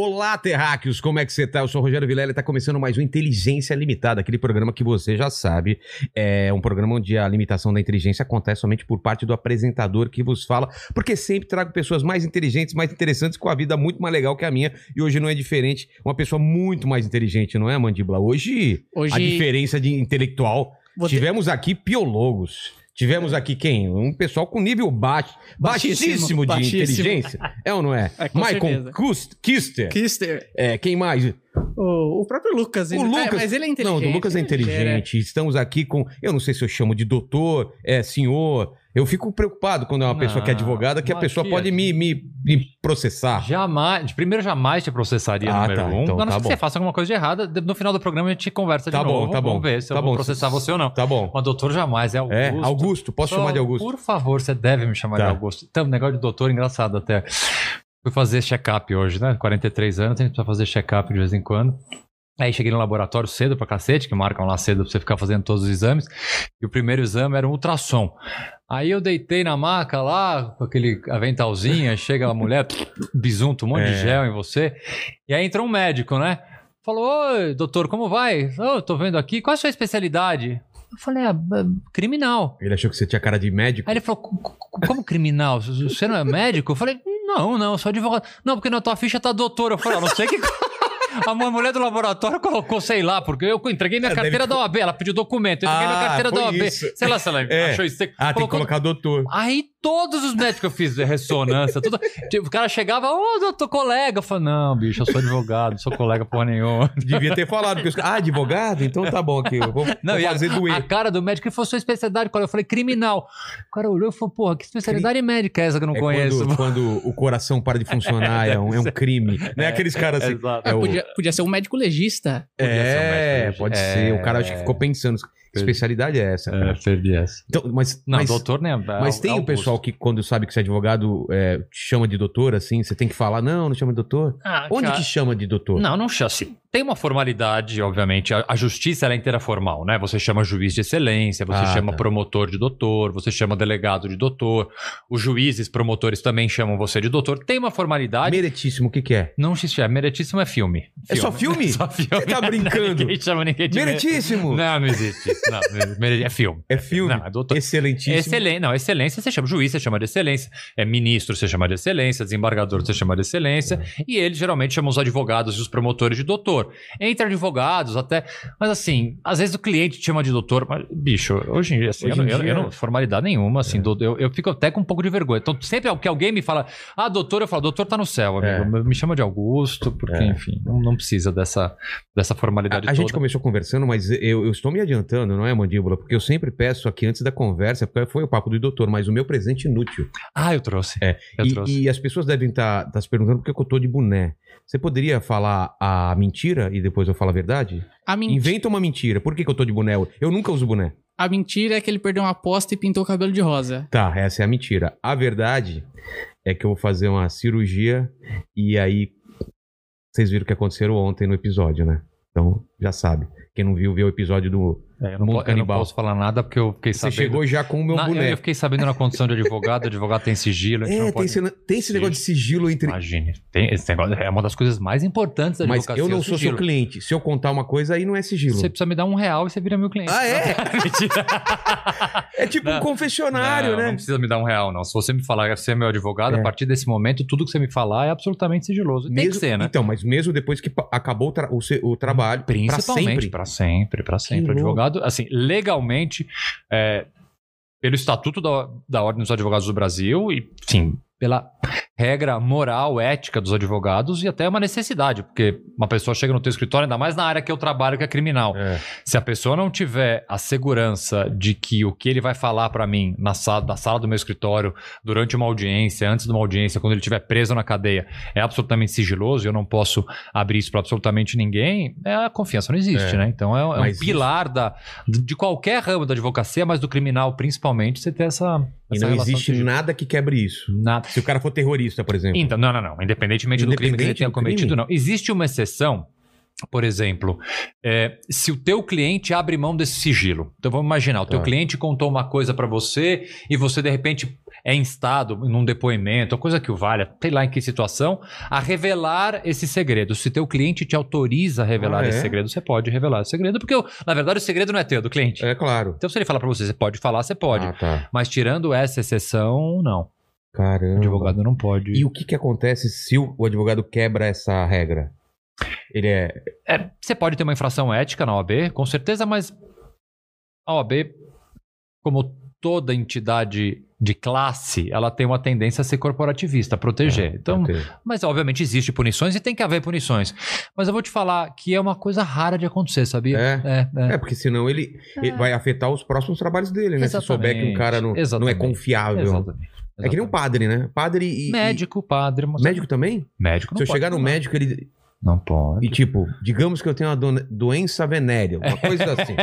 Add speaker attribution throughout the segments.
Speaker 1: Olá, terráqueos, como é que você tá? Eu sou o Rogério Vilela e tá começando mais um Inteligência Limitada, aquele programa que você já sabe, é um programa onde a limitação da inteligência acontece somente por parte do apresentador que vos fala, porque sempre trago pessoas mais inteligentes, mais interessantes, com a vida muito mais legal que a minha, e hoje não é diferente, uma pessoa muito mais inteligente, não é, Mandíbula? Hoje,
Speaker 2: Hoje-
Speaker 1: a diferença de intelectual,
Speaker 2: Vou ter-
Speaker 1: tivemos aqui piologos. Tivemos aqui quem? Um pessoal com nível baixo, baixíssimo,
Speaker 2: Baixíssimo,
Speaker 1: de
Speaker 2: baixíssimo.
Speaker 1: inteligência. É ou não é?
Speaker 2: É,
Speaker 1: Michael. Kust- Kister.
Speaker 2: Kister.
Speaker 1: É, quem mais?
Speaker 2: O, o próprio Lucas.
Speaker 1: O
Speaker 2: ele-
Speaker 1: Lucas.
Speaker 2: É, mas ele é inteligente.
Speaker 1: Não, o Lucas é
Speaker 2: ele
Speaker 1: inteligente. Estamos aqui com. Eu não sei se eu chamo de doutor, é, senhor. Eu fico preocupado quando é uma pessoa que é
Speaker 3: Não,
Speaker 1: advogada, que a pessoa
Speaker 3: aqui,
Speaker 1: pode me, me, me processar.
Speaker 3: Jamais, primeiro jamais te processaria
Speaker 1: Ah,
Speaker 3: número
Speaker 1: tá,
Speaker 3: um.
Speaker 1: então
Speaker 3: a não
Speaker 1: tá
Speaker 3: ser que você faça alguma coisa de errada. No final do programa a gente conversa
Speaker 1: Tá
Speaker 3: de
Speaker 1: bom,
Speaker 3: novo.
Speaker 1: tá bom.
Speaker 3: Vamos ver se
Speaker 1: Tá
Speaker 3: eu vou
Speaker 1: bom.
Speaker 3: processar você ou não.
Speaker 1: Tá bom.
Speaker 3: Mas doutor jamais, é Augusto.
Speaker 1: É, Augusto, posso
Speaker 3: Só,
Speaker 1: chamar de Augusto?
Speaker 3: Por favor, você deve me chamar
Speaker 1: Tá.
Speaker 3: de Augusto. Então, negócio de doutor engraçado até. Fui fazer check-up hoje, né? 43 anos, a gente precisa fazer check-up de vez em quando. Aí cheguei no laboratório cedo pra cacete, que marcam lá cedo pra você ficar fazendo todos os exames. E o primeiro exame era um ultrassom. Aí eu deitei na maca lá, com aquele aventalzinho, chega a mulher, bisunto, um monte
Speaker 1: É.
Speaker 3: de gel em você. E aí entrou um médico, né? Falou, oi, doutor, como vai? Ô, tô vendo aqui, qual é a sua especialidade? Eu falei, ah, criminal.
Speaker 1: Ele achou que você tinha cara de médico.
Speaker 3: Aí ele falou, "Co- co- como criminal? Você não é médico? Eu falei, não, não, eu sou advogado. Não, porque na tua ficha tá doutor. Eu falei, eu não sei que... A mulher do laboratório colocou, sei lá, porque eu entreguei minha
Speaker 1: É,
Speaker 3: carteira
Speaker 1: deve-
Speaker 3: da OAB, ela pediu documento, eu entreguei
Speaker 1: Ah,
Speaker 3: minha carteira da OAB.
Speaker 1: isso.
Speaker 3: Sei lá se ela
Speaker 1: É.
Speaker 3: achou isso.
Speaker 1: Ah, tem que
Speaker 3: colocou-
Speaker 1: colocar doutor.
Speaker 3: Aí todos os médicos que eu fiz ressonância, tudo. Tipo, o cara chegava, ô, doutor, colega. Eu falei, não, bicho, eu sou advogado, não sou colega porra nenhuma.
Speaker 1: Devia ter falado. Porque os... Ah, advogado? Então tá bom aqui. Eu vou,
Speaker 3: Não,
Speaker 1: vou
Speaker 3: a,
Speaker 1: fazer
Speaker 3: a
Speaker 1: doer.
Speaker 3: cara do médico, ele falou, sua especialidade qual é? Eu falei, criminal. O cara olhou e falou, porra, que especialidade médica é essa que eu não
Speaker 1: É
Speaker 3: conheço?
Speaker 1: quando, quando o coração para de funcionar, é um, é um crime. Não é aqueles caras assim. É o-
Speaker 2: Podia, podia ser um médico legista.
Speaker 3: Podia ser um
Speaker 1: É,
Speaker 3: médico
Speaker 1: pode
Speaker 3: legista.
Speaker 1: ser.
Speaker 3: É.
Speaker 1: O cara acho que ficou pensando. Especialidade é essa? cara?
Speaker 3: É, perdi essa.
Speaker 1: Então, mas,
Speaker 3: Não,
Speaker 1: mas,
Speaker 3: doutor nem é.
Speaker 1: mas
Speaker 3: é
Speaker 1: tem o
Speaker 3: Augusto.
Speaker 1: pessoal que, quando sabe que você é advogado, é, te chama de doutor, assim, você tem que falar, não, não chama de doutor.
Speaker 3: Ah,
Speaker 1: Onde
Speaker 3: cara,
Speaker 1: que chama de doutor?
Speaker 3: Não, não chama assim. Tem uma formalidade, obviamente. A, a justiça é inteira formal, né? Você chama juiz de excelência, você
Speaker 1: Ah,
Speaker 3: chama
Speaker 1: tá.
Speaker 3: promotor de doutor, você chama delegado de doutor. Os juízes, promotores também chamam você de doutor. Tem uma formalidade.
Speaker 1: Meretíssimo, o que que é?
Speaker 3: Não se chama. Meritíssimo é filme.
Speaker 1: É só filme?
Speaker 3: É só filme.
Speaker 1: Você tá brincando?
Speaker 3: ninguém chama ninguém de
Speaker 1: Meretíssimo!
Speaker 3: Não, não existe. Não, é filme.
Speaker 1: É filme?
Speaker 3: Não, é doutor.
Speaker 1: Excelentíssimo.
Speaker 3: Excelência, não, excelência você chama juiz, você chama de excelência, é ministro, você chama de excelência, desembargador, você chama de excelência, e eles geralmente chamam os advogados e os promotores de doutor. Entre advogados até, mas assim, às vezes o cliente te chama de doutor, mas bicho, hoje em dia, assim,
Speaker 1: Hoje
Speaker 3: eu,
Speaker 1: em
Speaker 3: não- eu-
Speaker 1: dia-
Speaker 3: eu não, formalidade nenhuma, assim, do- eu, eu fico até com um pouco de vergonha. Então, sempre que alguém me fala, ah, doutor, eu falo, doutor tá no céu, amigo, me chama de Augusto, porque,
Speaker 1: É.
Speaker 3: enfim, não, não precisa dessa, dessa formalidade
Speaker 1: A, a gente começou conversando, mas eu, eu estou me adiantando, não é, Mandíbula? Porque eu sempre peço aqui antes da conversa, porque foi o papo do doutor, mas o meu presente inútil.
Speaker 3: Ah, eu trouxe.
Speaker 1: É,
Speaker 3: Eu
Speaker 1: e,
Speaker 3: trouxe.
Speaker 1: e as pessoas devem estar se perguntando por que eu tô de boné. Você poderia falar a mentira e depois eu falo a verdade?
Speaker 2: A, men-
Speaker 1: Inventa uma mentira. Por que, que eu tô de boné? Eu nunca uso boné.
Speaker 2: a mentira é que ele perdeu uma aposta e pintou o cabelo de rosa.
Speaker 1: Tá, essa é a mentira. A verdade é que eu vou fazer uma cirurgia e aí vocês viram o que aconteceu ontem no episódio, né? Então já sabe. Quem não viu, vê o episódio do.
Speaker 3: É, eu, não eu não posso falar nada porque eu fiquei
Speaker 1: Você
Speaker 3: sabendo.
Speaker 1: chegou já com o meu
Speaker 3: Na- eu-
Speaker 1: boné.
Speaker 3: Eu fiquei sabendo na condição de advogado, advogado tem sigilo.
Speaker 1: É,
Speaker 3: não
Speaker 1: tem,
Speaker 3: pode...
Speaker 1: esse, tem esse negócio de sigilo entre.
Speaker 3: Imagine, tem esse negócio, é uma das coisas mais importantes da
Speaker 1: Mas
Speaker 3: advocacia.
Speaker 1: eu não
Speaker 3: o
Speaker 1: sou seu cliente. Se eu contar uma coisa, aí não é sigilo.
Speaker 3: Você precisa me dar um real e você vira meu cliente.
Speaker 1: Ah, é? É tipo um
Speaker 3: Não.
Speaker 1: confessionário,
Speaker 3: não,
Speaker 1: né?
Speaker 3: Não precisa me dar um real, não. Se você me falar que você é meu advogado,
Speaker 1: É.
Speaker 3: a partir desse momento, tudo que você me falar é absolutamente sigiloso. Tem
Speaker 1: Mesmo-
Speaker 3: que ser, né?
Speaker 1: Então, mas mesmo depois que acabou o, tra- o o trabalho, pra
Speaker 3: Principalmente
Speaker 1: sempre.
Speaker 3: para sempre, para sempre.
Speaker 1: louco.
Speaker 3: Advogado, assim, legalmente, é, pelo Estatuto da, da Ordem dos Advogados do Brasil e, sim, pela, regra moral, ética dos advogados e até uma necessidade, porque uma pessoa chega no teu escritório, ainda mais na área que eu trabalho, que é criminal.
Speaker 1: É.
Speaker 3: Se a pessoa não tiver a segurança de que o que ele vai falar pra mim na sala, na sala do meu escritório, durante uma audiência, antes de uma audiência, quando ele estiver preso na cadeia, é absolutamente sigiloso e eu não posso abrir isso pra absolutamente ninguém, é, a confiança não existe,
Speaker 1: É.
Speaker 3: né? Então é, é um
Speaker 1: isso-
Speaker 3: pilar da, de qualquer ramo da advocacia, mas do criminal principalmente, você ter essa.
Speaker 1: E
Speaker 3: essa
Speaker 1: não
Speaker 3: relação
Speaker 1: existe nada que quebre isso.
Speaker 3: Nada.
Speaker 1: Se o cara for terrorista, por exemplo.
Speaker 3: Então, não, não, não. Independentemente do crime que ele tenha
Speaker 1: do
Speaker 3: cometido,
Speaker 1: crime?
Speaker 3: não. Existe uma exceção, por exemplo, é, se o teu cliente abre mão desse sigilo. Então vamos imaginar, o teu
Speaker 1: Tá.
Speaker 3: cliente contou uma coisa para você e você de repente é instado num depoimento, coisa que o valha, sei lá em que situação, a revelar esse segredo. Se teu cliente te autoriza a revelar
Speaker 1: Ah,
Speaker 3: esse
Speaker 1: é?
Speaker 3: segredo, você pode revelar esse segredo, porque na verdade o segredo não é teu, é do cliente.
Speaker 1: É claro.
Speaker 3: Então se ele falar para você, você pode falar, você pode.
Speaker 1: Ah, tá.
Speaker 3: Mas tirando essa exceção, não.
Speaker 1: Caramba.
Speaker 3: O advogado não pode.
Speaker 1: E o que, que acontece se o, o advogado quebra essa regra? Ele é.
Speaker 3: É, você pode ter uma infração ética na OAB, com certeza, mas a OAB, como toda entidade de classe, ela tem uma tendência a ser corporativista, a proteger. então,
Speaker 1: ok.
Speaker 3: mas obviamente existe punições e tem que haver punições. Mas eu vou te falar que é uma coisa rara de acontecer, sabia?
Speaker 1: É?
Speaker 3: é. é.
Speaker 1: É, porque senão ele, ele vai afetar os próximos trabalhos dele, né? Se souber que um
Speaker 3: Exatamente,
Speaker 1: cara não, não é
Speaker 3: exatamente.
Speaker 1: confiável.
Speaker 3: Exatamente.
Speaker 1: É que nem um padre, né? Padre e.
Speaker 3: Médico, padre, mas-
Speaker 1: médico também?
Speaker 3: médico não
Speaker 1: Se eu chegar no médico, ele.
Speaker 3: Não pode.
Speaker 1: E tipo, digamos que eu tenho uma do- doença venérea, uma coisa assim.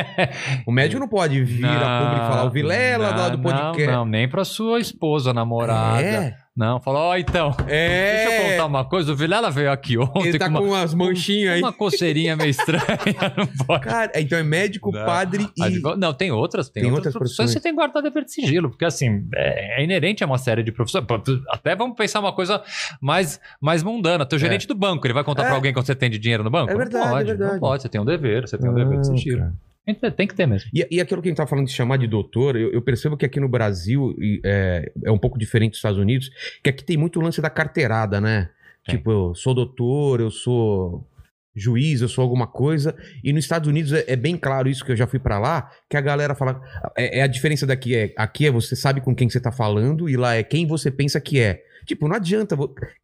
Speaker 1: O médico não pode vir a público e falar o Vilela lá do
Speaker 3: não,
Speaker 1: podcast.
Speaker 3: Não, nem pra sua esposa, namorada.
Speaker 1: É?
Speaker 3: Não, falou, ó, então,
Speaker 1: É.
Speaker 3: deixa eu contar uma coisa. O Vilela veio aqui ontem
Speaker 1: Ele tá
Speaker 3: com
Speaker 1: com,
Speaker 3: uma,
Speaker 1: umas manchinhas aí.
Speaker 3: uma coceirinha meio estranha. Não pode.
Speaker 1: Cara, então é médico,
Speaker 3: Não.
Speaker 1: padre e.
Speaker 3: Advo- Não, tem outras, tem,
Speaker 1: Tem
Speaker 3: outras,
Speaker 1: outras
Speaker 3: profissões. Você tem que guardar dever de sigilo, porque assim, é, é inerente a uma série de profissões. Até vamos pensar uma coisa mais, mais mundana. Teu gerente do banco, ele vai contar
Speaker 1: É.
Speaker 3: pra alguém quando você tem de dinheiro no banco?
Speaker 1: É verdade,
Speaker 3: não pode,
Speaker 1: é verdade.
Speaker 3: Não pode, você tem um dever, você tem um dever de
Speaker 1: Ah,
Speaker 3: sigilo.
Speaker 1: cara.
Speaker 3: Tem- que ter mesmo.
Speaker 1: E, e aquilo que a gente tá falando de chamar de doutor, eu, eu percebo que aqui no Brasil é, é um pouco diferente dos Estados Unidos, que aqui tem muito o lance da carteirada, né?
Speaker 3: Tem.
Speaker 1: Tipo, eu sou doutor, eu sou juiz, eu sou alguma coisa. E nos Estados Unidos é, é bem claro isso, que eu já fui pra lá, que a galera fala. É, é a diferença daqui é. Aqui é você sabe com quem você tá falando, e lá é quem você pensa que é. Tipo, não adianta.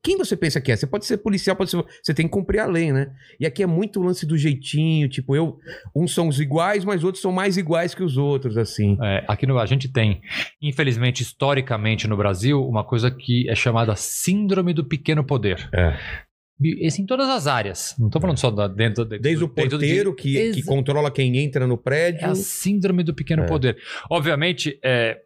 Speaker 1: Quem você pensa que é? Você pode ser policial, pode ser. Você tem que cumprir a lei, né? E aqui é muito o lance do jeitinho, tipo, eu. Uns são os iguais, mas outros são mais iguais que os outros, assim.
Speaker 3: É, aqui no, a gente tem, infelizmente, historicamente no Brasil, uma coisa que é chamada síndrome do pequeno poder.
Speaker 1: É.
Speaker 3: E Isso em todas as áreas. Não estou falando só da, dentro, dentro
Speaker 1: Desde o
Speaker 3: do
Speaker 1: porteiro que, que
Speaker 3: Exa-
Speaker 1: controla quem entra no prédio.
Speaker 3: É a síndrome do pequeno
Speaker 1: É.
Speaker 3: poder. Obviamente, é,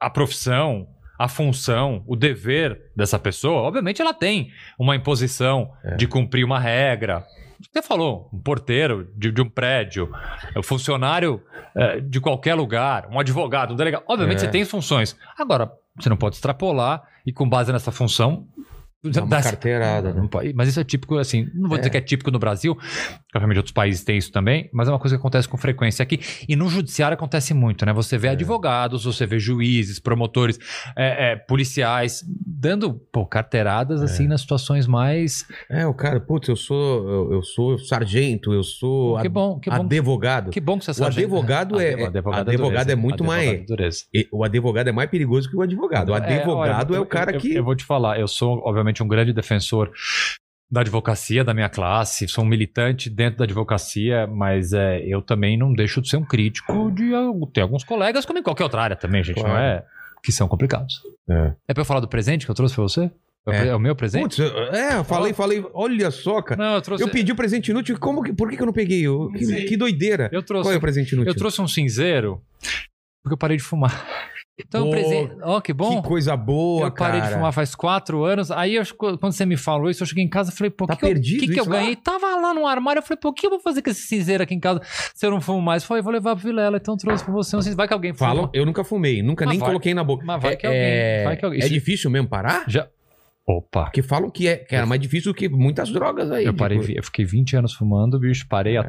Speaker 3: a profissão, a função, o dever dessa pessoa, obviamente ela tem uma imposição
Speaker 1: É.
Speaker 3: de cumprir uma regra. Você falou, um porteiro de, de um prédio, um funcionário é, de qualquer lugar, um advogado, um delegado. Obviamente
Speaker 1: É.
Speaker 3: você tem funções. Agora, você não pode extrapolar e com base nessa função.
Speaker 1: Dá uma
Speaker 3: dessa-
Speaker 1: carteirada, né?
Speaker 3: Mas isso é típico, assim, não vou
Speaker 1: É.
Speaker 3: dizer que é típico no Brasil, obviamente outros países têm isso também, mas é uma coisa que acontece com frequência aqui. E no judiciário acontece muito, né? Você vê
Speaker 1: É.
Speaker 3: advogados, você vê juízes, promotores, é, é, policiais, dando pô, carteiradas, assim, nas situações mais...
Speaker 1: É, o cara, putz, eu sou, eu, eu sou sargento, eu sou
Speaker 3: que bom, que bom.
Speaker 1: advogado.
Speaker 3: Que bom que você
Speaker 1: O
Speaker 3: sabe.
Speaker 1: advogado é-
Speaker 3: Advo-
Speaker 1: advogado
Speaker 3: dureza.
Speaker 1: é muito
Speaker 3: Advogado
Speaker 1: mais-
Speaker 3: é dureza.
Speaker 1: E O advogado é mais perigoso que o advogado. O
Speaker 3: É,
Speaker 1: advogado
Speaker 3: olha,
Speaker 1: é,
Speaker 3: eu-
Speaker 1: o cara
Speaker 3: eu-
Speaker 1: que.
Speaker 3: Eu, vou te falar, eu sou, obviamente, um grande defensor da advocacia da minha classe, sou um militante dentro da advocacia, mas é, eu também não deixo de ser um crítico de ter alguns colegas, como em qualquer outra área também, gente, não
Speaker 1: Claro.
Speaker 3: é? Que são complicados.
Speaker 1: É.
Speaker 3: É pra eu falar do presente que eu trouxe pra você? É, o
Speaker 1: É.
Speaker 3: é o meu presente?
Speaker 1: Putz, eu- é, eu falei, falei, olha só, cara.
Speaker 3: Não, eu trouxe.
Speaker 1: Eu pedi o presente inútil, como que, por que, que eu não peguei? Eu- que, que doideira.
Speaker 3: eu trouxe,
Speaker 1: Qual é o presente inútil?
Speaker 3: eu trouxe um cinzeiro porque eu parei de fumar. Então,
Speaker 1: Pô,
Speaker 3: presente. Ó, que bom.
Speaker 1: Que coisa boa,
Speaker 3: eu parei
Speaker 1: cara.
Speaker 3: de fumar faz quatro anos. Aí, eu- quando você me falou isso, eu cheguei em casa e falei, pô, o
Speaker 1: Tá
Speaker 3: que, que, eu,
Speaker 1: perdido
Speaker 3: que, que eu
Speaker 1: lá?
Speaker 3: ganhei? Tava lá no armário. Eu falei, pô, o que eu vou fazer com esse cinzeiro aqui em casa se eu não fumo mais? Falei, vou levar pro Vilela, então trouxe pra você. Sei se vai que alguém fuma.
Speaker 1: Falam, eu nunca fumei, nunca
Speaker 3: Mas
Speaker 1: nem
Speaker 3: vai-
Speaker 1: coloquei na boca.
Speaker 3: mas vai
Speaker 1: é,
Speaker 3: que alguém-
Speaker 1: é-
Speaker 3: vai que alguém-
Speaker 1: é
Speaker 3: Isso-
Speaker 1: difícil mesmo parar?
Speaker 3: Já. Opa.
Speaker 1: Porque falam que é, que é mais difícil do que muitas drogas aí.
Speaker 3: Eu parei,
Speaker 1: tipo,
Speaker 3: eu fiquei 20 anos fumando, bicho, parei há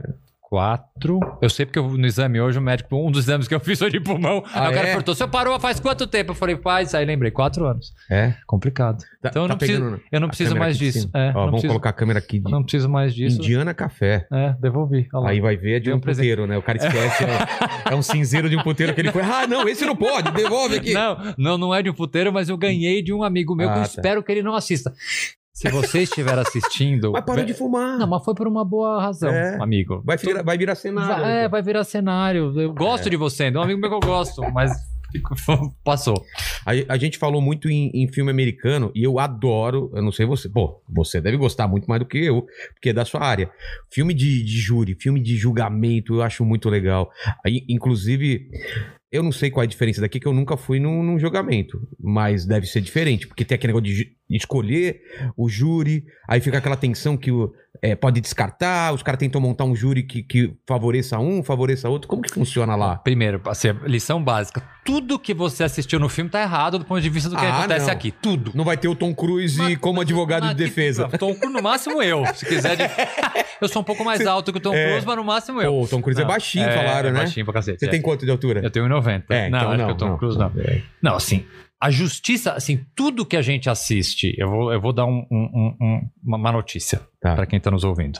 Speaker 3: quatro. Eu sei porque eu- no exame hoje, o médico, um dos exames que eu fiz foi de pulmão.
Speaker 1: Ah,
Speaker 3: aí o cara
Speaker 1: é?
Speaker 3: perguntou: você parou faz quanto tempo? Eu falei, faz. Aí lembrei, quatro anos.
Speaker 1: É?
Speaker 3: Complicado.
Speaker 1: Tá,
Speaker 3: Então eu
Speaker 1: tá
Speaker 3: não preciso- Eu não preciso mais disso. É,
Speaker 1: Ó, vamos
Speaker 3: preciso-
Speaker 1: colocar a câmera aqui de
Speaker 3: não preciso mais disso.
Speaker 1: Indiana Café.
Speaker 3: É, devolvi.
Speaker 1: Aí vai ver é de
Speaker 3: Deu
Speaker 1: um
Speaker 3: um
Speaker 1: puteiro, né? O cara esquece. é, é um cinzeiro de um puteiro que ele foi. Ah, não, esse não pode, devolve aqui.
Speaker 3: Não, não, não é de um puteiro, mas eu ganhei de um amigo meu que
Speaker 1: Ah,
Speaker 3: eu
Speaker 1: tá.
Speaker 3: espero que ele não assista. Se você estiver assistindo.
Speaker 1: Mas parou de fumar.
Speaker 3: Não, mas foi por uma boa razão,
Speaker 1: É.
Speaker 3: amigo.
Speaker 1: Vai, virar, vai virar cenário.
Speaker 3: Vai, é, vai virar cenário. Eu gosto de você, é um amigo meu que eu gosto, mas passou.
Speaker 1: A, a gente falou muito em, em filme americano e eu adoro, eu não sei você, pô, você deve gostar muito mais do que eu, porque é da sua área. Filme de, de júri, filme de julgamento, eu acho muito legal. Aí, inclusive, eu não sei qual é a diferença daqui, que eu nunca fui num, num julgamento, mas deve ser diferente, porque tem aquele negócio de escolher o júri, aí fica aquela tensão que o, é, pode descartar, os caras tentam montar um júri que, que favoreça um, favoreça outro. Como que funciona lá?
Speaker 3: Primeiro, assim, lição básica. Tudo que você assistiu no filme tá errado do ponto de vista do que
Speaker 1: Ah,
Speaker 3: acontece
Speaker 1: não.
Speaker 3: aqui. Tudo.
Speaker 1: Não vai ter o Tom Cruise
Speaker 3: Mas-
Speaker 1: como advogado
Speaker 3: mas
Speaker 1: de
Speaker 3: que-
Speaker 1: defesa.
Speaker 3: Tom Cruise, no máximo eu. Se quiser. de- Eu sou um pouco mais alto que o Tom
Speaker 1: É.
Speaker 3: Cruise, mas no máximo eu.
Speaker 1: Pô, o Tom Cruise é
Speaker 3: Não,
Speaker 1: baixinho, falaram,
Speaker 3: é
Speaker 1: né?
Speaker 3: baixinho pra cacete.
Speaker 1: Você
Speaker 3: é.
Speaker 1: tem quanto de altura?
Speaker 3: Eu tenho 1,90.
Speaker 1: É,
Speaker 3: não,
Speaker 1: então
Speaker 3: acho
Speaker 1: não,
Speaker 3: que o Tom
Speaker 1: não.
Speaker 3: Cruise não.
Speaker 1: É.
Speaker 3: Não, assim, a justiça, assim, tudo que a gente assiste, eu vou, eu vou dar um- um- um- uma má notícia
Speaker 1: Tá.
Speaker 3: pra quem tá nos ouvindo.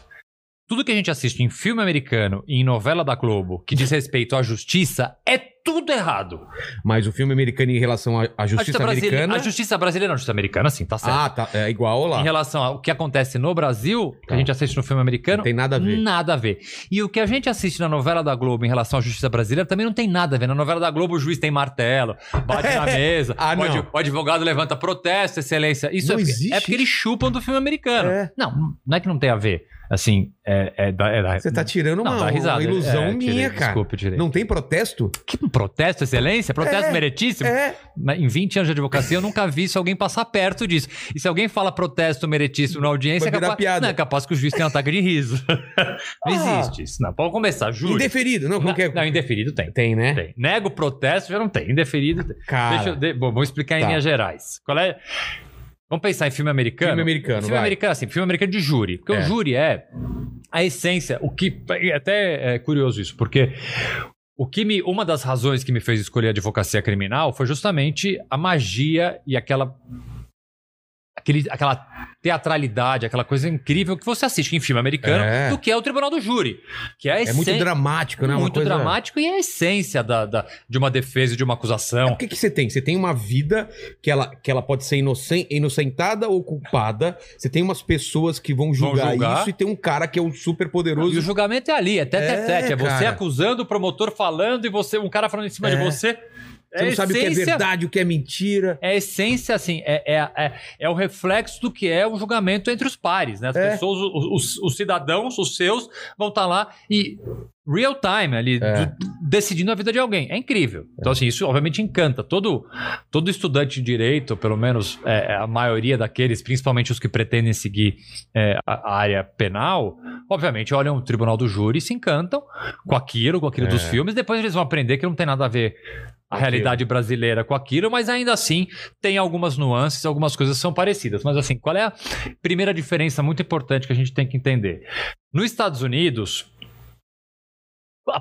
Speaker 3: Tudo que a gente assiste em filme americano e em novela da Globo que diz respeito à justiça é tudo errado.
Speaker 1: Mas o filme americano em relação à justiça americana.
Speaker 3: a justiça brasileira não, a justiça americana, sim, tá certo.
Speaker 1: Ah, tá. É igual lá.
Speaker 3: Em relação ao que acontece no Brasil, que
Speaker 1: Tá.
Speaker 3: a gente assiste no filme americano,
Speaker 1: Não tem nada a ver.
Speaker 3: Nada a ver. E o que a gente assiste na novela da Globo em relação à justiça brasileira também não tem nada a ver. Na novela da Globo, o juiz tem martelo, bate na mesa,
Speaker 1: Ah,
Speaker 3: o,
Speaker 1: não.
Speaker 3: o advogado levanta protesto, excelência. Isso
Speaker 1: Não
Speaker 3: é, porque-
Speaker 1: existe
Speaker 3: é porque eles chupam do filme americano.
Speaker 1: É.
Speaker 3: Não, não é que não tem a ver. Assim, é, é da. É da
Speaker 1: Você tá tirando uma,
Speaker 3: não, dá risada.
Speaker 1: uma ilusão
Speaker 3: É, tirei,
Speaker 1: minha, cara.
Speaker 3: Desculpe, tirei.
Speaker 1: Não tem protesto?
Speaker 3: Que protesto, excelência? Protesto
Speaker 1: É,
Speaker 3: meritíssimo?
Speaker 1: É.
Speaker 3: Em 20 anos de advocacia, eu nunca vi se alguém passar perto disso. E se alguém fala protesto meritíssimo na audiência, é capaz,
Speaker 1: piada.
Speaker 3: Não, é capaz que o juiz tenha um ataque de riso. não
Speaker 1: Ah.
Speaker 3: existe isso. Não, pode começar, juro.
Speaker 1: Indeferido. Não, como
Speaker 3: Não,
Speaker 1: é?
Speaker 3: não, indeferido tem.
Speaker 1: Tem, né?
Speaker 3: Tem. Nego protesto, já não tem. Indeferido tem.
Speaker 1: Cara,
Speaker 3: Deixa eu, bom, vamos explicar em
Speaker 1: Tá.
Speaker 3: linhas gerais. Qual é? Vamos pensar em filme americano.
Speaker 1: Filme americano,
Speaker 3: Filme
Speaker 1: vai.
Speaker 3: americano, assim, filme americano de júri. Porque
Speaker 1: É.
Speaker 3: o júri é a essência, o que. Até é curioso isso, porque. O que me, uma das razões que me fez escolher a advocacia criminal foi justamente a magia e aquela aquele, aquela teatralidade, aquela coisa incrível que você assiste em filme americano,
Speaker 1: É.
Speaker 3: do que é o Tribunal do Júri, que é
Speaker 1: é muito dramático, né?
Speaker 3: Muito
Speaker 1: coisa-
Speaker 3: dramático e é a essência da, da- de uma defesa e de uma
Speaker 1: É,
Speaker 3: acusação.
Speaker 1: O que, que você tem? Você tem uma vida que ela, que ela pode ser inocen- inocentada ou culpada. Você tem umas pessoas que vão julgar,
Speaker 3: julgar.
Speaker 1: isso e tem um cara que é o super
Speaker 3: E
Speaker 1: poderoso.
Speaker 3: o julgamento é ali, é tete
Speaker 1: É.
Speaker 3: É você
Speaker 1: cara.
Speaker 3: acusando, o promotor falando e você, um cara falando em cima
Speaker 1: É.
Speaker 3: de você.
Speaker 1: Você
Speaker 3: É
Speaker 1: não sabe o que é
Speaker 3: essência-
Speaker 1: verdade, o que é mentira.
Speaker 3: É a essência, assim, é, é, é, é o reflexo do que é o julgamento entre os pares, né? As
Speaker 1: É.
Speaker 3: pessoas, os, os- os cidadãos, os seus, vão estar lá e real time ali,
Speaker 1: É.
Speaker 3: do- decidindo a vida de alguém. É incrível. Então, assim, isso obviamente encanta. Todo, todo estudante de direito, pelo menos é, a maioria daqueles, principalmente os que pretendem seguir é, a, a área penal, obviamente olham o tribunal do júri e se encantam com aquilo, com aquilo
Speaker 1: É.
Speaker 3: dos filmes. Depois eles vão aprender que não tem nada a ver a realidade brasileira com aquilo, mas ainda assim tem algumas nuances, algumas coisas são parecidas. Mas assim, qual é a primeira diferença muito importante que a gente tem que entender? Nos Estados Unidos,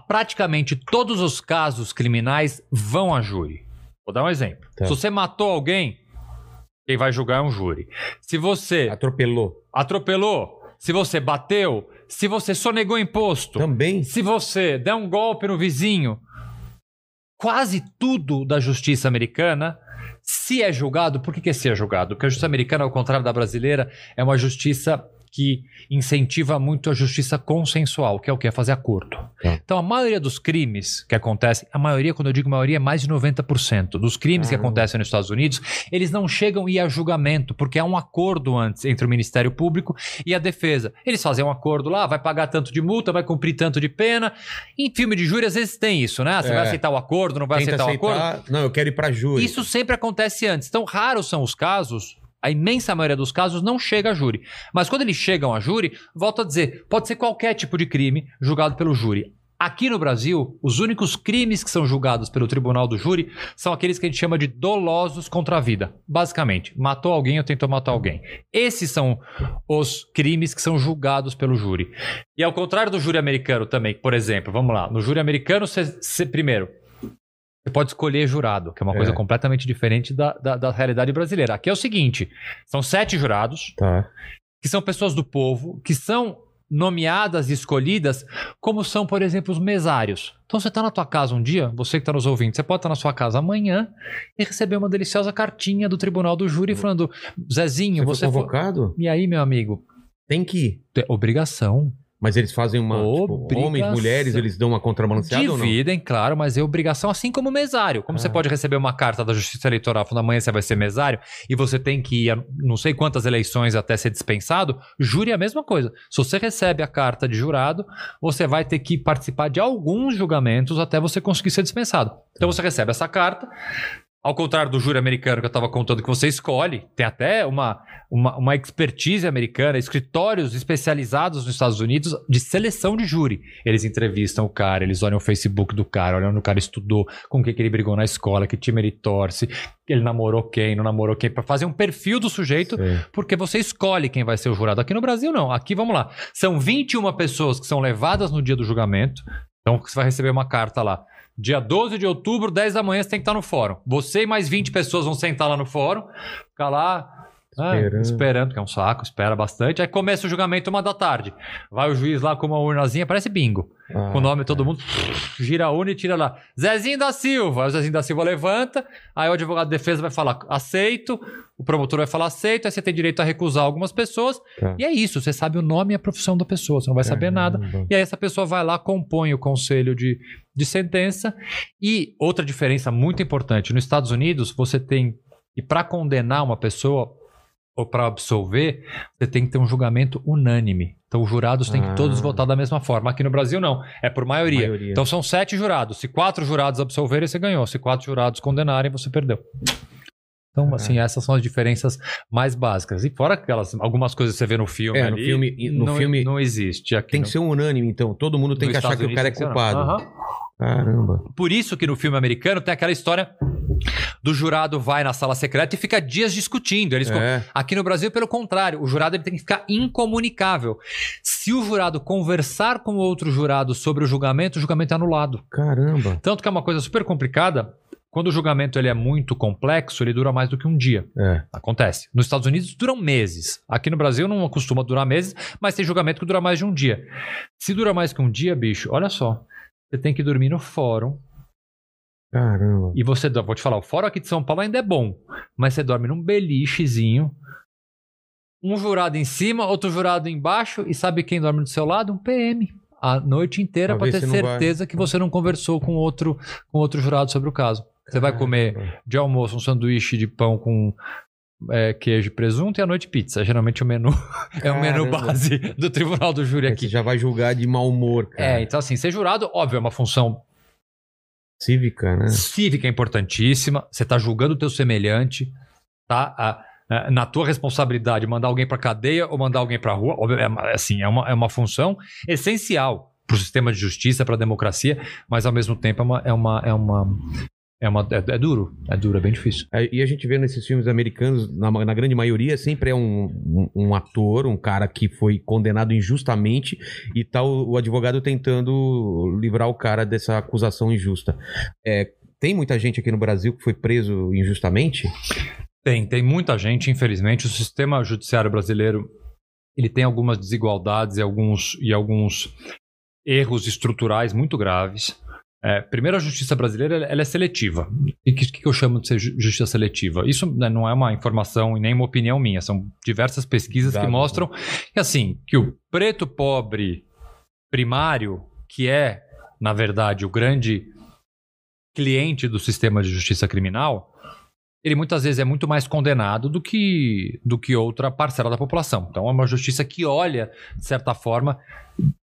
Speaker 3: praticamente todos os casos criminais vão a júri. Vou dar um exemplo.
Speaker 1: Tá.
Speaker 3: Se você matou alguém, quem vai julgar é um júri. Se você
Speaker 1: Atropelou.
Speaker 3: atropelou, se você bateu, se você sonegou imposto,
Speaker 1: Também.
Speaker 3: se você der um golpe no vizinho, quase tudo da justiça americana, se é julgado, por que, que é se é julgado? Porque a justiça americana, ao contrário da brasileira, é uma justiça que incentiva muito a justiça consensual, que é o que? É fazer acordo.
Speaker 1: Tá.
Speaker 3: Então, a maioria dos crimes que acontecem, a maioria, quando eu digo maioria, é mais de 90% dos crimes que
Speaker 1: Caramba.
Speaker 3: acontecem nos Estados Unidos, eles não chegam a ir a julgamento, porque há um acordo antes entre o Ministério Público e a defesa. Eles fazem um acordo lá, vai pagar tanto de multa, vai cumprir tanto de pena. Em filme de júri, às vezes tem isso, né? Você
Speaker 1: É.
Speaker 3: vai aceitar o acordo, não vai
Speaker 1: Tenta
Speaker 3: aceitar o acordo?
Speaker 1: aceitar. Não, eu quero ir pra júri.
Speaker 3: Isso sempre acontece antes. Então, raros são os casos. A imensa maioria dos casos não chega a júri. Mas quando eles chegam a júri, volto a dizer, pode ser qualquer tipo de crime julgado pelo júri. Aqui no Brasil, os únicos crimes que são julgados pelo tribunal do júri são aqueles que a gente chama de dolosos contra a vida. Basicamente, matou alguém ou tentou matar alguém. Esses são os crimes que são julgados pelo júri. E ao contrário do júri americano também, por exemplo, vamos lá, no júri americano, você, primeiro, você pode escolher jurado, que é uma
Speaker 1: É.
Speaker 3: coisa completamente diferente da, da, da realidade brasileira. Aqui é o seguinte: são sete jurados,
Speaker 1: Tá.
Speaker 3: que são pessoas do povo, que são nomeadas e escolhidas como são, por exemplo, os mesários. Então você está na tua casa um dia, você que está nos ouvindo, você pode estar na sua casa amanhã e receber uma deliciosa cartinha do tribunal do júri falando, Zezinho,
Speaker 1: Você
Speaker 3: você,
Speaker 1: foi
Speaker 3: foi...
Speaker 1: convocado?
Speaker 3: E aí, meu amigo?
Speaker 1: Tem que ir.
Speaker 3: É Obrigação.
Speaker 1: Mas eles fazem uma. Tipo, homens, mulheres, eles dão uma contrabalanceada ou não?
Speaker 3: Dividem, claro, mas é obrigação, assim como mesário. Como você
Speaker 1: Ah.
Speaker 3: pode receber uma carta da Justiça Eleitoral falando amanhã você vai ser mesário e você tem que ir a não sei quantas eleições até ser dispensado, júri é a mesma coisa. Se você recebe a carta de jurado, você vai ter que participar de alguns julgamentos até você conseguir ser dispensado. Então você recebe essa carta. Ao contrário do júri americano que eu estava contando que você escolhe, tem até uma, uma, uma expertise americana, escritórios especializados nos Estados Unidos de seleção de júri. Eles entrevistam o cara, eles olham o Facebook do cara, olham onde o cara estudou, com quem que ele brigou na escola, que time ele torce, ele namorou quem, não namorou quem, para fazer um perfil do sujeito,
Speaker 1: Sei.
Speaker 3: porque você escolhe quem vai ser o jurado. Aqui no Brasil, não. Aqui, vamos lá. São 21 pessoas que são levadas no dia do julgamento. Então, você vai receber uma carta lá. Dia 12 de outubro, 10 da manhã, você tem que estar no fórum. Você e mais 20 pessoas vão sentar lá no fórum, ficar lá ah,
Speaker 1: Esperando.
Speaker 3: esperando, que é um saco, espera bastante. Aí começa o julgamento uma da tarde. Vai o juiz lá com uma urnazinha, parece bingo.
Speaker 1: Ah,
Speaker 3: Com o nome de todo mundo, gira a urna e tira lá. Zezinho da Silva. Aí o Zezinho da Silva levanta, aí o advogado de defesa vai falar aceito, o promotor vai falar aceito, aí você tem direito a recusar algumas pessoas.
Speaker 1: Tá.
Speaker 3: E é isso, você sabe o nome e a profissão da pessoa, você não vai saber nada. E aí essa pessoa vai lá, compõe o conselho de, de sentença. E outra diferença muito importante, nos Estados Unidos você tem, e para condenar uma pessoa ou para absolver, você tem que ter um julgamento unânime. Então os jurados têm
Speaker 1: Ah.
Speaker 3: que todos votar da mesma forma. Aqui no Brasil não, é por maioria.
Speaker 1: Maioria.
Speaker 3: Então são sete jurados. Se quatro jurados absolverem, você ganhou. Se quatro jurados condenarem, você perdeu. Então,
Speaker 1: Ah.
Speaker 3: assim, essas são as diferenças mais básicas. E fora aquelas, algumas coisas que você vê no filme
Speaker 1: É, no
Speaker 3: ali,
Speaker 1: filme- no
Speaker 3: não,
Speaker 1: filme
Speaker 3: não existe. Aqui
Speaker 1: Tem
Speaker 3: no-
Speaker 1: que ser unânime, então. Todo mundo tem que achar
Speaker 3: Estados
Speaker 1: que o cara é
Speaker 3: Unidos
Speaker 1: culpado.
Speaker 3: Aham.
Speaker 1: Caramba.
Speaker 3: Por isso que no filme americano tem aquela história do jurado vai na sala secreta e fica dias discutindo. Eles
Speaker 1: É.
Speaker 3: Aqui no Brasil, pelo contrário, o jurado ele tem que ficar incomunicável. Se o jurado conversar com outro jurado sobre o julgamento, o julgamento é anulado.
Speaker 1: Caramba.
Speaker 3: Tanto que é uma coisa super complicada. Quando o julgamento ele é muito complexo, ele dura mais do que um dia.
Speaker 1: É.
Speaker 3: Acontece. Nos Estados Unidos duram meses. Aqui no Brasil não costuma durar meses, mas tem julgamento que dura mais de um dia. Se dura mais que um dia, bicho, olha só. Você tem que dormir no fórum.
Speaker 1: Caramba.
Speaker 3: E você, vou te falar, o fórum aqui de São Paulo ainda é bom. Mas você dorme num belichezinho. Um jurado em cima, outro jurado embaixo. E sabe quem dorme do seu lado? Um PM. A noite inteira
Speaker 1: Pra
Speaker 3: para ter certeza que você não conversou com outro, com outro jurado sobre o caso. Você vai comer de almoço um sanduíche de pão com é, queijo e presunto e à noite pizza. Geralmente o menu é o menu base do tribunal do júri aqui.
Speaker 1: Você já vai julgar de mau humor, cara.
Speaker 3: É, então assim, ser jurado, óbvio, é uma função
Speaker 1: Cívica, né?
Speaker 3: cívica importantíssima. Você está julgando o teu semelhante, tá? A- a- na tua responsabilidade, mandar alguém para cadeia ou mandar alguém para rua, óbvio, é, assim, é uma, é uma função essencial para o sistema de justiça, para a democracia, mas ao mesmo tempo é uma é uma é uma é, uma, é, é duro, é duro, é bem difícil.
Speaker 1: Aí- E a gente vê nesses filmes americanos, na, na grande maioria, sempre é um, um, um ator, um cara que foi condenado injustamente e tá o, o advogado tentando livrar o cara dessa acusação injusta. É, tem muita gente aqui no Brasil que foi preso injustamente?
Speaker 3: Tem, tem muita gente, infelizmente. O sistema judiciário brasileiro ele tem algumas desigualdades e alguns, e alguns erros estruturais muito graves. É, primeiro, a justiça brasileira ela- é seletiva. E o que, que eu chamo de ser ju- justiça seletiva? Isso né, não é uma informação e nem uma opinião minha. São diversas pesquisas que mostram que, assim, que o preto pobre primário, que é, na verdade, o grande cliente do sistema de justiça criminal, ele muitas vezes é muito mais condenado do que, do que outra parcela da população. Então é uma justiça que olha, de certa forma,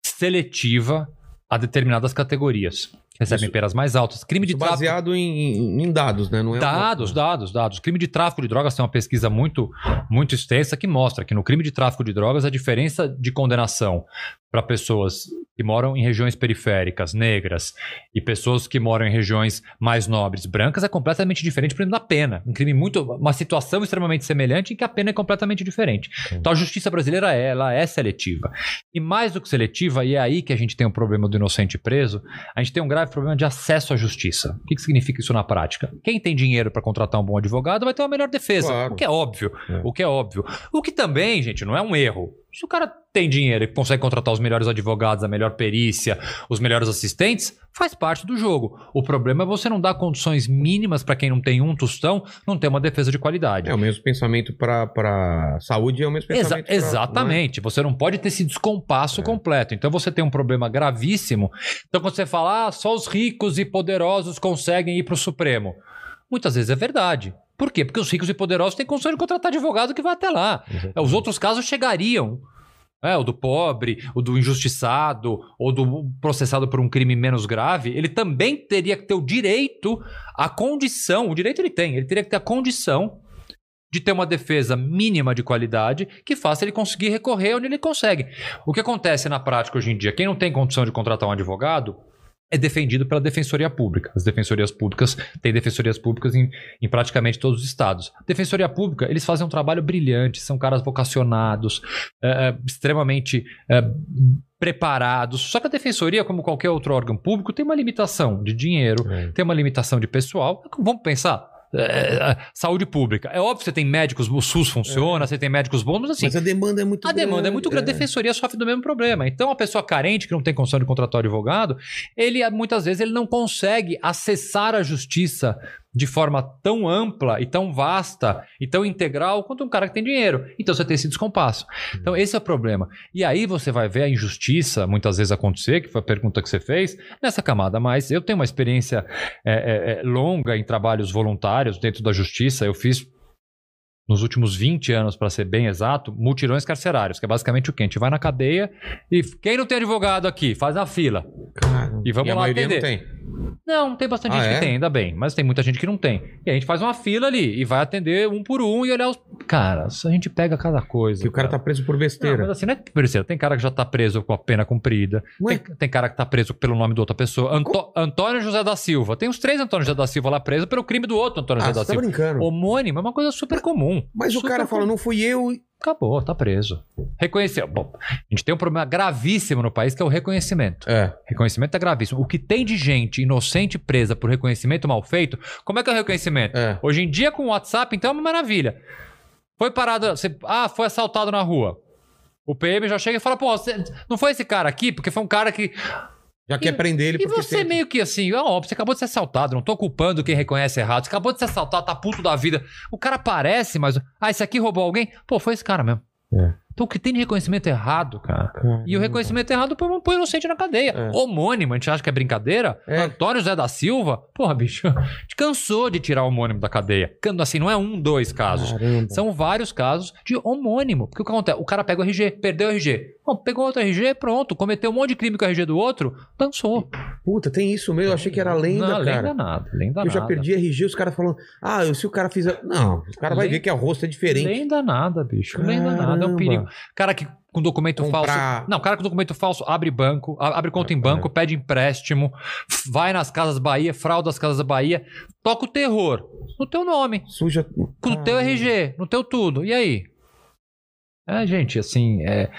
Speaker 3: seletiva a determinadas categorias. Recebem penas mais altas. Crime de tráfico.
Speaker 1: baseado em, em- dados, né? Não é uma-
Speaker 3: Dados, dados, dados. Crime de tráfico de drogas tem uma pesquisa muito, muito extensa que mostra que no crime de tráfico de drogas a diferença de condenação para pessoas que moram em regiões periféricas, negras, e pessoas que moram em regiões mais nobres, brancas, é completamente diferente, por exemplo, da pena. Um crime muito. Uma situação extremamente semelhante em que a pena é completamente diferente. Então a justiça brasileira é, ela é seletiva. E mais do que seletiva, e é aí que a gente tem um problema do inocente preso, a gente tem um grave problema de acesso à justiça. O que, que significa isso na prática? Quem tem dinheiro para contratar um bom advogado vai ter uma melhor defesa.
Speaker 1: Claro.
Speaker 3: O que é óbvio.
Speaker 1: É.
Speaker 3: O que é óbvio. O que também, gente, não é um erro. Se o cara tem dinheiro e consegue contratar os melhores advogados, a melhor perícia, os melhores assistentes, faz parte do jogo. O problema é você não dar condições mínimas para quem não tem um tostão, não ter uma defesa de qualidade.
Speaker 1: É o mesmo pensamento para saúde, é o mesmo
Speaker 3: Exa-
Speaker 1: pensamento. pra-
Speaker 3: exatamente. Você não pode ter esse descompasso
Speaker 1: É.
Speaker 3: completo. Então você tem um problema gravíssimo. Então quando você fala, ah, só os ricos e poderosos conseguem ir para o Supremo. Muitas vezes é verdade. Por quê? Porque os ricos e poderosos têm condições de contratar advogado que vai até lá. Os outros casos chegariam. É, o do pobre, o do injustiçado, ou do processado por um crime menos grave, ele também teria que ter o direito, a condição, o direito ele tem, ele teria que ter a condição de ter uma defesa mínima de qualidade que faça ele conseguir recorrer onde ele consegue. O que acontece na prática hoje em dia? Quem não tem condição de contratar um advogado é defendido pela Defensoria Pública. As defensorias públicas têm defensorias públicas em, em praticamente todos os estados. Defensoria Pública, eles fazem um trabalho brilhante, são caras vocacionados, é, é, extremamente é, preparados. Só que a defensoria, como qualquer outro órgão público, tem uma limitação de dinheiro,
Speaker 1: É.
Speaker 3: tem uma limitação de pessoal. Vamos pensar. É, é, saúde pública. É óbvio que você tem médicos, o SUS funciona, você tem médicos bons, mas assim,
Speaker 1: Mas a demanda é muito
Speaker 3: a demanda é muito grande. A
Speaker 1: é.
Speaker 3: defensoria sofre do mesmo problema. Então, a pessoa carente que não tem condição de contratar advogado, ele muitas vezes ele não consegue acessar a justiça de forma tão ampla e tão vasta e tão integral quanto um cara que tem dinheiro. Então você tem esse descompasso. Então esse é o problema. E aí você vai ver a injustiça muitas vezes acontecer, que foi a pergunta que você fez, nessa camada. Mas eu tenho uma experiência é, é, é, longa em trabalhos voluntários dentro da justiça. Eu fiz nos últimos 20 anos, para ser bem exato, multirões carcerários, que é basicamente o quê? A gente vai na cadeia e quem não tem advogado aqui, faz a fila.
Speaker 1: Cara,
Speaker 3: E vamos
Speaker 1: a
Speaker 3: lá
Speaker 1: maioria
Speaker 3: atender.
Speaker 1: não tem.
Speaker 3: Não, tem bastante
Speaker 1: Ah,
Speaker 3: gente
Speaker 1: é?
Speaker 3: que tem, ainda bem, mas tem muita gente que não tem. E a gente faz uma fila ali e vai atender um por um e olhar os. Cara, a gente pega cada coisa.
Speaker 1: Que o cara tá preso por
Speaker 3: Não,
Speaker 1: besteira.
Speaker 3: mas assim, não é besteira. Tem cara que já tá preso com a pena cumprida. Tem, tem cara que tá preso pelo nome de outra pessoa. Anto- Antônio José da Silva. Tem uns três Antônio José da Silva lá presos pelo crime do outro Antônio
Speaker 1: Ah,
Speaker 3: José da
Speaker 1: tá
Speaker 3: Silva.
Speaker 1: brincando.
Speaker 3: Homônimo é uma coisa super comum.
Speaker 1: Mas o
Speaker 3: Super
Speaker 1: cara fala,
Speaker 3: comum.
Speaker 1: não fui eu.
Speaker 3: Acabou, tá preso. Reconheceu. Bom, a gente tem um problema gravíssimo no país que é o reconhecimento.
Speaker 1: É.
Speaker 3: Reconhecimento é gravíssimo. O que tem de gente inocente presa por reconhecimento mal feito, como é que é o reconhecimento?
Speaker 1: É.
Speaker 3: Hoje em dia, com o WhatsApp, então é uma maravilha. Foi parado, você- ah, foi assaltado na rua. O PM já chega e fala, pô, você- não foi esse cara aqui? Porque foi um cara que.
Speaker 1: Já quer prender ele
Speaker 3: E você
Speaker 1: tem-
Speaker 3: meio que assim, ó, óbvio, você acabou de ser assaltado, não tô culpando quem reconhece errado. Você acabou de ser assaltado, tá puto da vida. O cara parece, mas. Ah, esse aqui roubou alguém? Pô, foi esse cara mesmo.
Speaker 1: É.
Speaker 3: Então o que tem de reconhecimento errado, cara? E o reconhecimento errado põe, põe o inocente na cadeia.
Speaker 1: É.
Speaker 3: Homônimo, a gente acha que é brincadeira?
Speaker 1: É.
Speaker 3: Antônio Zé da Silva? Porra, bicho, a gente cansou de tirar o homônimo da cadeia. Assim, não é um, dois casos.
Speaker 1: Caramba.
Speaker 3: São vários casos de homônimo. Porque o que acontece? O cara pega o RG, perdeu o RG. Bom, pegou outro RG, pronto. Cometeu um monte de crime com o RG do outro, dançou.
Speaker 1: Puta, tem isso mesmo. Eu achei que era lenda,
Speaker 3: não,
Speaker 1: cara.
Speaker 3: lenda nada, lenda
Speaker 1: eu já
Speaker 3: nada.
Speaker 1: perdi RG, os caras falando, ah, se o cara fizer. Não, o cara vai
Speaker 3: Lenda-
Speaker 1: ver que a rosto é diferente.
Speaker 3: Lenda nada, bicho. Lenda nada, é um
Speaker 1: Caramba.
Speaker 3: perigo. Cara que com documento
Speaker 1: Comprar-
Speaker 3: falso. Não, cara com documento falso abre banco, abre conta em banco, pede empréstimo, vai nas Casas Bahia, frauda as Casas Bahia, toca o terror no teu nome,
Speaker 1: Suja.
Speaker 3: no teu RG, no teu tudo. E aí? É, gente, assim, é.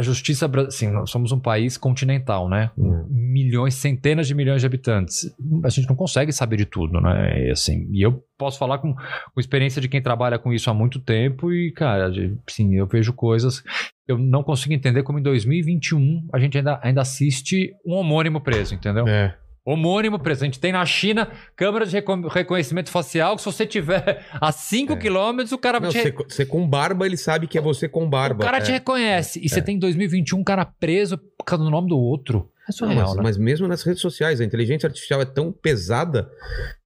Speaker 3: A justiça, assim, nós somos um país continental, né?
Speaker 1: Hum.
Speaker 3: Milhões, centenas de milhões de habitantes. A gente não consegue saber de tudo, né? E, assim, e eu posso falar com, com experiência de quem trabalha com isso há muito tempo e, cara, sim, eu vejo coisas que eu não consigo entender como em 2021 a gente ainda, ainda assiste um homônimo preso, entendeu?
Speaker 1: É.
Speaker 3: Homônimo preso. A gente tem na China câmera de recon- reconhecimento facial que se você tiver a 5
Speaker 1: É.
Speaker 3: quilômetros, o cara
Speaker 1: Não,
Speaker 3: te,
Speaker 1: você, com barba, ele sabe que é você com barba.
Speaker 3: o cara
Speaker 1: é.
Speaker 3: te reconhece. E você tem em 2021 um cara preso por causa do nome do outro. É
Speaker 1: Não,
Speaker 3: surreal,
Speaker 1: mas,
Speaker 3: né?
Speaker 1: mas mesmo nas redes sociais, a inteligência artificial é tão pesada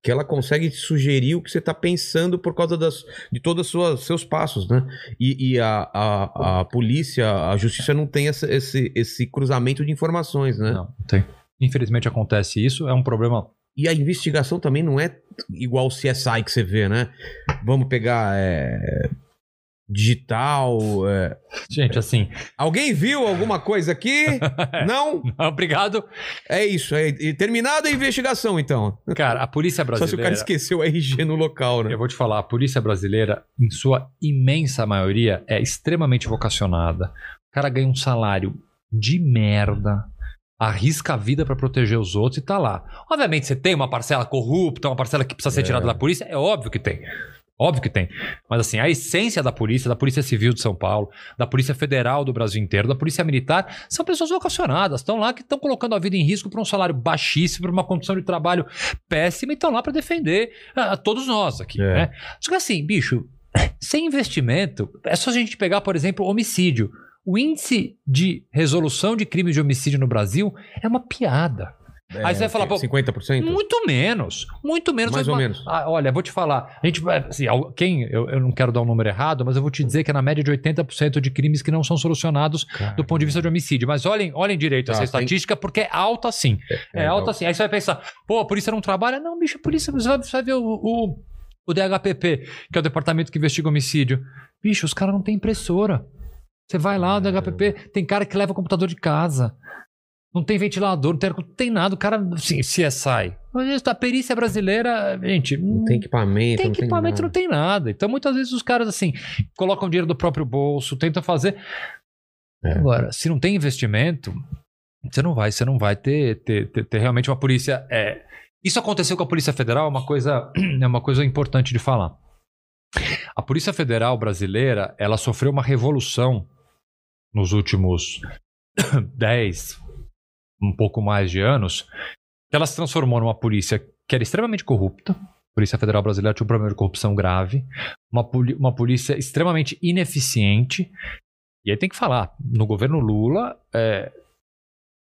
Speaker 1: que ela consegue te sugerir o que você está pensando por causa das, de todos os seus passos, né? E, e a, a, a polícia, a justiça não tem essa- esse, esse cruzamento de informações, né?
Speaker 3: Não, não tem. Infelizmente acontece isso, é um problema.
Speaker 1: E a investigação também não é igual o CSI que você vê, né? Vamos pegar é, digital. é.
Speaker 3: Gente, assim,
Speaker 1: Alguém viu alguma coisa aqui? Não?
Speaker 3: obrigado.
Speaker 1: É isso. É, terminada a investigação, então.
Speaker 3: Cara, a polícia
Speaker 1: Só se o cara
Speaker 3: brasileira.
Speaker 1: esqueceu o RG no local, né?
Speaker 3: Eu vou te falar, a polícia brasileira, em sua imensa maioria, é extremamente vocacionada. O cara ganha um salário de merda, arrisca a vida pra proteger os outros e tá lá. Obviamente, você tem uma parcela corrupta, uma parcela que precisa ser
Speaker 1: É.
Speaker 3: tirada da polícia, é óbvio que tem. Óbvio que tem. Mas assim, a essência da polícia, da Polícia Civil de São Paulo, da Polícia Federal do Brasil inteiro, da Polícia Militar, são pessoas vocacionadas, estão lá que estão colocando a vida em risco por um salário baixíssimo, por uma condição de trabalho péssima e estão lá para defender ah, todos nós aqui.
Speaker 1: É.
Speaker 3: Né? Só que assim, bicho, sem investimento, é só a gente pegar, por exemplo, homicídio. O índice de resolução de crime de homicídio no Brasil é uma piada. Aí você vai falar, pô,
Speaker 1: 50%?
Speaker 3: Muito menos. Muito menos.
Speaker 1: Mais ou menos.
Speaker 3: Ah, olha, vou te falar. A gente vai. Assim, quem, eu, eu não quero dar um número errado, mas eu vou te dizer que é na média de 80% de crimes que não são solucionados do ponto de vista de homicídio. Mas olhem, olhem direito
Speaker 1: Tá,
Speaker 3: essa
Speaker 1: tem-
Speaker 3: estatística, porque é alta sim. É, alta sim. Aí você vai pensar, pô, a polícia não trabalha? Não, bicho, a polícia. Você vai, você vai ver o, o, o DHPP, que é o departamento que investiga homicídio. Bicho, os caras não têm impressora. Você vai lá, o DHPP, tem cara que leva computador de casa. Não tem ventilador, não tem, não tem nada. O cara, assim, CSI. Mas A perícia brasileira, gente,
Speaker 1: Não tem equipamento,
Speaker 3: tem
Speaker 1: não tem
Speaker 3: equipamento, não tem nada. Então, muitas vezes os caras, assim, colocam dinheiro do próprio bolso, tentam fazer.
Speaker 1: É.
Speaker 3: Agora, se não tem investimento, você não vai, você não vai ter, ter, ter, ter realmente uma polícia. É... Isso aconteceu com a Polícia Federal, é uma coisa, é uma coisa importante de falar. A Polícia Federal brasileira, ela sofreu uma revolução nos últimos 10, um pouco mais de anos, ela se transformou numa polícia que era extremamente corrupta. A Polícia Federal Brasileira tinha um problema de corrupção grave, uma, uma polícia extremamente ineficiente. E aí tem que falar, no governo Lula, é,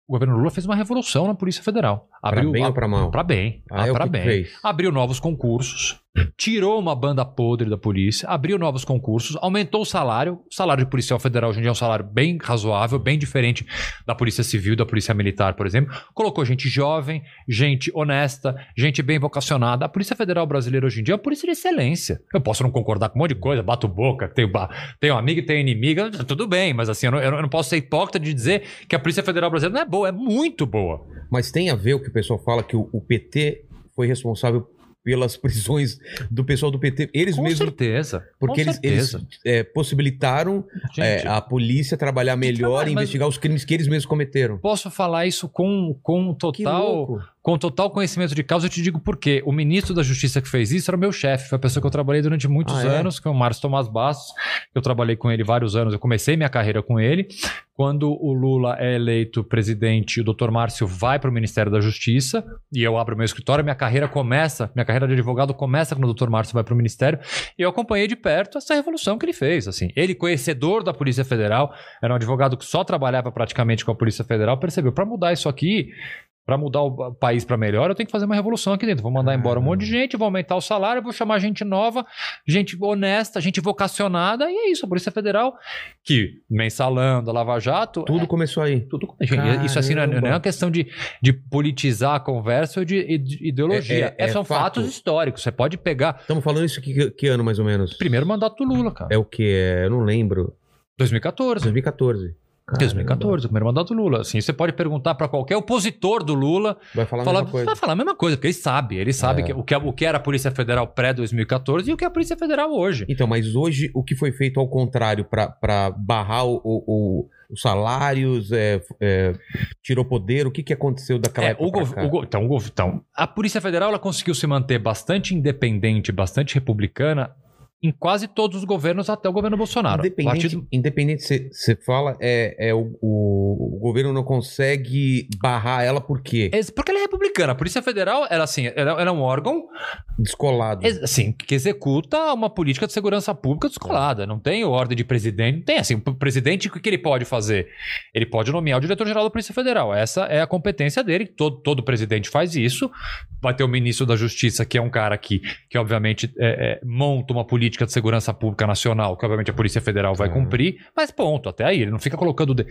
Speaker 3: o governo Lula fez uma revolução na Polícia Federal.
Speaker 1: Pra bem ou pra mal?
Speaker 3: Pra bem.
Speaker 1: Ah, é
Speaker 3: pra bem. Abriu novos concursos, tirou uma banda podre da polícia, abriu novos concursos, aumentou o salário. O salário de policial federal hoje em dia é um salário bem razoável, bem diferente da polícia civil da polícia militar, por exemplo. Colocou gente jovem, gente honesta, gente bem vocacionada. A Polícia Federal Brasileira hoje em dia é uma polícia de excelência. Eu posso não concordar com um monte de coisa, bato boca, tenho, tenho amigo e tenho inimiga, tudo bem, mas assim, eu não- eu não posso ser hipócrita de dizer que a Polícia Federal Brasileira não é boa, é muito boa.
Speaker 1: Mas tem a ver o que o pessoal fala que o, o PT foi responsável pelas prisões do pessoal do PT. Eles
Speaker 3: Com
Speaker 1: mesmos.
Speaker 3: certeza.
Speaker 1: Porque
Speaker 3: com
Speaker 1: eles, eles
Speaker 3: certeza.
Speaker 1: é, possibilitaram
Speaker 3: Gente,
Speaker 1: é, a polícia trabalhar melhor
Speaker 3: trabalho,
Speaker 1: e investigar os crimes que eles mesmos cometeram.
Speaker 3: Posso falar isso com, com total. Com total conhecimento de causa, eu te digo por quê. O ministro da Justiça que fez isso era o meu chefe, foi a pessoa que eu trabalhei durante muitos
Speaker 1: Ah, é?
Speaker 3: anos, que é o Márcio Tomás Bastos. Eu trabalhei com ele vários anos, eu comecei minha carreira com ele. Quando o Lula é eleito presidente, o doutor Márcio vai para o Ministério da Justiça e eu abro meu escritório, minha carreira começa, minha carreira de advogado começa quando o doutor Márcio vai para o Ministério e eu acompanhei de perto essa revolução que ele fez. Assim, ele conhecedor da Polícia Federal, era um advogado que só trabalhava praticamente com a Polícia Federal, percebeu para mudar isso aqui, para mudar o país para melhor, eu tenho que fazer uma revolução aqui dentro. Vou mandar embora um monte de gente, vou aumentar o salário, vou chamar gente nova, gente honesta, gente vocacionada, e é isso. A Polícia Federal, que mensalando, a Lava Jato,
Speaker 1: Tudo começou aí.
Speaker 3: tudo. Gente, isso assim não é, não é uma questão de, de politizar a conversa ou de, de ideologia.
Speaker 1: É- é- é
Speaker 3: são
Speaker 1: fato.
Speaker 3: fatos históricos. Você pode pegar.
Speaker 1: Estamos falando isso que, que ano, mais ou menos?
Speaker 3: Primeiro mandato do Lula, cara.
Speaker 1: É o que? Eu não lembro.
Speaker 3: 2014.
Speaker 1: 2014. Caramba.
Speaker 3: 2014, o primeiro mandato do Lula. Assim, você pode perguntar para qualquer opositor do Lula,
Speaker 1: Vai falar a
Speaker 3: falar,
Speaker 1: mesma coisa.
Speaker 3: vai falar a mesma coisa, porque ele sabe. Ele sabe
Speaker 1: É.
Speaker 3: que, o, que, o que era a Polícia Federal pré-2014 e o que é a Polícia Federal hoje.
Speaker 1: Então, mas hoje o que foi feito ao contrário para barrar o- o- os salários, é, é, tirou poder, o que, que aconteceu daquela
Speaker 3: É,
Speaker 1: época
Speaker 3: o gov- o então, o gov- então, a Polícia Federal ela conseguiu se manter bastante independente, bastante republicana em quase todos os governos até o governo Bolsonaro.
Speaker 1: Independente,
Speaker 3: Partido-
Speaker 1: independente você fala, é, é o, o- o governo não consegue barrar ela por quê?
Speaker 3: É, Porque ela é republicana. A Polícia Federal era assim, ela é um órgão
Speaker 1: Descolado.
Speaker 3: assim, que executa uma política de segurança pública descolada. Não tem ordem de presidente, não tem assim. O presidente, o que que ele pode fazer? Ele pode nomear o diretor-geral da Polícia Federal. Essa é a competência dele. Todo, todo presidente faz isso. Vai ter o ministro da Justiça, que é um cara que, que obviamente, é, é, monta uma política política de segurança pública nacional, que obviamente a Polícia Federal vai
Speaker 1: Ah.
Speaker 3: cumprir, mas ponto, até aí, ele não fica colocando. de-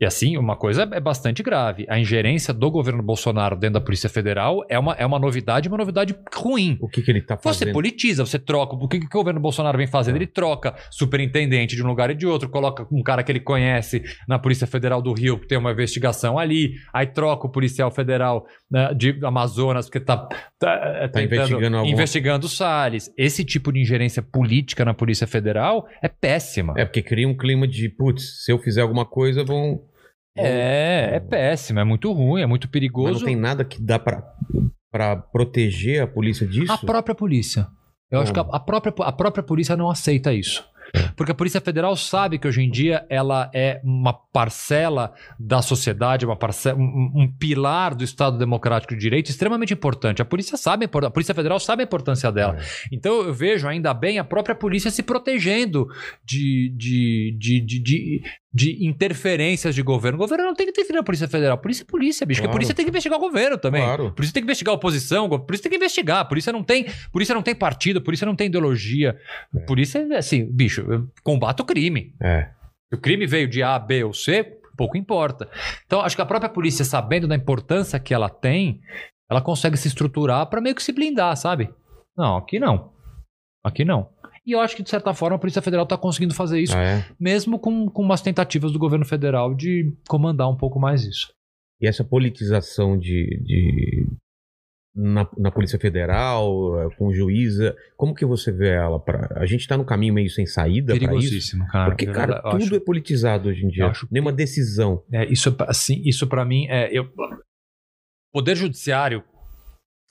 Speaker 3: E assim, uma coisa é bastante grave. A ingerência do governo Bolsonaro dentro da Polícia Federal é uma, é uma novidade, uma novidade ruim.
Speaker 1: O que, que ele tá
Speaker 3: Você
Speaker 1: fazendo?
Speaker 3: politiza, você troca. O que, que o governo Bolsonaro vem fazendo? Ele troca superintendente de um lugar e de outro, coloca um cara que ele conhece na Polícia Federal do Rio, que tem uma investigação ali, aí troca o policial federal né, de Amazonas, porque tá, tá, é, tentando-
Speaker 1: investigando alguma-
Speaker 3: investigando o Salles. Esse tipo de ingerência política na Polícia Federal é péssima.
Speaker 1: É, porque cria um clima de, putz, se eu fizer alguma coisa, vão.
Speaker 3: É, é péssima, é muito ruim, é muito
Speaker 1: Mas
Speaker 3: perigoso.
Speaker 1: não tem nada que dá pra proteger a polícia disso?
Speaker 3: A própria polícia. Eu acho que a, a própria, a própria polícia não aceita isso. Porque a Polícia Federal sabe que hoje em dia ela é uma parcela da sociedade, uma parcela, um, um pilar do Estado Democrático de Direito extremamente importante. A polícia sabe, a Polícia Federal sabe a importância dela. Então eu vejo ainda bem a própria polícia se protegendo de, de, de, de, de, de interferências de governo. O governo não tem que interferir na Polícia Federal. Polícia é polícia, bicho. Porque
Speaker 1: Claro.
Speaker 3: a polícia tem que investigar o governo também.
Speaker 1: Claro.
Speaker 3: Por isso tem que investigar a oposição, por isso tem que investigar. Por isso não tem, isso não tem partido, isso não tem ideologia.
Speaker 1: É.
Speaker 3: É assim, bicho, eu combato o crime.
Speaker 1: É.
Speaker 3: Se o crime veio de A, B ou C, pouco importa. Então, acho que a própria polícia, sabendo da importância que ela tem, ela consegue se estruturar para meio que se blindar, sabe? Não, aqui não. Aqui não. E eu acho que, de certa forma, a Polícia Federal está conseguindo fazer isso,
Speaker 1: Ah, é?
Speaker 3: mesmo com, com umas tentativas do governo federal de comandar um pouco mais isso.
Speaker 1: E essa politização de. de- na, na Polícia Federal, eh, com juíza, como que você vê ela? Pra, a gente tá no caminho meio sem saída pra isso?
Speaker 3: cara.
Speaker 1: Porque, cara,
Speaker 3: Eu
Speaker 1: tudo
Speaker 3: acho-
Speaker 1: é politizado hoje em dia.
Speaker 3: acho
Speaker 1: Nenhuma decisão.
Speaker 3: É, isso, assim, isso para mim é. Eu, Poder Judiciário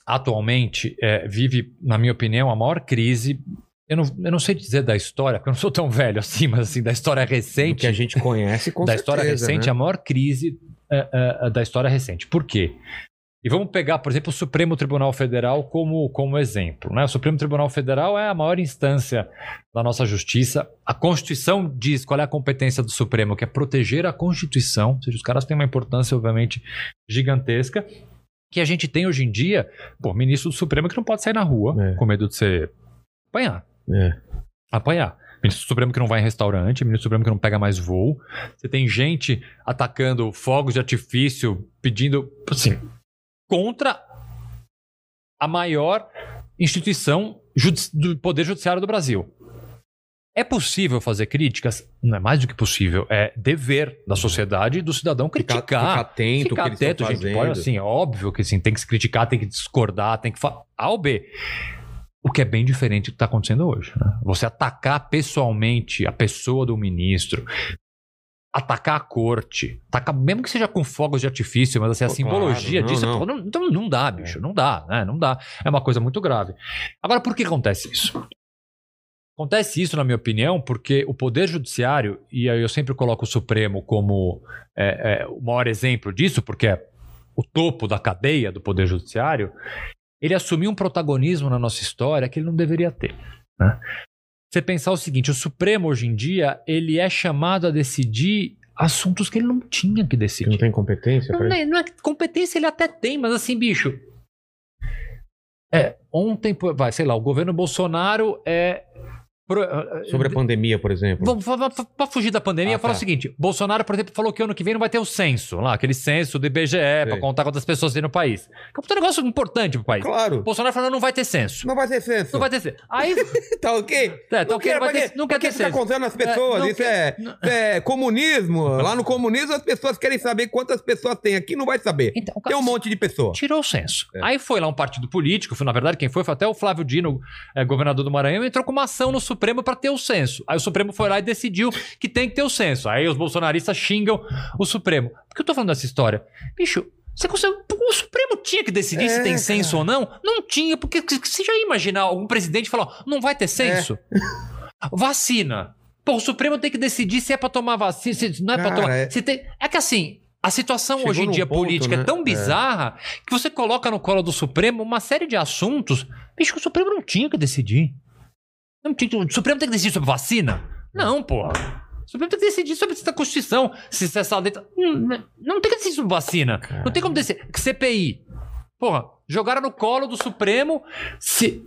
Speaker 3: atualmente é, vive, na minha opinião, a maior crise. Eu não, eu não sei dizer da história, porque eu não sou tão velho assim, mas assim, da história
Speaker 1: Do que
Speaker 3: recente.
Speaker 1: a gente conhece com
Speaker 3: da
Speaker 1: certeza,
Speaker 3: história recente,
Speaker 1: né?
Speaker 3: a maior crise é, é, da história recente. Por quê? E vamos pegar, por exemplo, o Supremo Tribunal Federal como, como exemplo. Né? O Supremo Tribunal Federal é a maior instância da nossa justiça. A Constituição diz qual é a competência do Supremo, que é proteger a Constituição. Ou seja, os caras têm uma importância, obviamente, gigantesca. Que a gente tem hoje em dia, pô, ministro do Supremo que não pode sair na rua
Speaker 1: É.
Speaker 3: com medo de ser apanhar
Speaker 1: É.
Speaker 3: apanhar. Ministro do Supremo que não vai em restaurante, ministro do Supremo que não pega mais voo. Você tem gente atacando fogos de artifício, pedindo, assim, contra a maior instituição do Poder Judiciário do Brasil. É possível fazer críticas? Não é mais do que possível. É dever da sociedade e do cidadão
Speaker 1: Ficar,
Speaker 3: criticar.
Speaker 1: ficar atento
Speaker 3: Ficar
Speaker 1: que eles
Speaker 3: atento, gente.
Speaker 1: fazendo.
Speaker 3: Pode, assim, é óbvio que assim, tem que se criticar, tem que discordar, tem que. Fa... A ou B. O que é bem diferente do que está acontecendo hoje. né? Você atacar pessoalmente a pessoa do ministro, atacar a corte, atacar, mesmo que seja com fogos de artifício, mas assim, a
Speaker 1: Pô,
Speaker 3: simbologia
Speaker 1: claro,
Speaker 3: disso.
Speaker 1: não,
Speaker 3: pô, Não, então não dá, bicho. Não dá, né? Não dá. É uma coisa muito grave. Agora, por que acontece isso? Acontece isso, na minha opinião, porque o Poder Judiciário, e aí eu sempre coloco o Supremo como é, é, o maior exemplo disso, porque é o topo da cadeia do Poder Judiciário, ele assumiu um protagonismo na nossa história que ele não deveria ter. né? Você pensar o seguinte, o Supremo hoje em dia, ele é chamado a decidir assuntos que ele não tinha que
Speaker 1: Que
Speaker 3: decidir.
Speaker 1: não tem competência
Speaker 3: Não, não é, não é competência, ele até tem, mas assim, bicho. É, ontem, vai, sei lá, o governo Bolsonaro é. Pro-
Speaker 1: Sobre a pandemia, por exemplo.
Speaker 3: Vamos para fugir da pandemia,
Speaker 1: Ah,
Speaker 3: falar
Speaker 1: tá.
Speaker 3: o seguinte: Bolsonaro, por exemplo, falou que ano que vem não vai ter o censo, lá, aquele censo do IBGE para contar quantas pessoas tem no país. Que é um negócio importante pro país.
Speaker 1: Claro.
Speaker 3: Bolsonaro falou não vai ter censo.
Speaker 1: Não vai ter censo.
Speaker 3: Não vai ter censo. Aí,
Speaker 1: Tá ok?
Speaker 3: é,
Speaker 1: Não
Speaker 3: que não
Speaker 1: quer,
Speaker 3: vai ter, não quer ter censo.
Speaker 1: contando as pessoas?
Speaker 3: não
Speaker 1: isso,
Speaker 3: quer-
Speaker 1: é, é comunismo. Lá no comunismo as pessoas querem saber quantas pessoas tem. Aqui não vai saber.
Speaker 3: Então,
Speaker 1: Tem um monte de pessoas.
Speaker 3: Tirou o censo.
Speaker 1: É.
Speaker 3: Aí foi lá um partido político, foi, na verdade, quem foi foi até o Flávio Dino, eh, governador do Maranhão, entrou com uma ação no Supremo para ter o censo. Aí o Supremo foi lá e decidiu que tem que ter o censo. Aí os bolsonaristas xingam o Supremo. Por que eu tô falando dessa história? Bicho, você consegue, o Supremo tinha que decidir
Speaker 1: É,
Speaker 3: se tem censo
Speaker 1: cara.
Speaker 3: ou não? Não tinha, porque você já ia imaginar algum presidente falar, "Ó, não vai ter censo? Vacina. Pô, o Supremo tem que decidir se é pra tomar vacina, se não é pra
Speaker 1: Cara,
Speaker 3: tomar.
Speaker 1: é-
Speaker 3: Se tem... é que assim, a situação
Speaker 1: Chegou
Speaker 3: hoje em dia
Speaker 1: ponto,
Speaker 3: política
Speaker 1: né?
Speaker 3: é tão
Speaker 1: É.
Speaker 3: bizarra que você coloca no colo do Supremo uma série de assuntos. Bicho, o Supremo não tinha que decidir. Não que- O Supremo tem que decidir sobre vacina? Não, porra. O Supremo tem que decidir sobre essa Constituição. Se essa letra. Não, não- não tem que decidir sobre vacina. Não tem como decidir. CPI. Porra, jogaram no colo do Supremo. Se.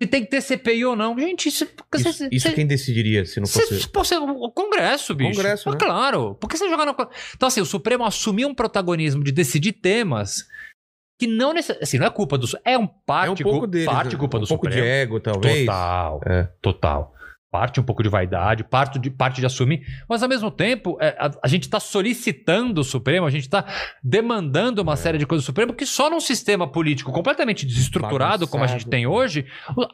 Speaker 3: Se tem que ter CPI ou não. Gente, isso.
Speaker 1: Isso,
Speaker 3: você-
Speaker 1: isso
Speaker 3: você-
Speaker 1: quem decidiria se não fosse.
Speaker 3: pô, você- o Congresso, bicho.
Speaker 1: Congresso,
Speaker 3: Ah,
Speaker 1: né?
Speaker 3: Claro. Porque você jogar no. Então, assim, o Supremo assumiu um protagonismo de decidir temas que não necessariamente. Assim, não é culpa do. É um parte,
Speaker 1: É um pouco deles.
Speaker 3: parte
Speaker 1: né?
Speaker 3: culpa
Speaker 1: um
Speaker 3: do
Speaker 1: pouco
Speaker 3: Supremo.
Speaker 1: de ego, talvez.
Speaker 3: Total.
Speaker 1: É.
Speaker 3: Total. Parte um pouco de vaidade, parte de, parte de assumir, mas ao mesmo tempo é, a, a gente está solicitando o Supremo, a gente está demandando
Speaker 1: É.
Speaker 3: uma série de coisas do Supremo que só num sistema político completamente desestruturado como a gente
Speaker 1: Bagunçado.
Speaker 3: tem hoje,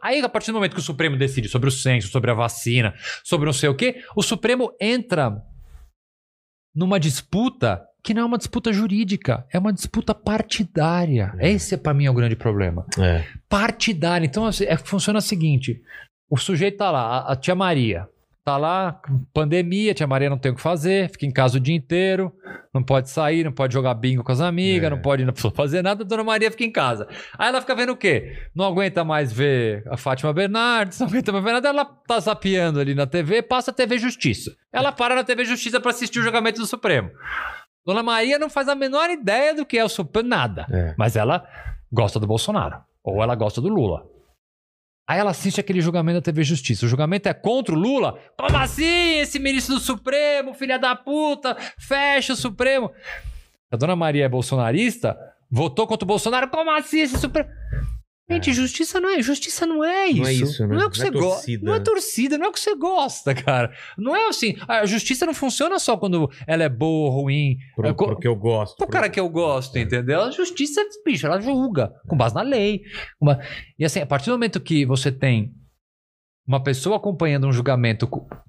Speaker 3: aí a partir do momento que o Supremo decide sobre o censo, sobre a vacina, sobre não sei o quê, o Supremo entra numa disputa que não é uma disputa jurídica, é uma disputa partidária. Esse para mim é o grande problema
Speaker 1: É.
Speaker 3: partidária. Então, assim, é, funciona o seguinte: o sujeito tá lá, a, a tia Maria. Tá lá, pandemia, tia Maria não tem o que fazer, fica em casa o dia inteiro, não pode sair, não pode jogar bingo com as amigas,
Speaker 1: É.
Speaker 3: não pode não fazer nada, a dona Maria fica em casa. Aí ela fica vendo o quê? Não aguenta mais ver a Fátima Bernardes, não aguenta mais ver nada, ela tá zapeando ali na TV, passa a TV Justiça. Ela para na TV Justiça pra assistir o julgamento do Supremo. Dona Maria não faz a menor ideia do que é o Supremo, nada.
Speaker 1: É.
Speaker 3: Mas ela gosta do Bolsonaro. Ou ela gosta do Lula. Aí ela assiste aquele julgamento da TV Justiça. O julgamento é contra o Lula? Como assim? Esse ministro do Supremo, filha da puta, fecha o Supremo. A dona Maria é bolsonarista, votou contra o Bolsonaro. Como assim esse Supremo? Gente, justiça não é, justiça não é isso.
Speaker 1: Não é isso, né?
Speaker 3: Não é o que
Speaker 1: Não é
Speaker 3: você gosta.
Speaker 1: torcida.
Speaker 3: Não é torcida, não é o que você gosta, cara. Não é assim. A justiça não funciona só quando ela é boa ou ruim.
Speaker 1: Pro,
Speaker 3: É co-
Speaker 1: pro que eu gosto.
Speaker 3: o cara que eu gosto, entendeu? A justiça, bicho, ela julga com base na lei. Uma- E assim, a partir do momento que você tem uma pessoa acompanhando um julgamento.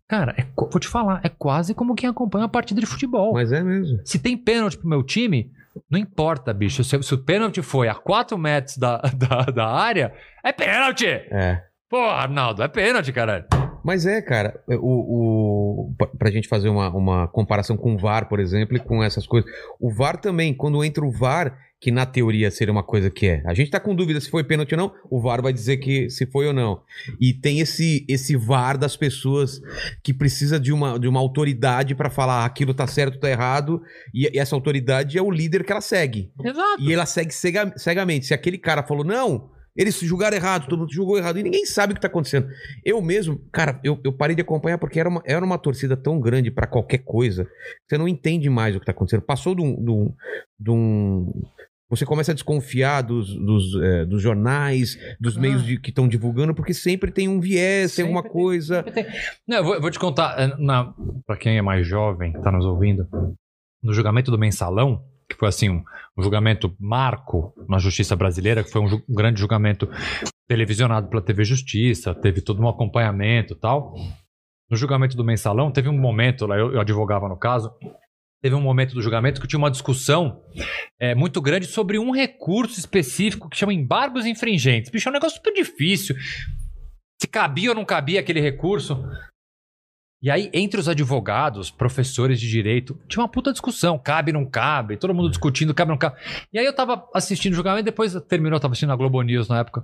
Speaker 3: Cara, é vou te falar, é quase como quem acompanha uma partida de futebol.
Speaker 1: Mas é mesmo.
Speaker 3: Se tem pênalti pro meu time, não importa, bicho. Se, se o pênalti foi a 4 metros da, da, da área, é pênalti!
Speaker 1: É.
Speaker 3: Pô, Arnaldo, é pênalti, caralho.
Speaker 1: Mas é, cara, o, o, pra- gente fazer uma, uma comparação com o VAR, por exemplo, e com essas coisas. O VAR também, quando entra o VAR, que na teoria seria uma coisa que é. A gente tá com dúvida se foi pênalti ou não, o VAR vai dizer que se foi ou não. E tem esse, esse VAR das pessoas que precisa de uma, de uma autoridade pra falar ah, aquilo tá certo, tá errado, e, e essa autoridade é o líder que ela segue.
Speaker 3: Exato.
Speaker 1: E ela segue cega- cegamente. Se aquele cara falou, não, eles julgaram errado, todo mundo julgou errado, e ninguém sabe o que tá acontecendo. Eu mesmo, cara, eu, eu parei de acompanhar porque era uma, era uma torcida tão grande pra qualquer coisa, você não entende mais o que tá acontecendo. Passou de um. De um, de um- você começa a desconfiar dos, dos, eh, dos jornais, dos
Speaker 3: Ah.
Speaker 1: meios de- que estão divulgando, porque sempre tem um viés, tem alguma
Speaker 3: tem,
Speaker 1: coisa.
Speaker 3: Não, eu vou, eu vou te contar, é, na, pra quem é mais jovem, tá nos ouvindo, no julgamento do mensalão, que foi assim, um, um julgamento marco na justiça brasileira, que foi um, um grande julgamento televisionado pela TV Justiça, teve todo um acompanhamento tal. No julgamento do mensalão, teve um momento, lá eu, eu advogava no caso, teve um momento do julgamento que tinha uma discussão é, muito grande sobre um recurso específico que chama embargos infringentes. Bicho, é um negócio super difícil. Se cabia ou não cabia aquele recurso. E aí, entre os advogados, professores de direito, tinha uma puta discussão. Cabe, não cabe, todo mundo discutindo, cabe, não cabe. E aí eu tava assistindo o julgamento, depois terminou, eu tava assistindo a Globo News na época.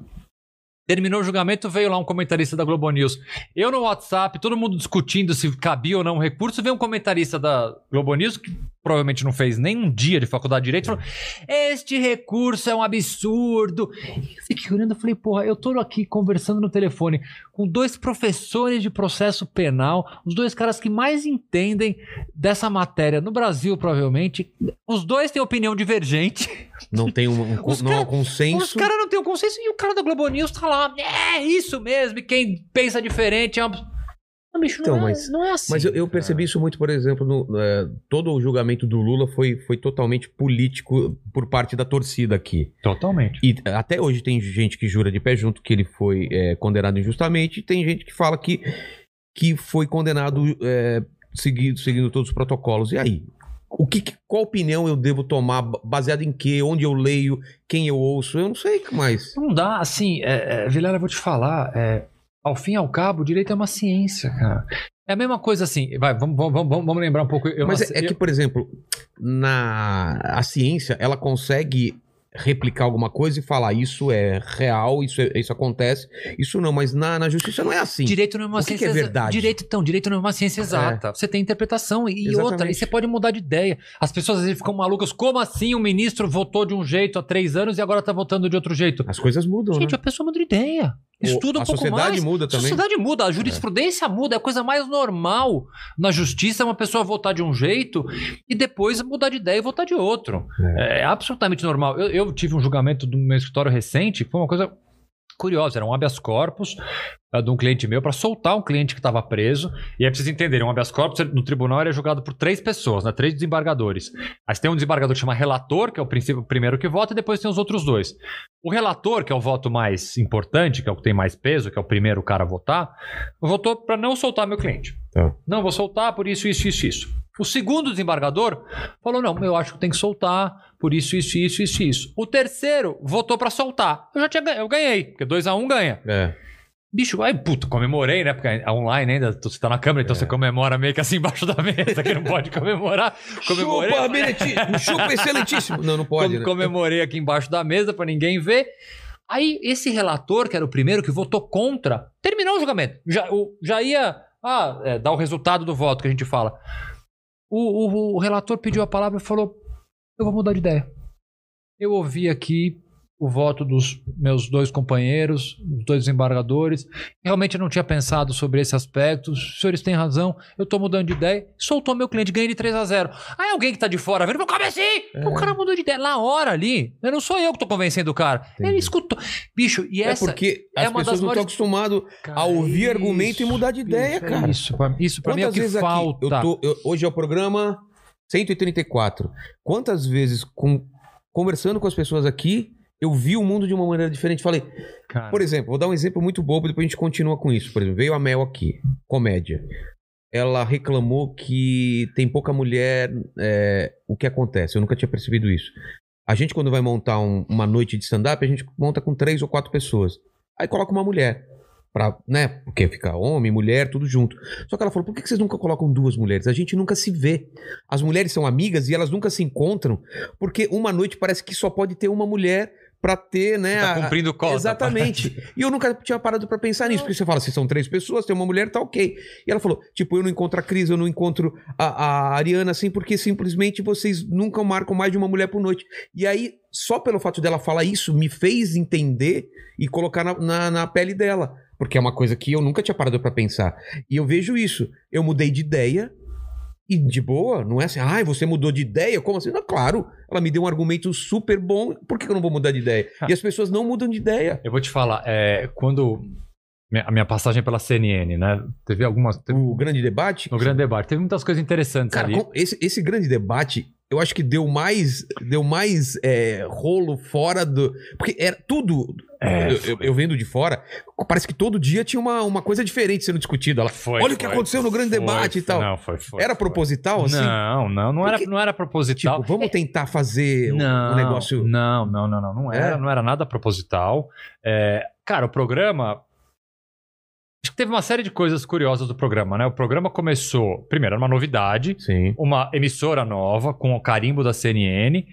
Speaker 3: Terminou o julgamento, veio lá um comentarista da Globo News. Eu no WhatsApp, todo mundo discutindo se cabia ou não o recurso. Veio um comentarista da Globo News, provavelmente não fez nem um dia de faculdade de Direito, falou: Este recurso é um absurdo. E eu fiquei olhando e falei: Porra, eu tô aqui conversando no telefone com dois professores de processo penal, os dois caras que mais entendem dessa matéria no Brasil, provavelmente. Os dois têm opinião divergente.
Speaker 1: Não tem um, um- não há um
Speaker 3: cara-
Speaker 1: consenso.
Speaker 3: Os caras não têm o consenso e o cara da Globo News tá lá. É isso mesmo. E quem pensa diferente é uma. Não, bicho,
Speaker 1: Então,
Speaker 3: não, é,
Speaker 1: mas-
Speaker 3: não é assim.
Speaker 1: Mas eu, eu percebi isso muito, por exemplo, no, é, todo o julgamento do Lula foi, foi totalmente político por parte da torcida aqui.
Speaker 3: Totalmente.
Speaker 1: E até hoje tem gente que jura de pé junto que ele foi é, condenado injustamente, e tem gente que fala que, que foi condenado é, seguindo, seguindo todos os protocolos. E aí? O que, qual opinião eu devo tomar? Baseado em quê? Onde eu leio? Quem eu ouço? Eu não sei o que mais.
Speaker 3: Não dá, assim, é, é, Vilela, eu vou te falar, é, ao fim e ao cabo, o direito é uma ciência, cara. É a mesma coisa assim, vai, vamos, vamos, vamos, lembrar um pouco. Eu,
Speaker 1: Mas é, é que, por exemplo, na a ciência, ela consegue replicar alguma coisa e falar isso é real, isso, é- isso acontece. Isso não, mas na, na justiça não é assim.
Speaker 3: Direito não é uma
Speaker 1: O que que
Speaker 3: ciência
Speaker 1: é
Speaker 3: exa-
Speaker 1: verdade?
Speaker 3: Direito, então, direito não é uma ciência exata. Você tem interpretação e
Speaker 1: Exatamente.
Speaker 3: outra, e você pode mudar de ideia. As pessoas às vezes ficam malucas. Como assim o ministro votou de um jeito há três anos e agora tá votando de outro jeito?
Speaker 1: As coisas mudam,
Speaker 3: Gente,
Speaker 1: né?
Speaker 3: a pessoa muda de ideia. Estuda um
Speaker 1: a
Speaker 3: pouco
Speaker 1: sociedade
Speaker 3: mais.
Speaker 1: muda
Speaker 3: A
Speaker 1: também.
Speaker 3: sociedade muda, a jurisprudência muda, é a coisa mais normal. Na justiça, uma pessoa votar de um jeito e depois mudar de ideia e votar de outro. É, absolutamente normal. Eu, eu tive um julgamento do meu escritório recente, que foi uma coisa curiosa. Era um habeas corpus eh, de um cliente meu para soltar um cliente que estava preso. E aí precisa entender, um habeas corpus no tribunal ele é julgado por três pessoas, né? três desembargadores. Aí tem um desembargador que chama relator, que é o, princípio, o primeiro que vota, e depois tem os outros dois. O relator, que é o voto mais importante, que é o que tem mais peso, que é o primeiro cara a votar, votou para não soltar meu cliente.
Speaker 1: Tá.
Speaker 3: Não vou soltar por isso, isso, isso, isso. O segundo desembargador falou: não, eu acho que tem que soltar por isso, isso, isso, isso, isso. O terceiro votou para soltar. Eu já tinha ganho, eu ganhei, porque 2 a 1 um ganha.
Speaker 1: É.
Speaker 3: Bicho, aí, puto, comemorei, né? Porque é online ainda, você tá na câmera, então você comemora meio que assim embaixo da mesa, que não pode comemorar. Comemorei.
Speaker 1: Chupa, beneti- chupa excelentíssimo. Não, não pode.
Speaker 3: Com-
Speaker 1: né?
Speaker 3: Comemorei aqui embaixo da mesa pra ninguém ver. Aí, esse relator, que era o primeiro que votou contra, terminou o julgamento. Já, o- já ia ah, é, dar o resultado do voto que a gente fala. O, o- o relator pediu a palavra e falou: Eu vou mudar de ideia. Eu ouvi aqui o voto dos meus dois companheiros, os dois desembargadores. Realmente eu não tinha pensado sobre esse aspecto. Os senhores têm razão. Eu tô mudando de ideia. Soltou meu cliente, ganhei de 3 a 0 Aí alguém que tá de fora vendo, como assim?
Speaker 1: É.
Speaker 3: O cara mudou de ideia. Na hora ali, não sou eu que tô convencendo o cara.
Speaker 1: Entendi.
Speaker 3: Ele escutou. Bicho, e
Speaker 1: É
Speaker 3: essa...
Speaker 1: porque
Speaker 3: é
Speaker 1: as
Speaker 3: uma
Speaker 1: pessoas
Speaker 3: das
Speaker 1: não estão
Speaker 3: maiores-
Speaker 1: acostumadas
Speaker 3: Cara,
Speaker 1: a ouvir
Speaker 3: isso,
Speaker 1: argumento e mudar de ideia,
Speaker 3: bicho, é
Speaker 1: cara.
Speaker 3: Isso, pra, isso pra mim é o
Speaker 1: Quantas
Speaker 3: que
Speaker 1: vezes
Speaker 3: falta.
Speaker 1: aqui, eu tô, eu- hoje é o programa 134. Quantas vezes, com- conversando com as pessoas aqui, eu vi o mundo de uma maneira diferente. Falei,
Speaker 3: Cara,
Speaker 1: por exemplo, vou dar um exemplo muito bobo, depois a gente continua com isso. Por exemplo, veio a Mel aqui, comédia. Ela reclamou que tem pouca mulher. é, o que acontece? Eu nunca tinha percebido isso. A gente, quando vai montar um- uma noite de stand-up, a gente monta com três ou quatro pessoas. Aí coloca uma mulher. Pra, né? Porque fica homem, mulher, tudo junto. Só que ela falou: por que que vocês nunca colocam duas mulheres? A gente nunca se vê. As mulheres são amigas e elas nunca se encontram, porque uma noite parece que só pode ter uma mulher pra ter, né?
Speaker 3: tá
Speaker 1: a-
Speaker 3: cumprindo cota.
Speaker 1: Exatamente. E eu nunca tinha parado pra pensar nisso, porque você fala, se são três pessoas, tem uma mulher, tá ok. E ela falou, tipo, eu não encontro a Cris, eu não encontro a, a Ariana, assim, porque simplesmente vocês nunca marcam mais de uma mulher por noite. E aí, só pelo fato dela falar isso, me fez entender e colocar na, na, na pele dela. Porque é uma coisa que eu nunca tinha parado pra pensar. E eu vejo isso. Eu mudei de ideia, e de boa, não é assim, ai, você mudou de ideia? Como assim? Não, claro, ela me deu um argumento super bom, por que eu não vou mudar de ideia? E as pessoas não mudam de ideia.
Speaker 3: Eu vou te falar, é, quando a minha passagem pela CNN, né? Teve algumas. Teve,
Speaker 1: O grande debate.
Speaker 3: no grande debate, teve muitas coisas interessantes
Speaker 1: Cara,
Speaker 3: ali.
Speaker 1: esse, esse grande debate, eu acho que deu mais, deu mais é, rolo fora do. Porque era tudo.
Speaker 3: É,
Speaker 1: eu, eu- eu vendo de fora, parece que todo dia tinha uma, uma coisa diferente sendo discutida.
Speaker 3: Foi,
Speaker 1: Olha o que
Speaker 3: foi,
Speaker 1: aconteceu no grande
Speaker 3: foi,
Speaker 1: debate e
Speaker 3: foi,
Speaker 1: tal.
Speaker 3: Não, foi, foi.
Speaker 1: era
Speaker 3: foi.
Speaker 1: proposital, assim?
Speaker 3: Não, não, não era,
Speaker 1: Porque-
Speaker 3: não era proposital.
Speaker 1: Tipo, vamos tentar fazer
Speaker 3: não,
Speaker 1: um negócio.
Speaker 3: Não, não, não, não. Não era,
Speaker 1: É?
Speaker 3: não era nada proposital. É, cara, o programa. Acho que teve uma série de coisas curiosas do programa, né? O programa começou. Primeiro, era uma novidade,
Speaker 1: Sim.
Speaker 3: uma emissora nova, com o carimbo da CNN.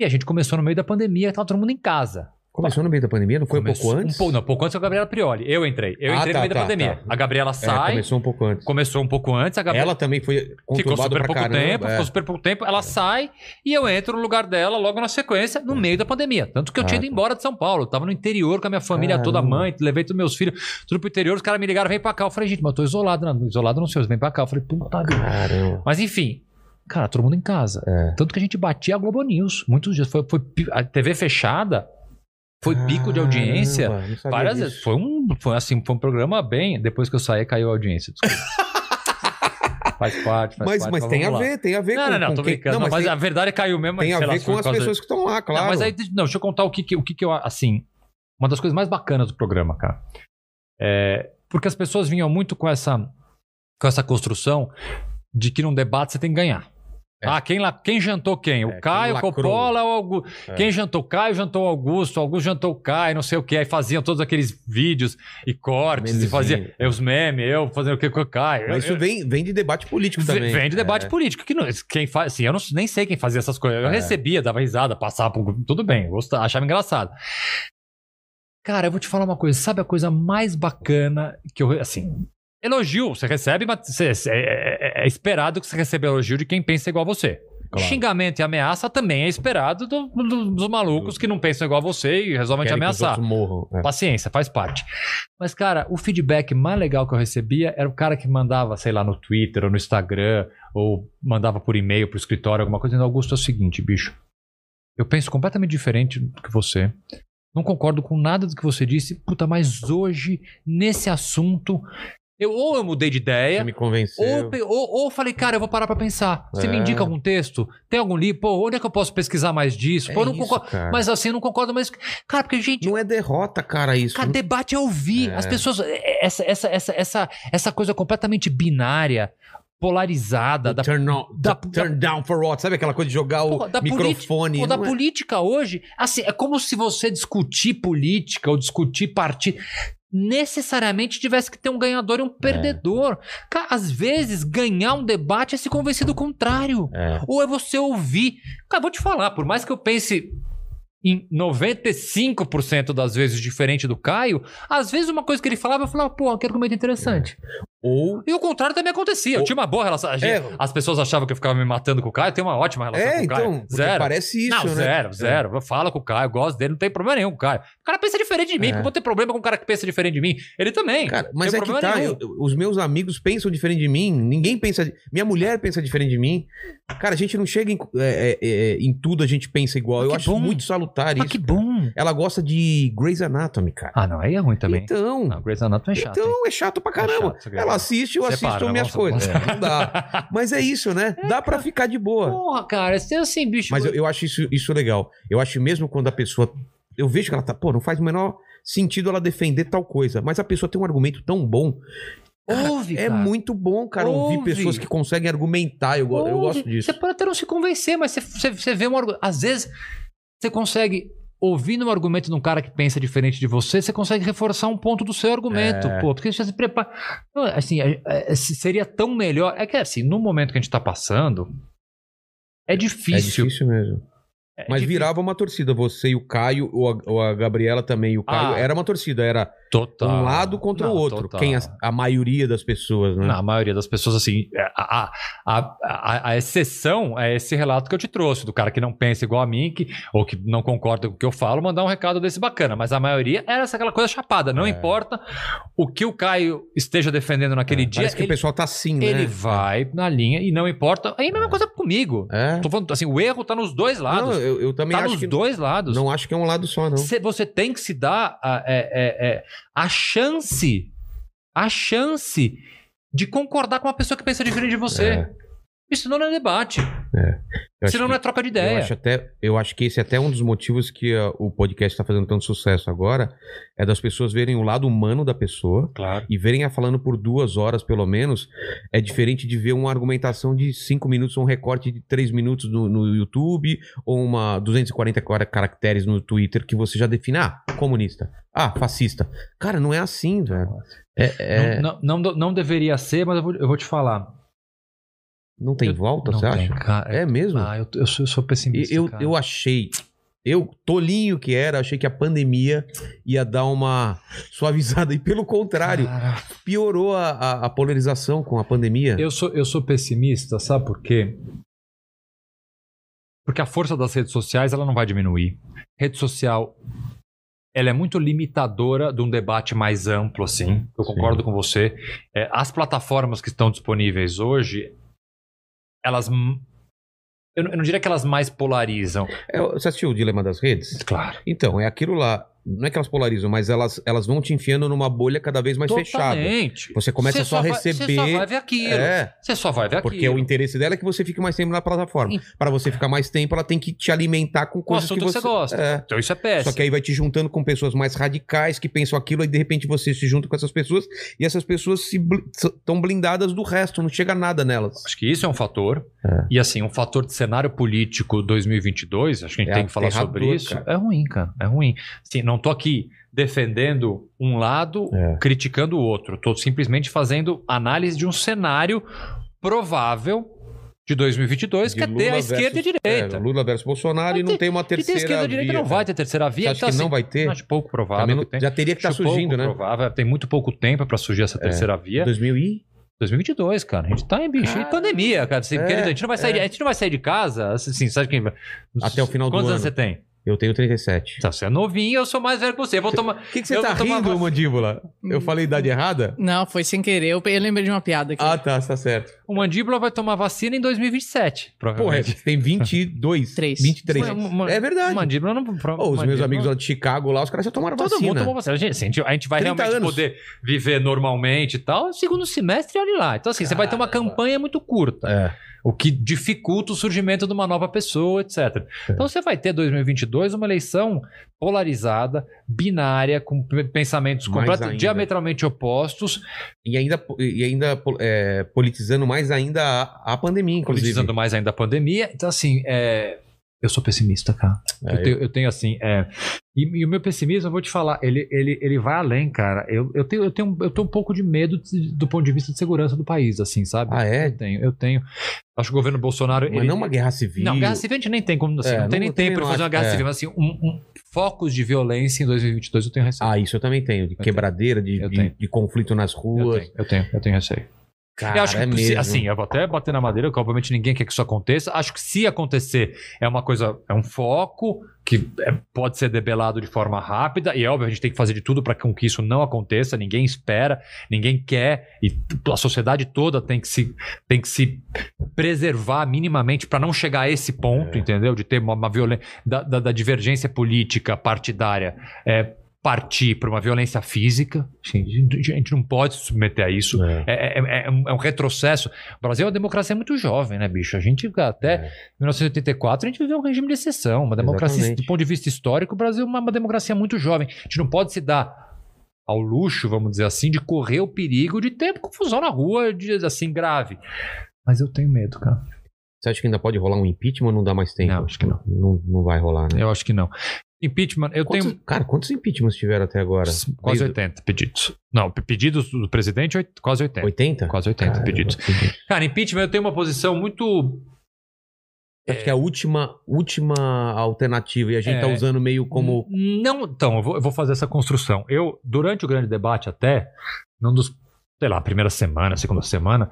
Speaker 3: E a gente começou no meio da pandemia, tava todo mundo em casa.
Speaker 1: Começou no meio da pandemia, não foi um
Speaker 3: Começou-
Speaker 1: pouco antes?
Speaker 3: Um pouco, não, pouco antes foi a Gabriela Prioli. Eu entrei. Eu
Speaker 1: Ah,
Speaker 3: entrei
Speaker 1: tá,
Speaker 3: no meio
Speaker 1: tá,
Speaker 3: da pandemia.
Speaker 1: tá.
Speaker 3: A Gabriela
Speaker 1: É,
Speaker 3: sai.
Speaker 1: começou um pouco antes.
Speaker 3: Começou um pouco antes, a Gabriela
Speaker 1: Ela também foi
Speaker 3: ficou super pouco
Speaker 1: caramba.
Speaker 3: tempo,
Speaker 1: é.
Speaker 3: ficou super pouco tempo, ela sai e eu entro no lugar dela logo na sequência, no meio da pandemia. Tanto que eu
Speaker 1: Ah,
Speaker 3: tinha ido
Speaker 1: tá.
Speaker 3: embora de São Paulo, eu tava no interior com a minha família toda,
Speaker 1: Caramba.
Speaker 3: mãe, levei todos meus filhos, tudo pro interior, os caras me ligaram, vem pra cá. Eu falei, gente, mas eu tô isolado, não, isolado não sei, vem pra cá. Eu falei, puta.
Speaker 1: Caramba.
Speaker 3: Mas enfim, cara, todo mundo em casa.
Speaker 1: É.
Speaker 3: Tanto que a gente batia a Globo News muitos dias. Foi, foi a TV fechada, foi pico de audiência. Várias vezes. Foi um, foi assim, foi um programa bem. Depois que eu saí, caiu a audiência. Desculpa. faz parte, faz
Speaker 1: Mas,
Speaker 3: parte.
Speaker 1: mas tem a
Speaker 3: lá.
Speaker 1: ver, tem a ver
Speaker 3: Não,
Speaker 1: com,
Speaker 3: não, não,
Speaker 1: com
Speaker 3: tô
Speaker 1: quem...
Speaker 3: brincando.
Speaker 1: Não,
Speaker 3: Não,
Speaker 1: mas
Speaker 3: mas
Speaker 1: tem,
Speaker 3: a verdade caiu mesmo.
Speaker 1: tem a
Speaker 3: lá,
Speaker 1: ver com as pessoas que estão lá, claro.
Speaker 3: Não, mas aí, não, deixa eu contar o que, que- o que, que eu, assim, uma das coisas mais bacanas do programa, cara. É, porque as pessoas vinham muito com essa, com essa construção de que num debate você tem que ganhar.
Speaker 1: É.
Speaker 3: Ah, quem, lá, quem jantou quem? O
Speaker 1: É,
Speaker 3: Caio, o. Coppola ou o Augusto?
Speaker 1: É.
Speaker 3: Quem jantou o Caio, jantou o Augusto. O Augusto jantou o Caio, não sei o que. Aí faziam todos aqueles vídeos e cortes.
Speaker 1: Memezinho.
Speaker 3: E fazia eu, os memes, eu fazendo o que com o Caio.
Speaker 1: Mas
Speaker 3: Eu-
Speaker 1: isso vem, vem de debate político também.
Speaker 3: Vem de debate
Speaker 1: É.
Speaker 3: político. Que não, quem faz, assim, eu não, nem sei quem fazia essas coisas. Eu
Speaker 1: É.
Speaker 3: recebia, dava risada, passava por. Tudo bem, gostava, achava engraçado. Cara, eu vou te falar uma coisa. Sabe a coisa mais bacana que eu. Assim, elogio, você recebe, mas você- é, é- é esperado que você receba elogio de quem pensa igual a você.
Speaker 1: Claro.
Speaker 3: Xingamento e ameaça também é esperado do- do- dos malucos que não pensam igual a você e resolvem te
Speaker 1: Querem que os
Speaker 3: ameaçar.
Speaker 1: morram. É.
Speaker 3: Paciência, faz parte. Mas, cara, o feedback mais legal que eu recebia era o cara que mandava, sei lá, no Twitter ou no Instagram, ou mandava por e-mail pro escritório, alguma coisa. dizendo, Augusto, é o seguinte, bicho. Eu penso completamente diferente do que você. Não concordo com nada do que você disse. Puta, mas hoje, nesse assunto, eu ou eu mudei de
Speaker 1: Você
Speaker 3: ideia,
Speaker 1: me convenceu.
Speaker 3: ou, ou, ou falei, cara, eu vou parar pra pensar. Você me
Speaker 1: É.
Speaker 3: indica algum texto? Tem algum livro? Pô, onde é que eu posso pesquisar mais disso?
Speaker 1: É
Speaker 3: Pô, eu não
Speaker 1: isso,
Speaker 3: concordo.
Speaker 1: cara.
Speaker 3: Mas assim, eu não concordo mais. Cara, porque, gente,
Speaker 1: Não é derrota, cara, isso.
Speaker 3: Cara, debate é ouvir.
Speaker 1: É.
Speaker 3: As pessoas. é- Essa, essa, essa, essa, essa coisa completamente binária, polarizada. Da,
Speaker 1: turn, on,
Speaker 3: da-
Speaker 1: turn down for what? Sabe aquela coisa de jogar o
Speaker 3: da
Speaker 1: microfone?
Speaker 3: Pô, da
Speaker 1: é-
Speaker 3: política hoje, assim, é como se você discutir política ou discutir partido. Necessariamente tivesse que ter um ganhador e um perdedor. Cara, às vezes, ganhar um debate é se convencer do contrário.
Speaker 1: É.
Speaker 3: Ou é você ouvir. Cara, vou te falar, por mais que eu pense em 95% das vezes diferente do Caio, às vezes uma coisa que ele falava, eu falava, pô, que argumento interessante.
Speaker 1: Ou.
Speaker 3: E o contrário também acontecia. Eu
Speaker 1: Ou-
Speaker 3: tinha uma boa relação. Gente-
Speaker 1: É.
Speaker 3: As pessoas achavam que eu ficava me matando com o Caio, eu tenho uma ótima relação
Speaker 1: É,
Speaker 3: com o Caio.
Speaker 1: então.
Speaker 3: Zero.
Speaker 1: Parece isso,
Speaker 3: não,
Speaker 1: né?
Speaker 3: zero, zero. Eu falo com o Caio, eu gosto dele, não tem problema nenhum com o Caio. O cara pensa diferente de mim,
Speaker 1: É.
Speaker 3: porque eu vou ter problema com um cara que pensa diferente de mim. Ele também.
Speaker 1: Cara, mas é que tá, eu- os meus amigos pensam diferente de mim, ninguém pensa. Minha mulher pensa diferente de mim. Cara, a gente não chega em, é, é, é, em tudo, a gente pensa igual. Eu acho
Speaker 3: bom.
Speaker 1: muito salutar isso.
Speaker 3: que bom.
Speaker 1: Ela gosta de Grey's Anatomy, cara.
Speaker 3: Ah, não, aí é ruim também.
Speaker 1: Então.
Speaker 3: Não, Grey's Anatomy é chato. hein?
Speaker 1: então é chato pra caramba.
Speaker 3: chato, é
Speaker 1: Ela assiste, eu
Speaker 3: Separa,
Speaker 1: assisto minhas
Speaker 3: Nossa,
Speaker 1: coisas. É, não dá. Mas é isso, né? Dá pra ficar de boa.
Speaker 3: Porra, cara, você assim, bicho.
Speaker 1: Mas eu, eu acho isso, isso legal. Eu acho mesmo quando a pessoa. Eu vejo que ela tá. Pô, não faz o menor sentido ela defender tal coisa. Mas a pessoa tem um argumento tão bom. Cara,
Speaker 3: Ouve,
Speaker 1: é
Speaker 3: cara.
Speaker 1: muito bom, cara, ouvir
Speaker 3: Ouve.
Speaker 1: pessoas que conseguem argumentar. Eu, eu gosto disso.
Speaker 3: Você pode até não se convencer, mas você, você, você vê um argumento. Às vezes, você consegue. Ouvindo um argumento de um cara que pensa diferente de você, você consegue reforçar um ponto do seu argumento,
Speaker 1: É.
Speaker 3: pô, porque você se prepara. Assim, é- é- seria tão melhor. É que assim, no momento que a gente tá passando, é
Speaker 1: É
Speaker 3: difícil.
Speaker 1: difícil mesmo.
Speaker 3: É
Speaker 1: Mas
Speaker 3: difícil.
Speaker 1: virava uma torcida. Você e o Caio, ou a, ou a Gabriela também e o Caio.
Speaker 3: Ah.
Speaker 1: Era uma torcida. Era
Speaker 3: Total.
Speaker 1: um lado contra
Speaker 3: Não,
Speaker 1: o outro.
Speaker 3: total.
Speaker 1: Quem a, a maioria das pessoas, né?
Speaker 3: Não, a maioria das pessoas, assim, a, a, a, a, a exceção é esse relato que eu te trouxe, do cara que não pensa igual a mim, que, ou que não concorda com o que eu falo, mandar um recado desse bacana. Mas a maioria era essa aquela coisa chapada. Não
Speaker 1: É.
Speaker 3: importa o que o Caio esteja defendendo naquele
Speaker 1: É,
Speaker 3: dia,
Speaker 1: Parece que
Speaker 3: ele,
Speaker 1: o pessoal tá assim, né?
Speaker 3: ele vai na linha e não importa. Aí a mesma coisa comigo.
Speaker 1: É.
Speaker 3: Tô falando assim, o erro tá nos dois
Speaker 1: Não,
Speaker 3: lados.
Speaker 1: Eu, eu também
Speaker 3: tá
Speaker 1: acho
Speaker 3: nos
Speaker 1: que.
Speaker 3: dois lados.
Speaker 1: Não acho que é um lado só, não.
Speaker 3: Cê- você tem que se dar a, é, é, é, a chance, a chance de concordar com uma pessoa que pensa diferente de você.
Speaker 1: É.
Speaker 3: Isso não é debate.
Speaker 1: Eu acho
Speaker 3: Senão não é troca de
Speaker 1: Eu
Speaker 3: ideia.
Speaker 1: acho, até, eu acho que esse é até um dos motivos que ah, o podcast está fazendo tanto sucesso agora. É das pessoas verem o lado humano da pessoa
Speaker 3: Claro.
Speaker 1: e verem ela falando por duas horas, pelo menos. É diferente de ver uma argumentação de cinco minutos, ou um recorte de três minutos no, no YouTube, ou uma 240 cara- caracteres no Twitter que você já define. Ah, comunista. Ah, fascista. Cara, não é assim, velho. É, é- não,
Speaker 3: Não, não, não deveria ser, mas eu vou, eu vou te falar.
Speaker 1: Tem
Speaker 3: Eu-
Speaker 1: volta,
Speaker 3: não
Speaker 1: você
Speaker 3: tem,
Speaker 1: acha?
Speaker 3: cara.
Speaker 1: É mesmo?
Speaker 3: Ah, eu, eu, sou, eu sou pessimista.
Speaker 1: eu,
Speaker 3: cara.
Speaker 1: eu achei, eu, tolinho que era, achei que a pandemia ia dar uma suavizada. E pelo contrário,
Speaker 3: Cara,
Speaker 1: piorou a, a- a polarização com a pandemia.
Speaker 3: eu, sou, eu sou pessimista, sabe por quê? Porque a força das redes sociais ela não vai diminuir. Rede social ela é muito limitadora de um debate mais amplo, assim. Eu
Speaker 1: Sim.
Speaker 3: concordo com você. É, as plataformas que estão disponíveis hoje, elas. m- Eu não, eu não diria que elas mais polarizam.
Speaker 1: É, você assistiu o Dilema das Redes?
Speaker 3: Claro.
Speaker 1: Então, é aquilo lá. Não é que elas polarizam, mas elas, elas vão te enfiando numa bolha cada vez mais fechada.
Speaker 3: Totalmente.
Speaker 1: Você começa
Speaker 3: Você
Speaker 1: só a
Speaker 3: vai-
Speaker 1: receber.
Speaker 3: Você só vai ver aquilo.
Speaker 1: É,
Speaker 3: Você só vai ver aquilo.
Speaker 1: porque o interesse dela é que você fique mais tempo na plataforma. Para você ficar mais tempo, ela tem que te alimentar com coisas que
Speaker 3: que
Speaker 1: você,
Speaker 3: você gosta.
Speaker 1: É.
Speaker 3: Então isso é péssimo.
Speaker 1: Só que aí vai te juntando com pessoas mais radicais que pensam aquilo, e de repente você se junta com essas pessoas e essas pessoas estão blindadas do resto, não chega nada nelas.
Speaker 3: Acho que isso é um fator.
Speaker 1: É.
Speaker 3: E assim, um fator de cenário político 2022, acho que a gente
Speaker 1: É
Speaker 3: tem que falar sobre isso.
Speaker 1: cara.
Speaker 3: É ruim, cara. É ruim. Assim, não tô aqui defendendo um lado,
Speaker 1: É.
Speaker 3: criticando o outro. Tô simplesmente fazendo análise de um cenário provável de 2022,
Speaker 1: De
Speaker 3: que é ter a esquerda e a
Speaker 1: versus-
Speaker 3: direita.
Speaker 1: É, Lula versus Bolsonaro
Speaker 3: Vai
Speaker 1: e não
Speaker 3: ter-
Speaker 1: tem uma terceira
Speaker 3: esquerda e direita
Speaker 1: via.
Speaker 3: não vai ter terceira via.
Speaker 1: Você acha
Speaker 3: então,
Speaker 1: que não
Speaker 3: assim,
Speaker 1: vai ter?
Speaker 3: Acho pouco provável.
Speaker 1: Também não- já teria que estar
Speaker 3: pouco
Speaker 1: surgindo, né?
Speaker 3: provável. Tem muito pouco tempo para surgir essa terceira via.
Speaker 1: 2000 e...
Speaker 3: 2022, cara. A gente tá em bicho.
Speaker 1: Cara,
Speaker 3: em pandemia, cara. Assim,
Speaker 1: é,
Speaker 3: a, gente não vai sair,
Speaker 1: é.
Speaker 3: de- a gente não vai sair de casa. Assim, sabe quem vai.
Speaker 1: Até o final do
Speaker 3: Quantos
Speaker 1: ano.
Speaker 3: anos você tem?
Speaker 1: Eu tenho 37.
Speaker 3: Tá, você é novinho, eu sou mais velho que você. Eu vou tomar.
Speaker 1: O que, que você
Speaker 3: Eu
Speaker 1: tá
Speaker 3: tomar
Speaker 1: rindo,
Speaker 3: vacina.
Speaker 1: mandíbula? Eu falei idade errada?
Speaker 2: Não, foi sem querer. Eu, eu lembrei de uma piada aqui.
Speaker 1: Ah, tá, tá certo.
Speaker 3: O mandíbula vai tomar vacina em 2027.
Speaker 1: Porra,
Speaker 3: Provavelmente.
Speaker 1: você tem 22.
Speaker 2: Três.
Speaker 1: 23.
Speaker 3: Uma- uma-
Speaker 1: É verdade.
Speaker 3: O mandíbula não. pro-
Speaker 1: Ô, os meus
Speaker 3: mandíbula-
Speaker 1: amigos lá de Chicago, lá, os caras já tomaram
Speaker 3: Todo
Speaker 1: vacina.
Speaker 3: mundo tomou vacina. A gente, a gente- vai
Speaker 1: 30
Speaker 3: realmente
Speaker 1: anos.
Speaker 3: poder viver normalmente e tal. Segundo semestre, olha lá. Então, assim, você vai ter uma campanha muito curta.
Speaker 1: É.
Speaker 3: O que dificulta o surgimento de uma nova pessoa, etc.
Speaker 1: É.
Speaker 3: Então você vai ter 2022 uma eleição polarizada, binária, com pensamentos completos,
Speaker 1: ainda.
Speaker 3: diametralmente opostos,
Speaker 1: E ainda, e ainda é, politizando mais ainda a, a pandemia, inclusive.
Speaker 3: politizando mais ainda a pandemia. Então, assim, é, eu sou pessimista, cara.
Speaker 1: É,
Speaker 3: eu, tenho, eu tenho, assim. é, e, e o meu pessimismo, eu vou te falar, ele, ele, ele vai além, cara. Eu, eu, tenho, eu, tenho, eu tenho um pouco de medo de- do ponto de vista de segurança do país, assim, sabe?
Speaker 1: Ah, é?
Speaker 3: Eu tenho, eu tenho. Acho que o governo Bolsonaro.
Speaker 1: Mas
Speaker 3: ele-
Speaker 1: não uma guerra civil.
Speaker 3: Não, guerra civil a gente nem tem como. Assim,
Speaker 1: É,
Speaker 3: não tem nem
Speaker 1: eu
Speaker 3: tempo para fazer uma guerra
Speaker 1: é.
Speaker 3: civil. Mas, assim, um, um- focos de violência em 2022 eu tenho receio.
Speaker 1: Ah, isso eu também tenho. De quebradeira, de,
Speaker 3: Eu
Speaker 1: de, de conflito nas
Speaker 3: eu,
Speaker 1: ruas.
Speaker 3: tenho, eu tenho, eu tenho receio.
Speaker 1: Cara,
Speaker 3: eu acho que,
Speaker 1: é mesmo.
Speaker 3: assim, eu vou até bater na madeira, que obviamente ninguém quer que isso aconteça. Acho que se acontecer, é uma coisa, é um foco que é, pode ser debelado de forma rápida, e é óbvio, a gente tem que fazer de tudo para que isso não aconteça, ninguém espera, ninguém quer, e a sociedade toda tem que se, tem que se preservar minimamente para não chegar a esse ponto,
Speaker 1: É.
Speaker 3: entendeu? De ter uma, uma violência, da, da- da divergência política partidária. É, partir para uma violência física, a gente não pode se submeter a isso.
Speaker 1: É.
Speaker 3: É, é- é um, é um retrocesso. O Brasil é uma democracia muito jovem, né, bicho? A gente até
Speaker 1: É.
Speaker 3: 1984 a gente viveu um regime de exceção, uma democracia,
Speaker 1: Exatamente.
Speaker 3: do ponto de vista histórico, o Brasil é uma, uma democracia muito jovem. A gente não pode se dar ao luxo, vamos dizer assim, de correr o perigo de ter confusão na rua, de, assim, grave. Mas eu tenho medo, cara.
Speaker 1: Você acha que ainda pode rolar um impeachment ou não dá mais tempo?
Speaker 3: Não, acho que não.
Speaker 1: Não, não vai rolar, né?
Speaker 3: Eu acho que não. Impeachment, eu
Speaker 1: Quantos-
Speaker 3: tenho
Speaker 1: Cara, quantos impeachments tiveram até agora?
Speaker 3: quase
Speaker 1: Desde-
Speaker 3: 80 pedidos. Não, pe- pedidos do presidente, quase 80.
Speaker 1: 80?
Speaker 3: Quase 80
Speaker 1: Caramba,
Speaker 3: pedidos. Cara, impeachment eu tenho uma posição muito
Speaker 1: Acho que é a última, última alternativa e a gente
Speaker 3: É.
Speaker 1: tá usando meio como.
Speaker 3: Não, então, eu vou, eu vou fazer essa construção. Eu, durante o grande debate, até, num dos, sei lá, primeira semana, segunda semana,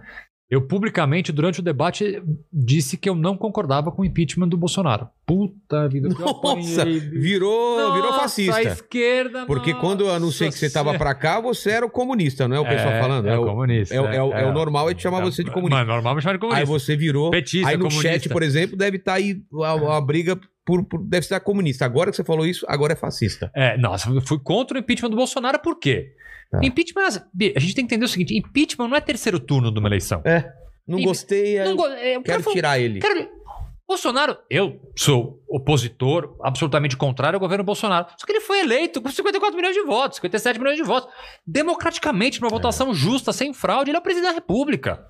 Speaker 3: eu publicamente, durante o debate, disse que eu não concordava com o impeachment do Bolsonaro. Puta vida,
Speaker 1: Nossa, virou, virou
Speaker 3: Nossa,
Speaker 1: fascista.
Speaker 3: A esquerda,
Speaker 1: Porque quando eu anunciei que você tava
Speaker 3: nossa
Speaker 1: pra cá, você era o comunista, não é o pessoal
Speaker 3: É,
Speaker 1: falando?
Speaker 3: É,
Speaker 1: É
Speaker 3: o comunista.
Speaker 1: é o- é o- é o normal é te chamar você de comunista.
Speaker 3: Mano, normal me chamar de
Speaker 1: aí
Speaker 3: comunista.
Speaker 1: você virou.
Speaker 3: Petista,
Speaker 1: aí no
Speaker 3: comunista.
Speaker 1: chat, por exemplo, deve estar aí a, a briga por, por- Deve estar comunista. Agora que você falou isso, agora é fascista.
Speaker 3: É, nossa, eu fui contra o impeachment do Bolsonaro, por quê?
Speaker 1: Tá.
Speaker 3: Impeachment, a gente tem que entender o seguinte: impeachment não é terceiro turno de uma eleição.
Speaker 1: É. Não
Speaker 3: E-
Speaker 1: gostei, aí
Speaker 3: Não go- é,
Speaker 1: quero
Speaker 3: falou-
Speaker 1: tirar ele.
Speaker 3: Quero... Bolsonaro, eu sou opositor, absolutamente contrário ao governo Bolsonaro. Só que ele foi eleito com 54 milhões de votos, 57 milhões de votos. Democraticamente, numa votação justa, sem fraude, ele é o presidente da República.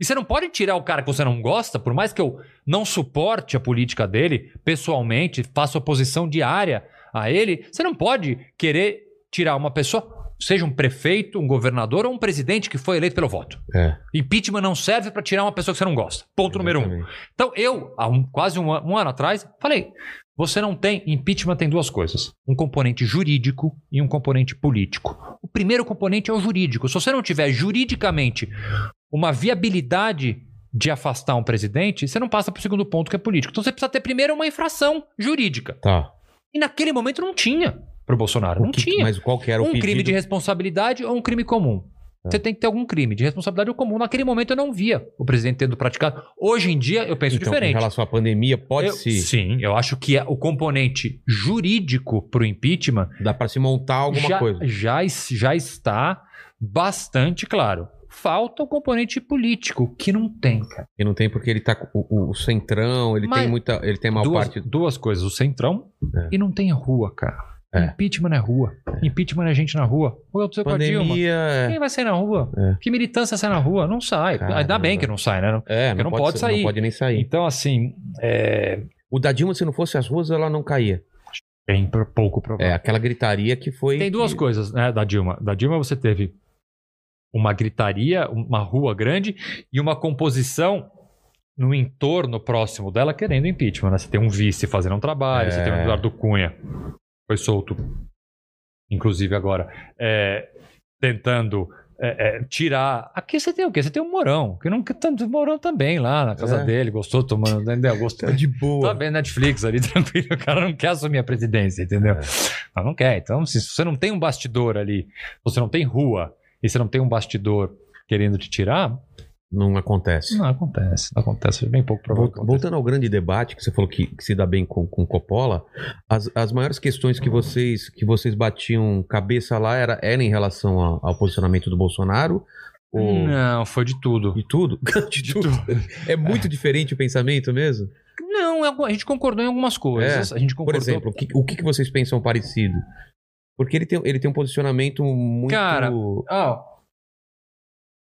Speaker 3: E você não pode tirar o cara que você não gosta, por mais que eu não suporte a política dele, pessoalmente, faça oposição diária a ele, você não pode querer tirar uma pessoa, seja um prefeito, um governador ou um presidente que foi eleito pelo voto.
Speaker 1: É,
Speaker 3: Impeachment não serve para tirar uma pessoa que você não gosta. Ponto número um.
Speaker 1: exatamente.
Speaker 3: Então, eu, há um- quase um, um ano atrás, falei: você não tem. Impeachment tem duas coisas: um componente jurídico e um componente político. O primeiro componente é o jurídico. Se você não tiver juridicamente uma viabilidade de afastar um presidente, você não passa para o segundo ponto, que é político. Então você precisa ter primeiro uma infração jurídica.
Speaker 1: Tá.
Speaker 3: E naquele momento não tinha para o Bolsonaro.
Speaker 1: O
Speaker 3: Não
Speaker 1: que-
Speaker 3: tinha
Speaker 1: Mas qual que era o
Speaker 3: um
Speaker 1: pedido?
Speaker 3: crime de responsabilidade ou um crime comum.
Speaker 1: É.
Speaker 3: Você tem que ter algum crime de responsabilidade ou comum. Naquele momento eu não via o presidente tendo praticado. Hoje em dia eu penso
Speaker 1: então,
Speaker 3: diferente.
Speaker 1: Em relação à pandemia,
Speaker 3: Eu-
Speaker 1: pode-se.
Speaker 3: Sim, eu acho que é o componente jurídico para o impeachment
Speaker 1: Dá pra se montar alguma
Speaker 3: já,
Speaker 1: coisa.
Speaker 3: Já, já está bastante claro. Falta o componente político, que não tem, cara.
Speaker 1: E não tem porque ele tá com o, o centrão, ele
Speaker 3: Mas-
Speaker 1: tem muita. Ele tem uma
Speaker 3: Duas,
Speaker 1: parte.
Speaker 3: duas coisas, o centrão
Speaker 1: É.
Speaker 3: e não tem rua, cara.
Speaker 1: É.
Speaker 3: Impeachment é rua. Impeachment é gente na rua. O que aconteceu com a Dilma?
Speaker 1: Pandemia. é-
Speaker 3: Quem vai sair na rua?
Speaker 1: É.
Speaker 3: Que militância sai na rua? Não sai.
Speaker 1: Caramba.
Speaker 3: Ainda bem que não sai, né?
Speaker 1: É,
Speaker 3: Porque
Speaker 1: não,
Speaker 3: não
Speaker 1: pode,
Speaker 3: pode
Speaker 1: sa-
Speaker 3: sair.
Speaker 1: Não pode nem sair.
Speaker 3: Então, assim, é
Speaker 1: O da Dilma, se não fosse as ruas, ela não caía.
Speaker 3: bem pouco
Speaker 1: É,
Speaker 3: provável.
Speaker 1: aquela gritaria que foi.
Speaker 3: Tem duas
Speaker 1: que-
Speaker 3: coisas, né, da Dilma. Da Dilma você teve uma gritaria, uma rua grande e uma composição no entorno próximo dela querendo impeachment. Né? Você tem um vice fazendo um trabalho,
Speaker 1: É.
Speaker 3: você tem o Eduardo Cunha, foi solto, inclusive agora, é, tentando é, é, tirar. Aqui você tem o quê? Você tem o Morão, que não tanto Morão também lá na casa
Speaker 1: É.
Speaker 3: dele, gostou tomando, entendeu? Gostou.
Speaker 1: Tá de
Speaker 3: Tá
Speaker 1: boa.
Speaker 3: vendo Netflix ali, tranquilo, o cara não quer assumir a presidência, entendeu? Mas não quer. Então, se você não tem um bastidor ali, você não tem rua, e você não tem um bastidor querendo te tirar,
Speaker 1: Não acontece.
Speaker 3: não acontece. Não acontece. É bem pouco provável.
Speaker 1: Voltando ao grande debate que você falou que, que se dá bem com, com Coppola, as, as maiores questões que vocês que vocês batiam cabeça lá era, era em relação ao, ao posicionamento do Bolsonaro ou
Speaker 3: Não, foi de tudo.
Speaker 1: de tudo? de tudo. É muito diferente o pensamento mesmo.
Speaker 3: Não, é a gente concordou em algumas coisas. A gente
Speaker 1: Por
Speaker 3: concordou.
Speaker 1: exemplo, o que, o que vocês pensam parecido? Porque ele tem, ele tem um posicionamento muito.
Speaker 3: Cara,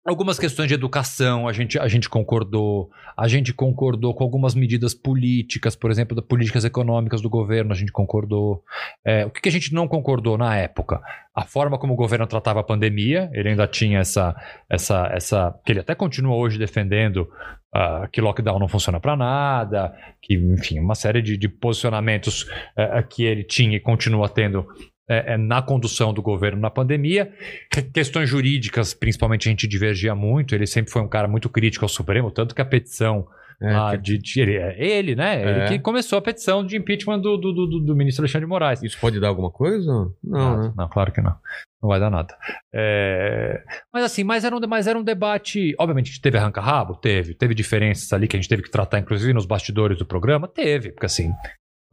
Speaker 3: Algumas questões de educação a gente, a gente concordou. A gente concordou com algumas medidas políticas, por exemplo, das políticas econômicas do governo, a gente concordou. É, o que, a gente não concordou na época? A forma como o governo tratava a pandemia, ele ainda tinha essa. essa, essa que ele até continua hoje defendendo ah, que lockdown não funciona para nada, que, enfim, uma série de, de posicionamentos eh, que ele tinha e continua tendo eh, eh, na condução do governo na pandemia. Que- Questões jurídicas, principalmente, a gente divergia muito. Ele sempre foi um cara muito crítico ao Supremo, tanto que a petição
Speaker 1: é, que-
Speaker 3: de, de- ele, é ele, né? Ele
Speaker 1: É.
Speaker 3: que começou a petição de impeachment do, do, do, do ministro Alexandre de Moraes.
Speaker 1: Isso pode dar alguma coisa? Não,
Speaker 3: Nada.
Speaker 1: né?
Speaker 3: Não, claro que não. Não vai dar nada. É, Mas assim, mas era, um, mas era um debate. Obviamente, a gente teve arranca-rabo? Teve. Teve diferenças ali que a gente teve que tratar, inclusive nos bastidores do programa? Teve, porque assim.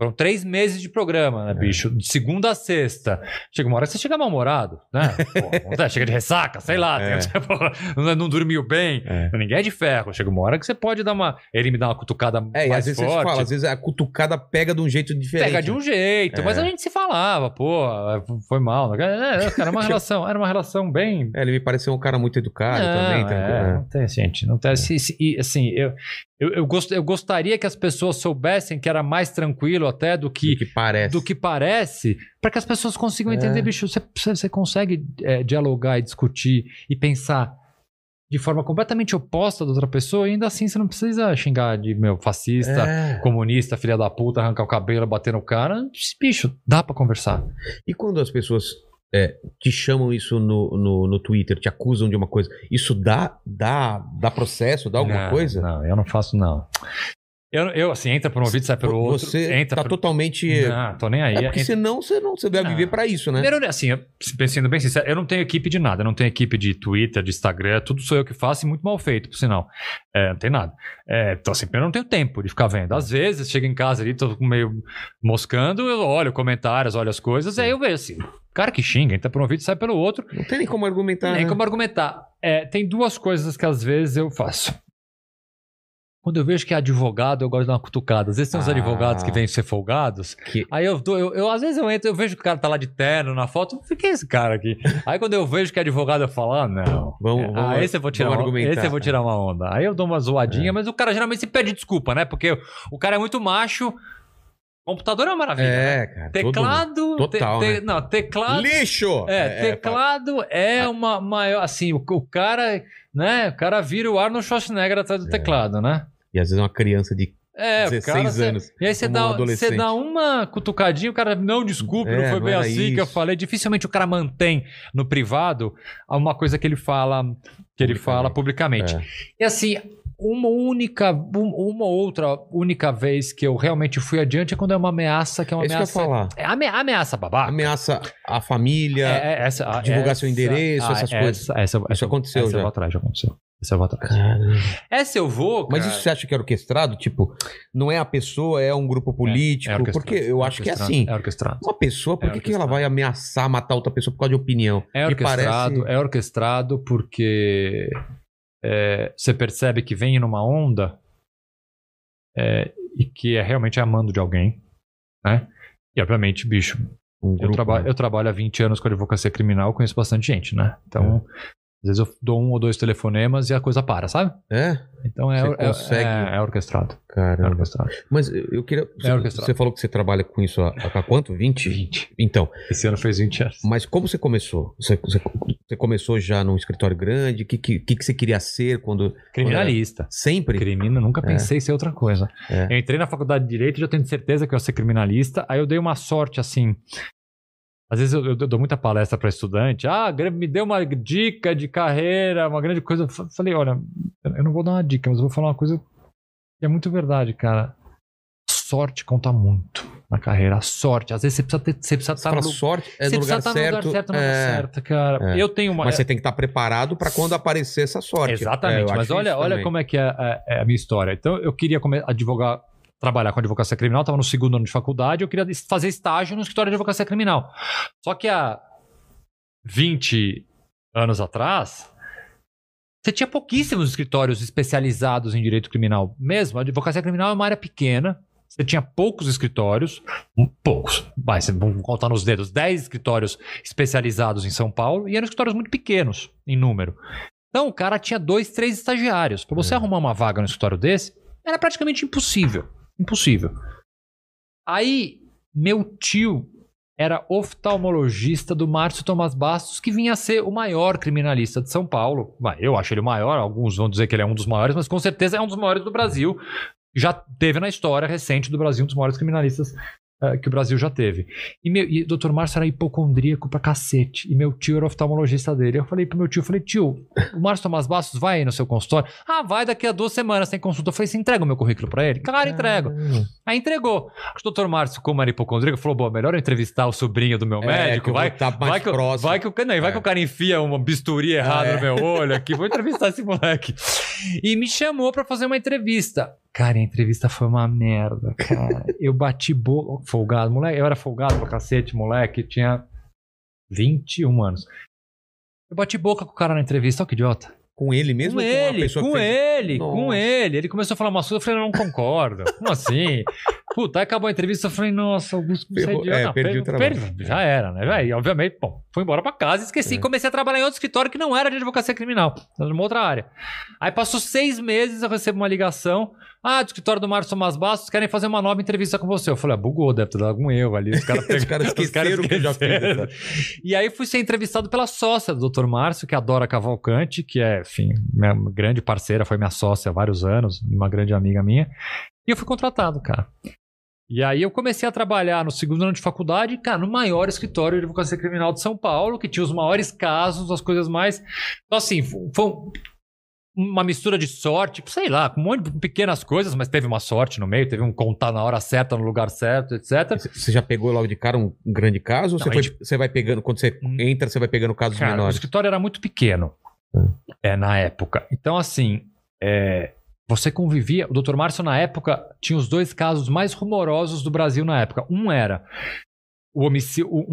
Speaker 3: Foram três meses de programa,
Speaker 1: É.
Speaker 3: né, bicho? De segunda a sexta. Chega uma hora que você chega mal-humorado, né? Pô, né? chega de ressaca, sei lá.
Speaker 1: É.
Speaker 3: tem- não, dormiu bem.
Speaker 1: É.
Speaker 3: Ninguém é de ferro. Chega uma hora que você pode dar uma. Ele me dá uma cutucada
Speaker 1: É, e
Speaker 3: mais
Speaker 1: às vezes
Speaker 3: forte.
Speaker 1: você fala, às vezes a cutucada pega de um jeito diferente.
Speaker 3: Pega de um jeito,
Speaker 1: É.
Speaker 3: mas a gente se falava, pô, foi mal. É, é, cara, era uma relação, era uma relação bem.
Speaker 1: É, ele me pareceu um cara muito educado
Speaker 3: Não,
Speaker 1: também.
Speaker 3: é,
Speaker 1: tranquilo,
Speaker 3: não tem, gente, não tem. e, assim, eu, eu, eu, gost, eu gostaria que as pessoas soubessem que era mais tranquilo até do
Speaker 1: Do
Speaker 3: que,
Speaker 1: que parece.
Speaker 3: do que parece, para que as pessoas consigam
Speaker 1: É.
Speaker 3: entender, bicho, você, você, consegue é, dialogar e discutir e pensar de forma completamente oposta da outra pessoa, e ainda assim você não precisa xingar de meu fascista,
Speaker 1: É.
Speaker 3: comunista, filha da puta, arrancar o cabelo, bater no cara. Bicho, dá pra conversar.
Speaker 1: E quando as pessoas é, te chamam isso no, no, no Twitter, te acusam de uma coisa, isso dá, dá, dá processo, dá alguma
Speaker 3: Não,
Speaker 1: coisa?
Speaker 3: Não, eu não faço, não. Eu, eu assim, entra por um ouvido, sai pelo outro.
Speaker 1: Você
Speaker 3: entra
Speaker 1: tá
Speaker 3: por...
Speaker 1: totalmente.
Speaker 3: Não, tô nem aí.
Speaker 1: É porque
Speaker 3: Entra-
Speaker 1: senão você não você
Speaker 3: Não.
Speaker 1: viver pra isso, né?
Speaker 3: Primeiro, assim, eu, sendo bem sincero, eu não tenho equipe de nada. Eu não tenho equipe de Twitter, de Instagram. Tudo sou eu que faço e muito mal feito, por sinal. É, não tem nada. É, então, assim, eu não tenho tempo de ficar vendo. Às vezes, chego em casa ali, tô meio moscando, eu olho comentários, olho as coisas, aí eu vejo assim, cara que xinga, entra por um ouvido, sai pelo outro.
Speaker 1: Não tem nem como argumentar.
Speaker 3: Nem
Speaker 1: né?
Speaker 3: como argumentar. É, tem duas coisas que às vezes eu faço. Quando eu vejo que é advogado, eu gosto de dar uma cutucada. Às vezes tem uns
Speaker 1: Ah.
Speaker 3: advogados que vêm ser folgados.
Speaker 1: Que-
Speaker 3: Aí eu, dou- eu, eu- às vezes eu entro, eu vejo que o cara tá lá de terno na foto. O que é esse cara aqui? Aí quando eu vejo que é advogado, eu falo, ah, não.
Speaker 1: Vamos- vamos-
Speaker 3: ah, esse eu vou tirar uma,
Speaker 1: argumentar.
Speaker 3: esse eu vou tirar uma onda. Aí eu dou uma zoadinha,
Speaker 1: É.
Speaker 3: mas o cara geralmente se pede desculpa, né? Porque o cara é muito macho. Computador é uma maravilha. né?
Speaker 1: É, cara. todo mundo.
Speaker 3: Teclado.
Speaker 1: Total,
Speaker 3: te-
Speaker 1: né?
Speaker 3: te- Não, teclado.
Speaker 1: Lixo!
Speaker 3: É, teclado é
Speaker 1: Ah.
Speaker 3: uma maior. Assim, o, o cara, né? O cara vira o Arnold Schwarzenegger atrás do
Speaker 1: É.
Speaker 3: teclado, né?
Speaker 1: E às vezes é uma criança de
Speaker 3: É, o
Speaker 1: 16
Speaker 3: cara. cê-
Speaker 1: anos.
Speaker 3: e aí você dá,
Speaker 1: um
Speaker 3: dá uma cutucadinha, o cara, não, desculpe,
Speaker 1: É,
Speaker 3: não foi
Speaker 1: não
Speaker 3: bem assim que eu
Speaker 1: isso.
Speaker 3: falei. Dificilmente o cara mantém no privado uma coisa que ele fala, que ele fala publicamente.
Speaker 1: É.
Speaker 3: E assim, uma única, um- uma outra única vez que eu realmente fui adiante é quando é uma ameaça, que é uma
Speaker 1: É isso que eu
Speaker 3: ameaça.
Speaker 1: falar.
Speaker 3: É ame- ameaça babaca.
Speaker 1: Ameaça a família.
Speaker 3: É, é, essa, a-
Speaker 1: divulgar
Speaker 3: essa-
Speaker 1: seu endereço,
Speaker 3: ah,
Speaker 1: essas
Speaker 3: essa-
Speaker 1: coisas.
Speaker 3: essa- essa-
Speaker 1: aconteceu
Speaker 3: essa
Speaker 1: já.
Speaker 3: eu vou atrás, já aconteceu. Essa eu vou atrás.
Speaker 1: Caramba.
Speaker 3: Essa eu vou,
Speaker 1: Mas
Speaker 3: cara.
Speaker 1: isso você acha que é orquestrado? Tipo, não é a pessoa, é um grupo político?
Speaker 3: É orquestrado,
Speaker 1: porque eu acho que é assim.
Speaker 3: É orquestrado.
Speaker 1: Uma pessoa, por
Speaker 3: É
Speaker 1: que, que ela vai ameaçar matar outra pessoa por causa de opinião?
Speaker 3: É orquestrado,
Speaker 1: parece-
Speaker 3: é orquestrado porque é, você percebe que vem numa onda é, e que é realmente amando de alguém, né? E obviamente, bicho,
Speaker 1: Um
Speaker 3: eu,
Speaker 1: grupo,
Speaker 3: traba
Speaker 1: né?
Speaker 3: eu trabalho há 20 anos com advocacia criminal, conheço bastante gente, né? Então, às vezes eu dou um ou dois telefonemas e a coisa para, sabe?
Speaker 1: É?
Speaker 3: Então é, é- é, é orquestrado. É
Speaker 1: Caramba.
Speaker 3: orquestrado.
Speaker 1: Mas eu queria. Você,
Speaker 3: orquestrado.
Speaker 1: você falou que você trabalha com isso há, há quanto? 20?
Speaker 3: 20.
Speaker 1: Então,
Speaker 3: Esse ano fez 20 anos.
Speaker 1: mas como você começou? Você, você- você começou já num escritório grande? O que, que, que você queria ser quando.
Speaker 3: Criminalista.
Speaker 1: Sempre?
Speaker 3: Crimina, nunca
Speaker 1: É.
Speaker 3: pensei em ser outra coisa.
Speaker 1: É.
Speaker 3: Eu entrei na faculdade de Direito e já tenho certeza que eu ia ser criminalista. Aí eu dei uma sorte, assim. Às vezes eu, eu dou muita palestra para estudante. Ah, me deu uma dica de carreira, uma grande coisa. Eu falei, olha, eu não vou dar uma dica, mas eu vou falar uma coisa que é muito verdade, cara. Sorte conta muito na carreira. A sorte. Às vezes você precisa, ter, você precisa estar
Speaker 1: no sorte é
Speaker 3: você
Speaker 1: no lugar
Speaker 3: precisa
Speaker 1: certo.
Speaker 3: estar no lugar certo, hora
Speaker 1: é,
Speaker 3: certa, cara.
Speaker 1: é.
Speaker 3: Eu tenho uma.
Speaker 1: Mas você tem que estar preparado para quando aparecer essa sorte.
Speaker 3: Exatamente.
Speaker 1: É, eu
Speaker 3: mas olha, olha
Speaker 1: também.
Speaker 3: como é que é, é- é a minha história. Então, eu queria advogar, trabalhar com advocacia criminal, estava no segundo ano de faculdade, eu queria fazer estágio no escritório de advocacia criminal. Só que há 20 anos atrás, você tinha pouquíssimos escritórios especializados em direito criminal. Mesmo, a advocacia criminal é uma área pequena. Você tinha poucos escritórios, poucos, mas vamos contar nos dedos, 10 escritórios especializados em São Paulo, e eram escritórios muito pequenos em número. Então o cara tinha dois, três estagiários. Para você
Speaker 1: É.
Speaker 3: arrumar uma vaga no escritório desse, era praticamente impossível. Impossível. Aí, meu tio era oftalmologista do Márcio Tomás Bastos, que vinha a ser o maior criminalista de São Paulo. Eu acho ele o maior, alguns vão dizer que ele é um dos maiores, mas com certeza é um dos maiores do Brasil. Já teve na história recente do Brasil um dos maiores criminalistas eh, que o Brasil já teve. E, meu, e o Dr. Márcio era hipocondríaco pra cacete. E meu tio era oftalmologista dele. Eu falei pro meu tio, falei, tio, o Márcio Tomás Bastos vai aí no seu consultório? Ah, vai daqui a duas semanas, tem consulta. Eu falei, você entrega o meu currículo pra ele? Claro, entrego. Aí entregou. O doutor Márcio, como era hipocondríaco, falou: bom, melhor eu entrevistar o sobrinho do meu
Speaker 1: É,
Speaker 3: médico. vai,
Speaker 1: mais
Speaker 3: vai, que,
Speaker 1: próximo.
Speaker 3: vai, que o, não, e vai
Speaker 1: É.
Speaker 3: que o cara enfia uma bisturi errada
Speaker 1: É.
Speaker 3: no meu olho aqui. Vou entrevistar esse moleque. E me chamou pra fazer uma entrevista. Cara, a entrevista foi uma merda, cara. Eu bati boca. Folgado, moleque. Eu era folgado pra cacete, moleque. Tinha 21 anos. Eu bati boca com o cara na entrevista. Olha que idiota.
Speaker 1: Com ele mesmo?
Speaker 3: Com
Speaker 1: com
Speaker 3: ele,
Speaker 1: que
Speaker 3: com
Speaker 1: fez-
Speaker 3: ele, com
Speaker 1: Nossa.
Speaker 3: ele. Ele começou a falar uma coisa, eu falei, não concordo. Como assim? Puta, aí acabou a entrevista, eu falei, nossa, Augusto, você é idiota.
Speaker 1: É,
Speaker 3: Não,
Speaker 1: perdi o trabalho.
Speaker 3: Já era, né? E obviamente, bom, fui embora pra casa, esqueci.
Speaker 1: É.
Speaker 3: Comecei a trabalhar em outro escritório que não era de advocacia criminal, era numa outra área. Aí passou seis meses, eu recebo uma ligação. Ah, do escritório do Márcio Tomás Bastos, querem fazer uma nova entrevista com você. Eu falei, ah, bugou, deve ter dado algum erro ali. Os caras
Speaker 1: Os caras esqueceram que eu já fiz
Speaker 3: esqueceram. E aí fui ser entrevistado pela sócia do Dr. Márcio, que é a Dora Cavalcante, que é, enfim, minha grande parceira, foi minha sócia há vários anos, uma grande amiga minha. E eu fui contratado, cara. E aí eu comecei a trabalhar no segundo ano de faculdade, cara, no maior escritório de advocacia criminal de São Paulo, que tinha os maiores casos, as coisas mais. Então, assim, foi foi uma mistura de sorte, sei lá, com um monte de pequenas coisas, mas teve uma sorte no meio, teve um contar na hora certa, no lugar certo, etc.
Speaker 1: Você já pegou logo de cara um, um grande caso? Ou
Speaker 3: Não,
Speaker 1: você,
Speaker 3: a
Speaker 1: foi-
Speaker 3: gente-
Speaker 1: você vai pegando, quando você
Speaker 3: Hum.
Speaker 1: entra, você vai pegando casos
Speaker 3: Cara, o
Speaker 1: menores?
Speaker 3: escritório era muito pequeno
Speaker 1: Hum.
Speaker 3: é, na época. Então, assim, é, você convivia. O Dr. Márcio, na época, tinha os dois casos mais rumorosos do Brasil na época. Um era o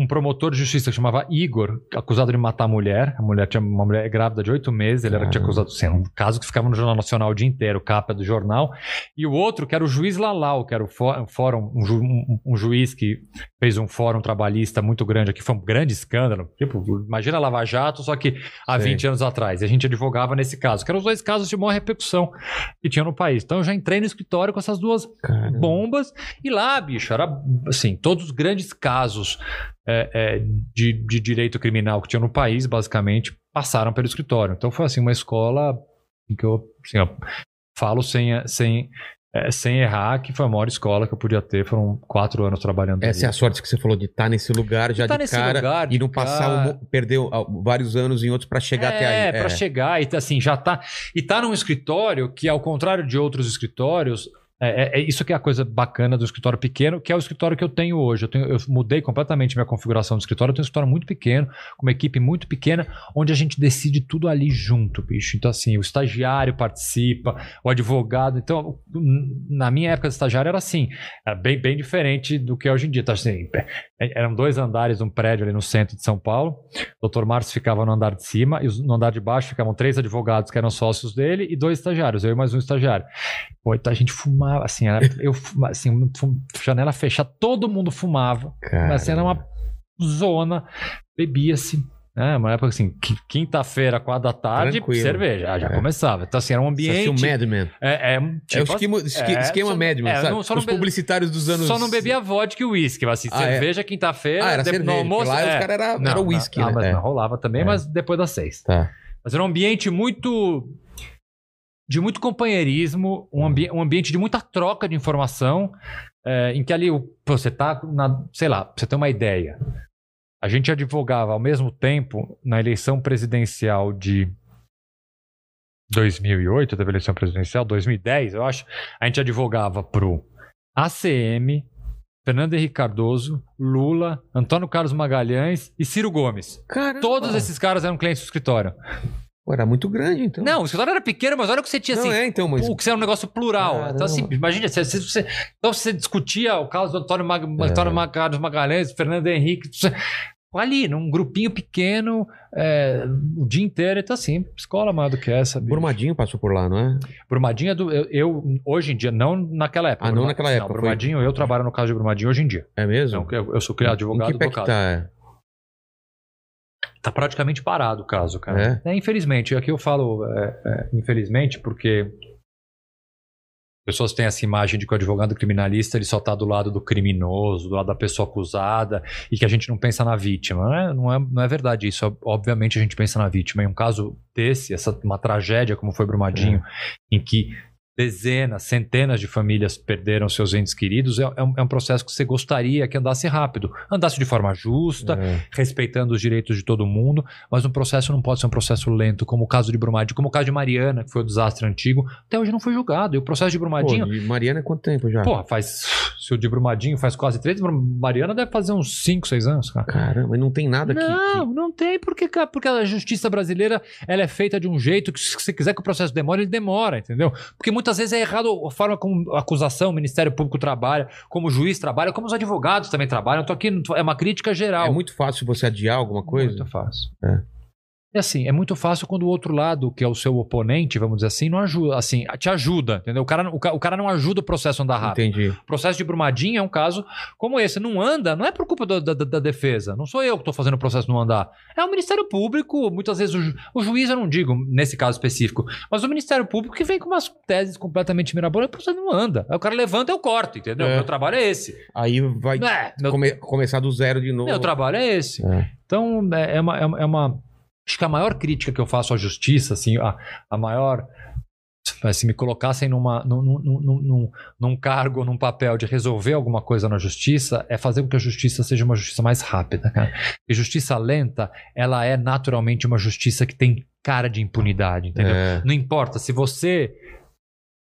Speaker 3: um promotor de justiça que chamava Igor, acusado de matar a mulher. A mulher tinha uma mulher grávida de oito meses, ele era, tinha
Speaker 1: Caramba.
Speaker 3: acusado. Assim, um caso que ficava no Jornal Nacional o dia inteiro, capa do jornal. E o outro, que era o juiz Lalau, que era o fó- um fórum, um, ju- um- juiz que fez um fórum trabalhista muito grande aqui, foi um grande escândalo. Tipo, imagina Lava Jato, só que há
Speaker 1: Sei.
Speaker 3: 20 anos atrás. E a gente advogava nesse caso, que eram os dois casos de maior repercussão que tinha no país. Então eu já entrei no escritório com essas duas
Speaker 1: Caramba.
Speaker 3: bombas. E lá, bicho, era assim, todos os grandes casos é, é, de, de direito criminal que tinha no país, basicamente, passaram pelo escritório. Então foi assim, uma escola em que eu assim, ó, falo sem, sem, é, sem errar, que foi a maior escola que eu podia ter. Foram quatro anos trabalhando
Speaker 1: Essa é a
Speaker 3: ali.
Speaker 1: sorte que você falou de estar nesse lugar já
Speaker 3: De tá
Speaker 1: de cara
Speaker 3: lugar,
Speaker 1: e não passar,
Speaker 3: cara.
Speaker 1: um mo- perder ah, vários anos em outros pra chegar até aí.
Speaker 3: É, pra chegar e tá, assim, já tá. E tá num escritório que, ao contrário de outros escritórios, é, é- é isso que é a coisa bacana do escritório pequeno, que é o escritório que eu tenho hoje. Eu, tenho- eu mudei completamente minha configuração do escritório. Eu tenho um escritório muito pequeno, com uma equipe muito pequena, onde a gente decide tudo ali junto, bicho. Então, assim, o estagiário participa, o advogado. Então, na minha época de estagiário era assim, era bem, bem diferente do que é hoje em dia. Então, assim, é- eram dois andares, um prédio ali no centro de São Paulo. O Dr. Márcio ficava no andar de cima e no andar de baixo ficavam três advogados que eram sócios dele e dois estagiários, eu e mais um estagiário. Pô, então a gente fumava, assim, era, eu assim, janela fechada, todo mundo fumava,
Speaker 1: Cara,
Speaker 3: mas assim, era uma zona, bebia-se. Né? Uma época assim, qui- quinta-feira, quatro da tarde,
Speaker 1: Tranquilo.
Speaker 3: cerveja, já, já
Speaker 1: É.
Speaker 3: começava. Então, assim, era um
Speaker 1: assistiu
Speaker 3: ambiente.
Speaker 1: Mad Men.
Speaker 3: É, é,
Speaker 1: é
Speaker 3: tipo,
Speaker 1: o esquema, esque-
Speaker 3: é,
Speaker 1: esquema
Speaker 3: só-
Speaker 1: Mad Men,
Speaker 3: é, não- não
Speaker 1: Os
Speaker 3: be-
Speaker 1: publicitários dos anos...
Speaker 3: Só não bebia vodka e uísque, mas assim,
Speaker 1: Ah, é?
Speaker 3: cerveja quinta-feira,
Speaker 1: Ah, era
Speaker 3: de-
Speaker 1: cerveja,
Speaker 3: no almoço.
Speaker 1: lá os
Speaker 3: é.
Speaker 1: caras era-
Speaker 3: Não,
Speaker 1: era
Speaker 3: não,
Speaker 1: uísque,
Speaker 3: não,
Speaker 1: né?
Speaker 3: mas
Speaker 1: É.
Speaker 3: não rolava também,
Speaker 1: É.
Speaker 3: mas depois das seis.
Speaker 1: Tá.
Speaker 3: Mas era um ambiente muito. De muito companheirismo, um, ambi um ambiente de muita troca de informação, é, em que ali você tá na. sei lá, você ter uma ideia. a gente advogava ao mesmo tempo na eleição presidencial de 2008, teve eleição presidencial, 2010, eu acho, a gente advogava pro ACM, Fernando Henrique Cardoso, Lula, Antônio Carlos Magalhães e Ciro Gomes.
Speaker 1: Caramba.
Speaker 3: Todos esses caras eram clientes do escritório.
Speaker 1: Pô, era muito grande, então.
Speaker 3: Não, o escritório era pequeno, mas olha o que você tinha
Speaker 1: Não,
Speaker 3: assim.
Speaker 1: é, então, mas...
Speaker 3: O que era um negócio plural.
Speaker 1: Caramba.
Speaker 3: Então, assim, imagina, você, você- você- então você discutia o caso do Antônio, Mag, Antônio Mag- Carlos Magalhães, Fernando Henrique, você- ali, num grupinho pequeno, é, o dia inteiro. Então, assim, escola maior do que essa. bicho.
Speaker 1: Brumadinho passou por lá, não é?
Speaker 3: Brumadinho é do. Eu, eu, hoje em dia, não naquela época.
Speaker 1: Ah, não naquela época, foi-
Speaker 3: Brumadinho, eu trabalho no caso de Brumadinho hoje em dia.
Speaker 1: É mesmo?
Speaker 3: Então, eu, eu sou criado advogado
Speaker 1: em que
Speaker 3: do
Speaker 1: que tá? É?
Speaker 3: Tá praticamente parado o caso, cara. É, infelizmente. Aqui eu falo é, é, infelizmente porque pessoas têm essa imagem de que o advogado criminalista ele só tá do lado do criminoso, do lado da pessoa acusada e que a gente não pensa na vítima. Não é, não é, não é verdade isso. Obviamente a gente pensa na vítima. Em um caso desse, essa, uma tragédia como foi Brumadinho, em que dezenas, centenas de famílias perderam seus entes queridos, é, é um, é um processo que você gostaria que andasse rápido. Andasse de forma justa,
Speaker 1: É.
Speaker 3: respeitando os direitos de todo mundo, mas um processo não pode ser um processo lento, como o caso de Brumadinho, como o caso de Mariana, que foi o desastre antigo, até hoje não foi julgado. E o processo de Brumadinho,
Speaker 1: Pô, de Mariana é quanto tempo já?
Speaker 3: porra, faz. Se o de Brumadinho faz quase três, Mariana deve fazer uns 5, 6 anos, cara.
Speaker 1: Caramba, e não tem nada que-
Speaker 3: Não,
Speaker 1: que...
Speaker 3: não tem, porque, cara, porque a justiça brasileira ela é feita de um jeito que, se você quiser que o processo demore, ele demora, entendeu? Porque muitas vezes é errado a forma como a acusação, o Ministério Público trabalha, como o juiz trabalha, como os advogados também trabalham. Tô aqui, é uma crítica geral.
Speaker 1: É muito fácil você adiar alguma coisa?
Speaker 3: Muito fácil.
Speaker 1: É.
Speaker 3: E assim, é muito fácil quando o outro lado, que é o seu oponente, vamos dizer assim, não ajuda, assim, te ajuda, entendeu? O cara, o, o cara não ajuda o processo a andar rápido.
Speaker 1: Entendi.
Speaker 3: O processo de Brumadinho é um caso como esse. Não anda, não é por culpa da, da- da defesa. Não sou eu que estou fazendo o processo não andar. É o Ministério Público, muitas vezes o, ju- o juiz, eu não digo nesse caso específico, mas o Ministério Público que vem com umas teses completamente mirabolantes, o processo não anda. Aí o cara levanta, eu corto, entendeu?
Speaker 1: É.
Speaker 3: Meu trabalho é esse.
Speaker 1: Aí vai
Speaker 3: é, meu,
Speaker 1: come- começar do zero de novo.
Speaker 3: meu trabalho é esse.
Speaker 1: É.
Speaker 3: Então, é é uma, é uma- é uma- Acho que a maior crítica que eu faço à justiça, assim, a, a maior. Se me colocassem numa, num, num, num, num, cargo, num papel de resolver alguma coisa na justiça, é fazer com que a justiça seja uma justiça mais rápida, cara. E justiça lenta, ela é naturalmente uma justiça que tem cara de impunidade, entendeu?
Speaker 1: É.
Speaker 3: Não importa, se você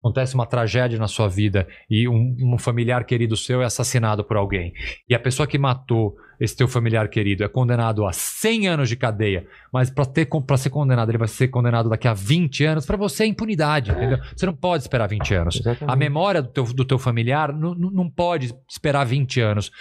Speaker 3: acontece uma tragédia na sua vida e um, um familiar querido seu é assassinado por alguém e a pessoa que matou esse teu familiar querido é condenado a 100 anos de cadeia, mas para ser condenado ele vai ser condenado daqui a 20 anos, para você é impunidade, entendeu? Você não pode esperar 20 anos.
Speaker 1: Exatamente.
Speaker 3: A memória do teu, do teu familiar não, não não pode esperar 20 anos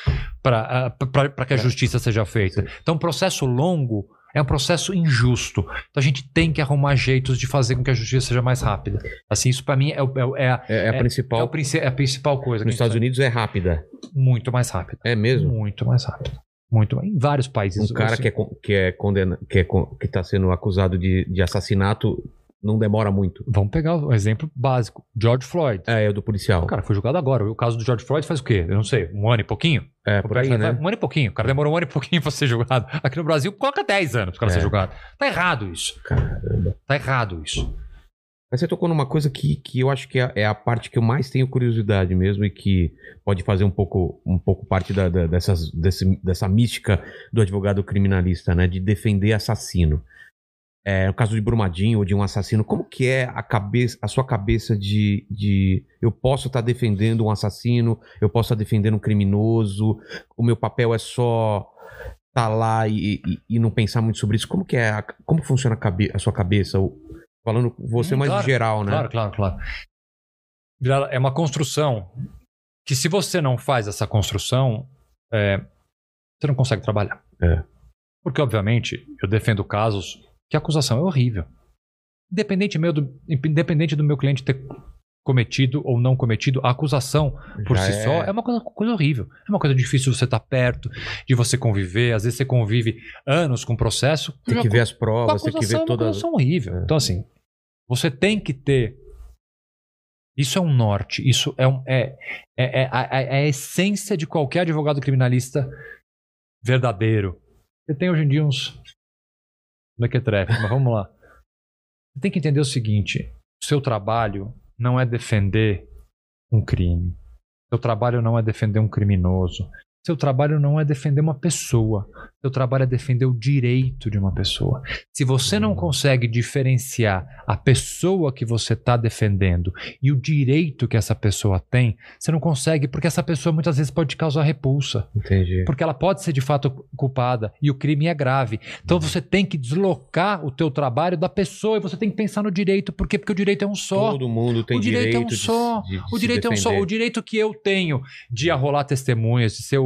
Speaker 3: para que a justiça seja feita. Então, um processo longo é um processo injusto. Então, a gente tem que arrumar jeitos de fazer com que a justiça seja mais rápida. Assim, isso para mim é, é, é a,
Speaker 1: É, é a
Speaker 3: é
Speaker 1: principal.
Speaker 3: é é a principal coisa.
Speaker 1: Nos Estados
Speaker 3: gente
Speaker 1: Unidos é rápida.
Speaker 3: Muito mais rápida.
Speaker 1: É mesmo?
Speaker 3: Muito mais rápida. Muito. Em vários países.
Speaker 1: Um cara
Speaker 3: assim,
Speaker 1: que é, que é condena, que é que tá sendo acusado de, de assassinato não demora muito.
Speaker 3: Vamos pegar o exemplo básico. George Floyd.
Speaker 1: É, é o do policial.
Speaker 3: O cara foi julgado agora. O caso do George Floyd faz o quê? Eu não sei. Um ano e pouquinho?
Speaker 1: é, por aí, né?
Speaker 3: Um ano e pouquinho. O cara demorou um ano e pouquinho pra ser julgado. Aqui no Brasil, coloca 10 anos pro cara
Speaker 1: É.
Speaker 3: ser julgado. Tá errado isso.
Speaker 1: Caramba.
Speaker 3: Tá errado isso.
Speaker 1: Mas você tocou numa coisa que, que eu acho que é, é a parte que eu mais tenho curiosidade mesmo e que pode fazer um pouco, um pouco parte da, da- dessas, desse- dessa mística do advogado criminalista, né? De defender assassino. É, no caso de Brumadinho ou de um assassino, como que é a, cabeça, a sua cabeça de, de eu posso estar defendendo um assassino, eu posso estar defendendo um criminoso, o meu papel é só estar lá e, e- e não pensar muito sobre isso. Como que é, a- como funciona a, cabe- a sua cabeça? Falando com você
Speaker 3: Hum,
Speaker 1: mais
Speaker 3: claro,
Speaker 1: em geral, né?
Speaker 3: Claro, claro, claro. É uma construção que se você não faz essa construção, é, você não consegue trabalhar.
Speaker 1: É.
Speaker 3: Porque, obviamente, eu defendo casos que a acusação é horrível. Independente, meu do, independente do meu cliente ter cometido ou não cometido, a acusação por
Speaker 1: Já
Speaker 3: si
Speaker 1: é-
Speaker 3: só é uma coisa, coisa horrível. É uma coisa difícil de você estar perto, de você conviver. Às vezes você convive anos com o processo.
Speaker 1: Tem que ver as provas, tem que ver
Speaker 3: é uma
Speaker 1: todas.
Speaker 3: acusação horrível.
Speaker 1: É.
Speaker 3: Então, assim, você tem que ter. Isso é um norte, isso é, um, é, é, é, é a essência de qualquer advogado criminalista verdadeiro. Você tem hoje em dia uns mequetrefe, mas vamos lá. Você tem que entender o seguinte: o seu trabalho não é defender um crime. Seu trabalho não é defender um criminoso. Seu trabalho não é defender uma pessoa. Seu trabalho é defender o direito de uma pessoa. Se você não consegue diferenciar a pessoa que você está defendendo e o direito que essa pessoa tem, você não consegue, porque essa pessoa muitas vezes pode causar repulsa.
Speaker 1: Entendi.
Speaker 3: Porque ela pode ser de fato culpada e o crime é grave. Então você tem que deslocar o teu trabalho da pessoa e você tem que pensar no direito. Por quê? Porque o direito é um só.
Speaker 1: Todo mundo tem
Speaker 3: o direito, é um só.
Speaker 1: de- de
Speaker 3: o direito é um só. O direito que eu tenho de arrolar testemunhas, de ser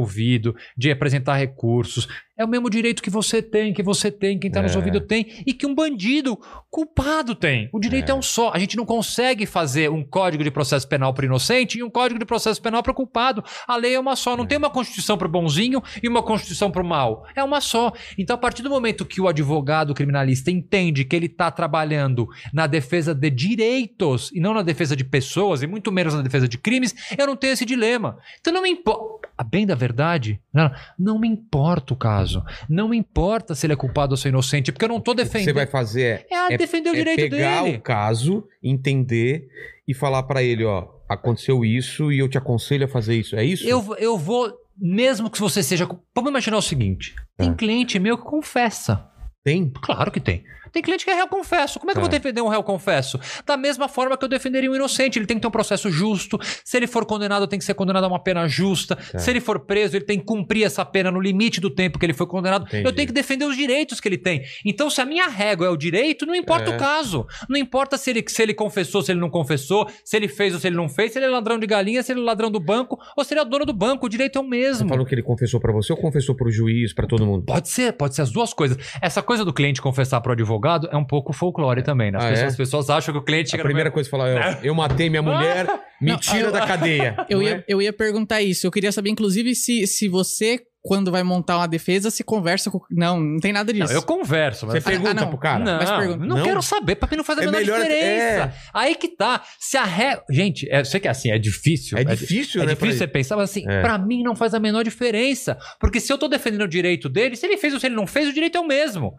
Speaker 3: de apresentar recursos, é o mesmo direito que você tem, que você tem, quem está nos
Speaker 1: É.
Speaker 3: ouvindo tem, e que um bandido culpado tem. O direito é. um só. A gente não consegue fazer um código de processo penal para inocente e um código de processo penal para culpado. A lei é uma só. Não tem uma constituição para o bonzinho e uma constituição para o mal. É uma só. Então, a partir do momento que o advogado criminalista entende que ele está trabalhando na defesa de direitos e não na defesa de pessoas, e muito menos na defesa de crimes, eu não tenho esse dilema. Então não me importa. A bem da verdade, não, não me importa o caso. Não me importa se ele é culpado ou se é inocente, porque eu não estou
Speaker 1: O que
Speaker 3: defendendo.
Speaker 1: você vai fazer
Speaker 3: É a defender o
Speaker 1: é
Speaker 3: direito
Speaker 1: pegar
Speaker 3: dele.
Speaker 1: o caso, entender e falar pra ele, ó, aconteceu isso e eu te aconselho a fazer isso. É isso?
Speaker 3: Eu, eu vou, mesmo que você seja. Vamos imaginar o seguinte: tem
Speaker 1: Tá.
Speaker 3: cliente meu que confessa.
Speaker 1: Tem?
Speaker 3: Claro que tem. Tem cliente que é réu confesso. Como é que eu vou
Speaker 1: Tá.
Speaker 3: defender um réu confesso? Da mesma forma que eu defenderia um inocente. Ele tem que ter um processo justo. Se ele for condenado, tem que ser condenado a uma pena justa.
Speaker 1: Tá.
Speaker 3: Se ele for preso, ele tem que cumprir essa pena no limite do tempo que ele foi condenado.
Speaker 1: Entendi.
Speaker 3: Eu tenho que defender os direitos que ele tem. Então, se a minha régua é o direito, não importa
Speaker 1: É.
Speaker 3: o caso. Não importa se ele, se ele confessou, se ele não confessou, se ele fez ou se ele não fez, se ele é ladrão de galinha, se ele é ladrão do banco, ou se ele é o dono do banco. O direito é o
Speaker 1: Você
Speaker 3: mesmo.
Speaker 1: falou que ele confessou pra você ou confessou pro juiz, pra todo mundo?
Speaker 3: Pode ser, pode ser as duas coisas. Essa coisa do cliente confessar pro advogado é um pouco folclore também, né? As,
Speaker 1: Ah,
Speaker 3: pessoas,
Speaker 1: é?
Speaker 3: as pessoas acham que o cliente
Speaker 1: A primeira
Speaker 3: no
Speaker 1: coisa que falar, eu, eu matei minha mulher, me tira da cadeia.
Speaker 2: Eu ia,
Speaker 1: é?
Speaker 2: eu ia perguntar isso. Eu queria saber, inclusive, se, se você, quando vai montar uma defesa, se conversa com. Não, não tem nada disso.
Speaker 3: Não, eu converso, mas
Speaker 1: Você pergunta
Speaker 2: não.
Speaker 1: pro cara?
Speaker 3: Não,
Speaker 2: Mas pergunta-
Speaker 3: não,
Speaker 1: Não?
Speaker 3: quero saber, pra mim não faz a
Speaker 1: É
Speaker 3: menor
Speaker 1: melhor-
Speaker 3: diferença. Aí que tá. Se a ré. Gente, é, eu sei que é assim, é difícil.
Speaker 1: É
Speaker 3: di-
Speaker 1: difícil,
Speaker 3: É
Speaker 1: né?
Speaker 3: difícil você pensar, mas assim,
Speaker 1: É.
Speaker 3: pra mim não faz a menor diferença. Porque se eu tô defendendo o direito dele, se ele fez ou se ele não fez, o direito é o mesmo.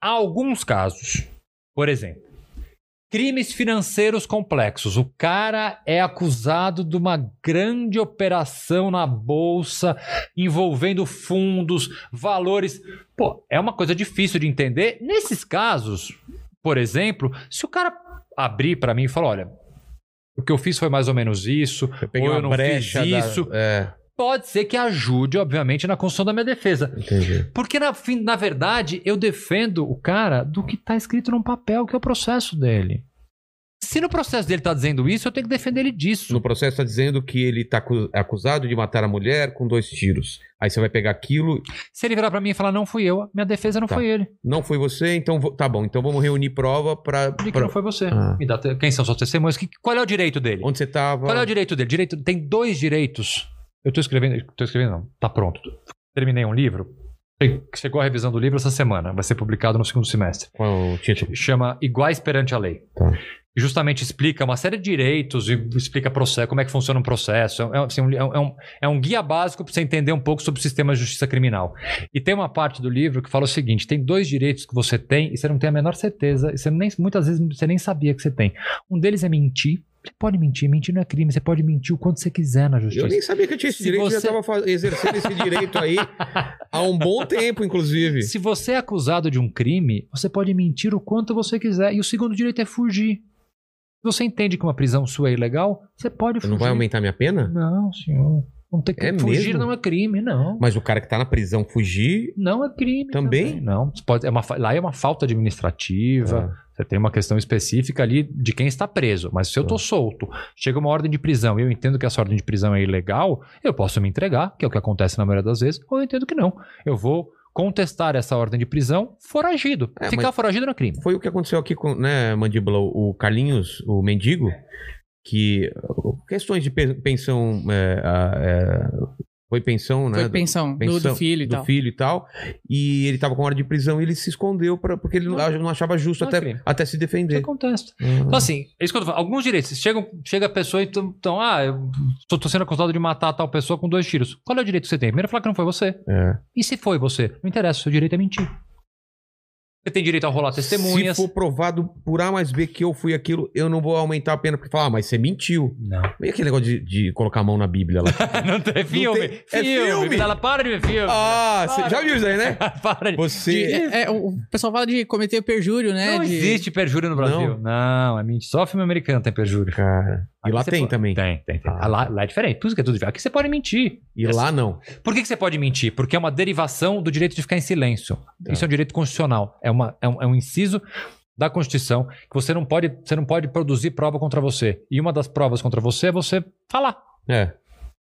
Speaker 3: Há alguns casos, por exemplo, crimes financeiros complexos. O cara é acusado de uma grande operação na bolsa envolvendo fundos, valores. Pô, é uma coisa difícil de entender. Nesses casos, por exemplo, se o cara abrir pra mim e falar, olha, o que eu fiz foi mais ou menos isso,
Speaker 1: Eu peguei
Speaker 3: ou eu não fiz
Speaker 1: da-
Speaker 3: isso,
Speaker 1: É,
Speaker 3: pode ser que ajude, obviamente, na construção da minha defesa.
Speaker 1: entendi.
Speaker 3: Porque, na, na verdade, eu defendo o cara do que tá escrito num papel, que é o processo dele. Se no processo dele tá dizendo isso, eu tenho que defender ele disso.
Speaker 1: No processo tá dizendo que ele tá acu- acusado de matar a mulher com dois tiros. Aí você vai pegar aquilo,
Speaker 3: Se ele virar pra mim e falar, não fui eu, minha defesa não
Speaker 1: Tá.
Speaker 3: foi ele.
Speaker 1: não foi você, então tá bom, então vamos reunir prova pra...
Speaker 3: De que
Speaker 1: pra-
Speaker 3: não foi você.
Speaker 1: Ah.
Speaker 3: Me dá quem são suas testemunhas? Que- qual é o direito dele?
Speaker 1: Onde você tava?
Speaker 3: Qual é o direito dele? Direito, tem dois direitos. Eu tô escrevendo, tô escrevendo, não, tá pronto. Terminei um livro. Chegou a revisão do livro essa semana, vai ser publicado no segundo semestre.
Speaker 1: Qual é o título?
Speaker 3: chama Iguais Perante a Lei.
Speaker 1: Tá.
Speaker 3: Justamente explica uma série de direitos e explica processo, como é que funciona um processo. É, assim, um, é um- é um guia básico para você entender um pouco sobre o sistema de justiça criminal. E tem uma parte do livro que fala o seguinte: tem dois direitos que você tem e você não tem a menor certeza, e você nem, muitas vezes você nem sabia que você tem. Um deles é mentir. Você pode mentir, mentir não é crime, você pode mentir o quanto você quiser na justiça.
Speaker 1: Eu nem sabia que eu tinha esse
Speaker 3: Se
Speaker 1: direito,
Speaker 3: você-
Speaker 1: já tava fa- exercendo esse direito aí há um bom tempo, inclusive.
Speaker 3: Se você é acusado de um crime, você pode mentir o quanto você quiser. E o segundo direito é fugir. Se você entende que uma prisão sua é ilegal, você pode fugir.
Speaker 1: Não vai aumentar minha pena?
Speaker 3: Não, senhor. Não tem que
Speaker 1: É
Speaker 3: fugir
Speaker 1: mesmo?
Speaker 3: não é crime, não.
Speaker 1: Mas o cara que tá na prisão fugir.
Speaker 3: Não é crime.
Speaker 1: Também?
Speaker 3: Não. Você pode, é uma, lá é uma falta administrativa.
Speaker 1: Ah,
Speaker 3: Você tem uma questão específica ali de quem está preso. Mas se eu tô solto, chega uma ordem de prisão e eu entendo que essa ordem de prisão é ilegal, eu posso me entregar, que é o que acontece na maioria das vezes, ou eu entendo que não. Eu vou contestar essa ordem de prisão foragido.
Speaker 1: É,
Speaker 3: Ficar foragido não é crime.
Speaker 1: Foi o que aconteceu aqui com, né, Mandíbula? O Carlinhos, o mendigo, que. Questões de pe- pensão. é, é, foi pensão, né?
Speaker 2: Foi pensão, do-
Speaker 1: pensão
Speaker 2: do, filho e
Speaker 1: do
Speaker 2: tal.
Speaker 1: filho e tal. E ele tava com hora de prisão e ele se escondeu pra, porque ele não,
Speaker 3: Não.
Speaker 1: achava justo
Speaker 3: Não
Speaker 1: até,
Speaker 3: crime.
Speaker 1: até se
Speaker 3: Isso
Speaker 1: defender.
Speaker 3: acontece.
Speaker 1: Ah.
Speaker 3: Então, assim, é isso que eu tô falando. Alguns direitos. Chegam, chega a pessoa e então, então, ah, eu tô, tô sendo acusado de matar tal pessoa com dois tiros. Qual é o direito que você tem? Primeiro, falar que não foi você.
Speaker 1: É.
Speaker 3: E se foi você? Não interessa, o seu direito é mentir. Você tem direito a rolar testemunhas.
Speaker 1: Se for provado por A mais B que eu fui aquilo, eu não vou aumentar a pena porque falar, ah, mas você mentiu.
Speaker 3: Não.
Speaker 1: E aquele negócio de, de colocar a mão na Bíblia lá?
Speaker 3: não tem filme.
Speaker 1: tem- é filme.
Speaker 3: Ela para de ver filme.
Speaker 1: ah, você já viu isso aí, né?
Speaker 3: para de...
Speaker 2: De-
Speaker 1: Você.
Speaker 2: é, o pessoal fala de cometer perjúrio, né?
Speaker 3: Não
Speaker 2: de-
Speaker 3: existe perjúrio no Brasil. Não, é mentira. Só filme americano tem perjúrio.
Speaker 1: Cara. E lá tem
Speaker 3: pode-
Speaker 1: também.
Speaker 3: Tem, tem, tem.
Speaker 1: Ah.
Speaker 3: Lá, lá é diferente. Por isso que é tudo diferente. Aqui você pode mentir.
Speaker 1: E lá não.
Speaker 3: Por que, que você pode mentir? Porque é uma derivação do direito de ficar em silêncio.
Speaker 1: Tá.
Speaker 3: Isso é um direito constitucional. É, uma, é, um, é um inciso da Constituição que você não, pode, você não pode produzir prova contra você. E uma das provas contra você é você falar.
Speaker 1: É.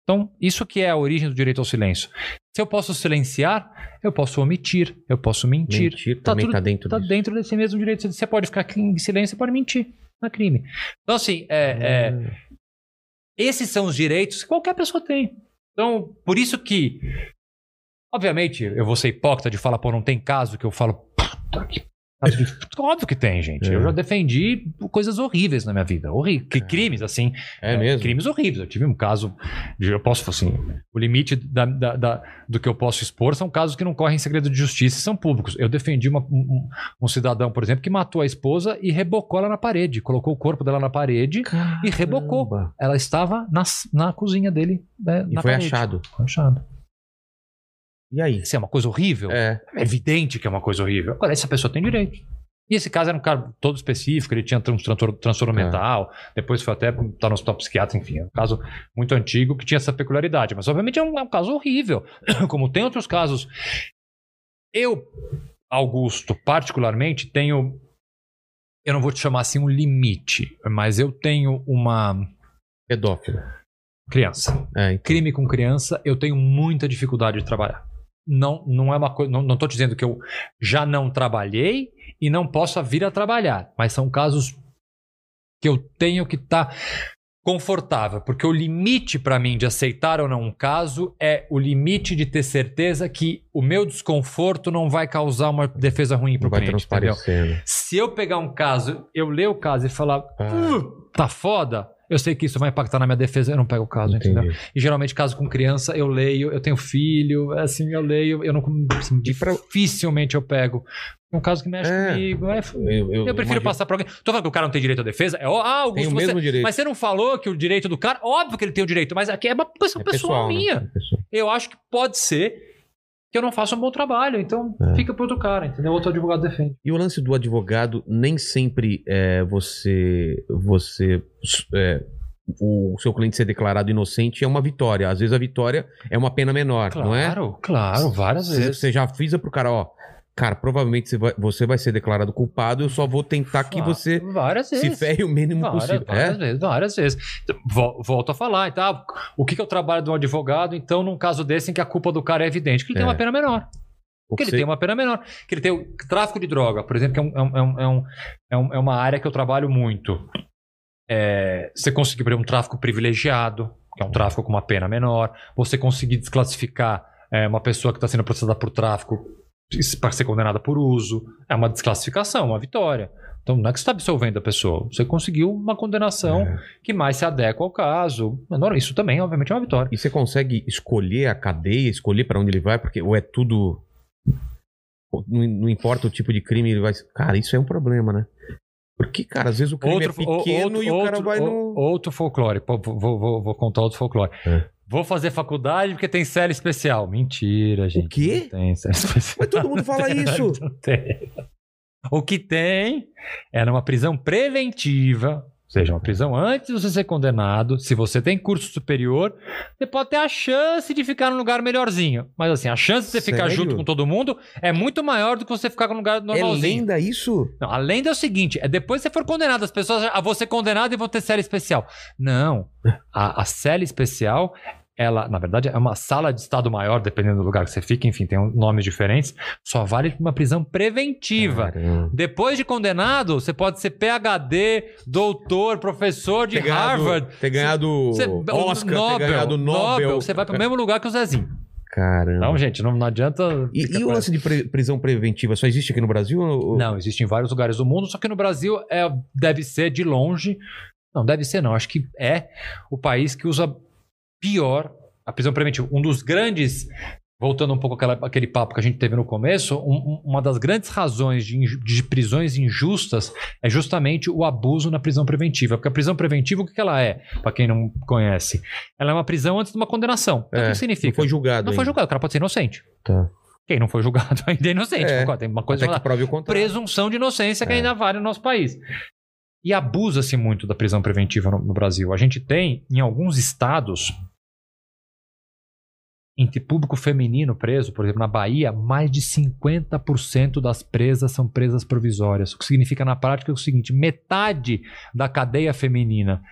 Speaker 3: Então, isso que é a origem do direito ao silêncio. Se eu posso silenciar, eu posso omitir, eu posso mentir.
Speaker 1: Mentir
Speaker 3: Tá
Speaker 1: também
Speaker 3: tudo-
Speaker 1: tá dentro
Speaker 3: Tá
Speaker 1: disso.
Speaker 3: dentro desse mesmo direito. Você pode ficar aqui em silêncio, você pode mentir. Não é crime. Então, assim, é, é, esses são os direitos que qualquer pessoa tem. Então, por isso que, obviamente, eu vou ser hipócrita de falar, pô, não tem caso que eu falo. "Puta que caso de-" Óbvio que tem, gente.
Speaker 1: É.
Speaker 3: Eu já defendi coisas horríveis na minha vida. Horríveis. Que crimes, assim.
Speaker 1: É mesmo?
Speaker 3: Crimes horríveis. Eu tive um caso. De, eu posso, assim. O limite da- da- da- do que eu posso expor são casos que não correm em segredo de justiça e são públicos. Eu defendi uma- um, um cidadão, por exemplo, que matou a esposa e rebocou ela na parede. Colocou o corpo dela na parede e rebocou.
Speaker 1: Caramba.
Speaker 3: Ela estava na, na cozinha dele. Né,
Speaker 1: E
Speaker 3: na
Speaker 1: foi
Speaker 3: parede.
Speaker 1: achado.
Speaker 3: Foi achado.
Speaker 1: E aí?
Speaker 3: Isso é uma coisa horrível?
Speaker 1: É.
Speaker 3: É evidente que é uma coisa horrível. Agora, essa pessoa tem direito. E esse caso era um cara todo específico, ele tinha tran- transtorno,
Speaker 1: É.
Speaker 3: mental, depois foi até estar no hospital psiquiátrico, enfim, é um caso muito antigo que tinha essa peculiaridade. Mas, obviamente, é um, é um caso horrível. Como tem outros casos. Eu, Augusto, particularmente, tenho. Eu não vou te chamar assim um limite, mas eu tenho uma
Speaker 1: Pedófilo.
Speaker 3: criança.
Speaker 1: É, então.
Speaker 3: crime com criança, eu tenho muita dificuldade de trabalhar. Não, não é uma coisa. Não, tô dizendo que eu já não trabalhei e não possa vir a trabalhar, mas são casos que eu tenho que estar confortável, porque o limite para mim de aceitar ou não um caso é o limite de ter certeza que o meu desconforto não vai causar uma defesa ruim para o cliente,
Speaker 1: transparecendo.
Speaker 3: Se eu pegar um caso, eu ler o caso e falar,
Speaker 1: Ah.
Speaker 3: "Uh, tá foda, eu sei que isso vai impactar na minha defesa, eu não pego o caso, entendeu?
Speaker 1: Entendi.
Speaker 3: E geralmente, caso com criança, eu leio, eu tenho filho, assim, eu leio, eu não. Assim, dificilmente eu pego. Um caso que mexe
Speaker 1: É.
Speaker 3: comigo. é
Speaker 1: Eu, eu,
Speaker 3: eu prefiro
Speaker 1: imagino-
Speaker 3: passar pra alguém. Tô falando que o cara não tem direito à defesa? É, ah,
Speaker 1: Tem
Speaker 3: Augusto,
Speaker 1: o
Speaker 3: você,
Speaker 1: mesmo direito.
Speaker 3: mas você não falou que o direito do cara. Óbvio que ele tem o direito, mas aqui é uma questão
Speaker 1: É
Speaker 3: pessoal,
Speaker 1: né?
Speaker 3: minha.
Speaker 1: É pessoal.
Speaker 3: Eu acho que pode ser que eu não faça um bom trabalho, então
Speaker 1: É.
Speaker 3: fica pro outro cara, entendeu? Outro advogado defende.
Speaker 1: E o lance do advogado, nem sempre é, você. você é, o seu cliente ser declarado inocente é uma vitória. Às vezes a vitória é uma pena menor, não é?
Speaker 3: Claro, claro, várias vezes.
Speaker 1: você já avisa pro cara, ó. Cara, provavelmente você vai, você vai ser declarado culpado, eu só vou tentar que
Speaker 3: Va-
Speaker 1: você
Speaker 3: várias
Speaker 1: se
Speaker 3: vezes.
Speaker 1: ferre o mínimo
Speaker 3: Várias,
Speaker 1: possível.
Speaker 3: várias
Speaker 1: É?
Speaker 3: vezes, várias vezes. Vol- Volto a falar, então, o que, que é o trabalho de um advogado, então, num caso desse em que a culpa do cara é evidente? Que ele
Speaker 1: É.
Speaker 3: tem uma pena menor.
Speaker 1: O
Speaker 3: Que ele tem uma pena menor. Que ele tem o tráfico de droga, por exemplo, que é, um- é um- é um- é um- é um- é uma área que eu trabalho muito. É, você conseguir, por exemplo, um tráfico privilegiado, que é um tráfico com uma pena menor. Você conseguir desclassificar é, uma pessoa que está sendo processada por tráfico para ser condenada por uso. É uma desclassificação, uma vitória. Então não é que você está absolvendo a pessoa. Você conseguiu uma condenação
Speaker 1: É.
Speaker 3: que mais se adequa ao caso. Isso também, obviamente, é uma vitória.
Speaker 1: E você consegue escolher a cadeia, escolher pra onde ele vai, porque ou é tudo. Não, não importa o tipo de crime, ele vai. Cara, isso é um problema, né? Porque, cara, às vezes o crime é
Speaker 3: o-
Speaker 1: pequeno
Speaker 3: outro-
Speaker 1: e o cara
Speaker 3: outro-
Speaker 1: vai no.
Speaker 3: Outro folclore. Pô, Vou, vou- vou contar outro folclore.
Speaker 1: É.
Speaker 3: Vou fazer faculdade porque tem série especial. Mentira, gente.
Speaker 1: quê?
Speaker 3: Não tem série especial.
Speaker 1: Mas todo mundo fala isso.
Speaker 3: Não tem. O que tem é numa prisão preventiva, ou seja, uma prisão antes de você ser condenado. Se você tem curso superior, você pode ter a chance de ficar num lugar melhorzinho. Mas assim, a chance de você ficar
Speaker 1: Sério?
Speaker 3: junto com todo mundo é muito maior do que você ficar num lugar
Speaker 1: É
Speaker 3: normalzinho.
Speaker 1: lenda isso?
Speaker 3: Não, além do seguinte, é depois que você for condenado, as pessoas ah, vou ser condenado e vou ter série especial. Não. A, a série especial, ela, na verdade, é uma sala de estado maior, dependendo do lugar que você fica, enfim, tem um- nomes diferentes. Só vale pra uma prisão preventiva.
Speaker 1: Caramba.
Speaker 3: Depois de condenado, você pode ser PhD, doutor, professor de
Speaker 1: Ter ganhado-
Speaker 3: Harvard.
Speaker 1: Ter ganhado
Speaker 3: Você,
Speaker 1: Oscar,
Speaker 3: Nobel,
Speaker 1: ter ganhado Nobel.
Speaker 3: Você vai pro mesmo lugar que o Zezinho.
Speaker 1: Caramba.
Speaker 3: Então, gente, não, não adianta.
Speaker 1: E, e o lance de pre- prisão preventiva só existe aqui no Brasil? ou-
Speaker 3: Não, existe em vários lugares do mundo, só que no Brasil é, deve ser de longe. Não, deve ser não. Acho que é o país que usa pior a prisão preventiva. Um dos grandes voltando um pouco àquela, aquele papo que a gente teve no começo, um- um- uma das grandes razões de, de prisões injustas é justamente o abuso na prisão preventiva. Porque a prisão preventiva, o que ela é? Para quem não conhece, ela é uma prisão antes de uma condenação. Então, o
Speaker 1: É,
Speaker 3: que significa?
Speaker 1: Não foi julgado.
Speaker 3: Não foi julgado, o cara pode ser inocente.
Speaker 1: Tá.
Speaker 3: Quem não foi julgado ainda é inocente.
Speaker 1: É?
Speaker 3: Tem uma coisa
Speaker 1: Até que prove o contrário.
Speaker 3: presunção de inocência que
Speaker 1: É.
Speaker 3: ainda vale no nosso país. E abusa-se muito da prisão preventiva no, no Brasil. A gente tem, em alguns estados, entre público feminino preso, por exemplo, na Bahia, mais de 50% das presas são presas provisórias. O que significa na prática é o seguinte: metade da cadeia feminina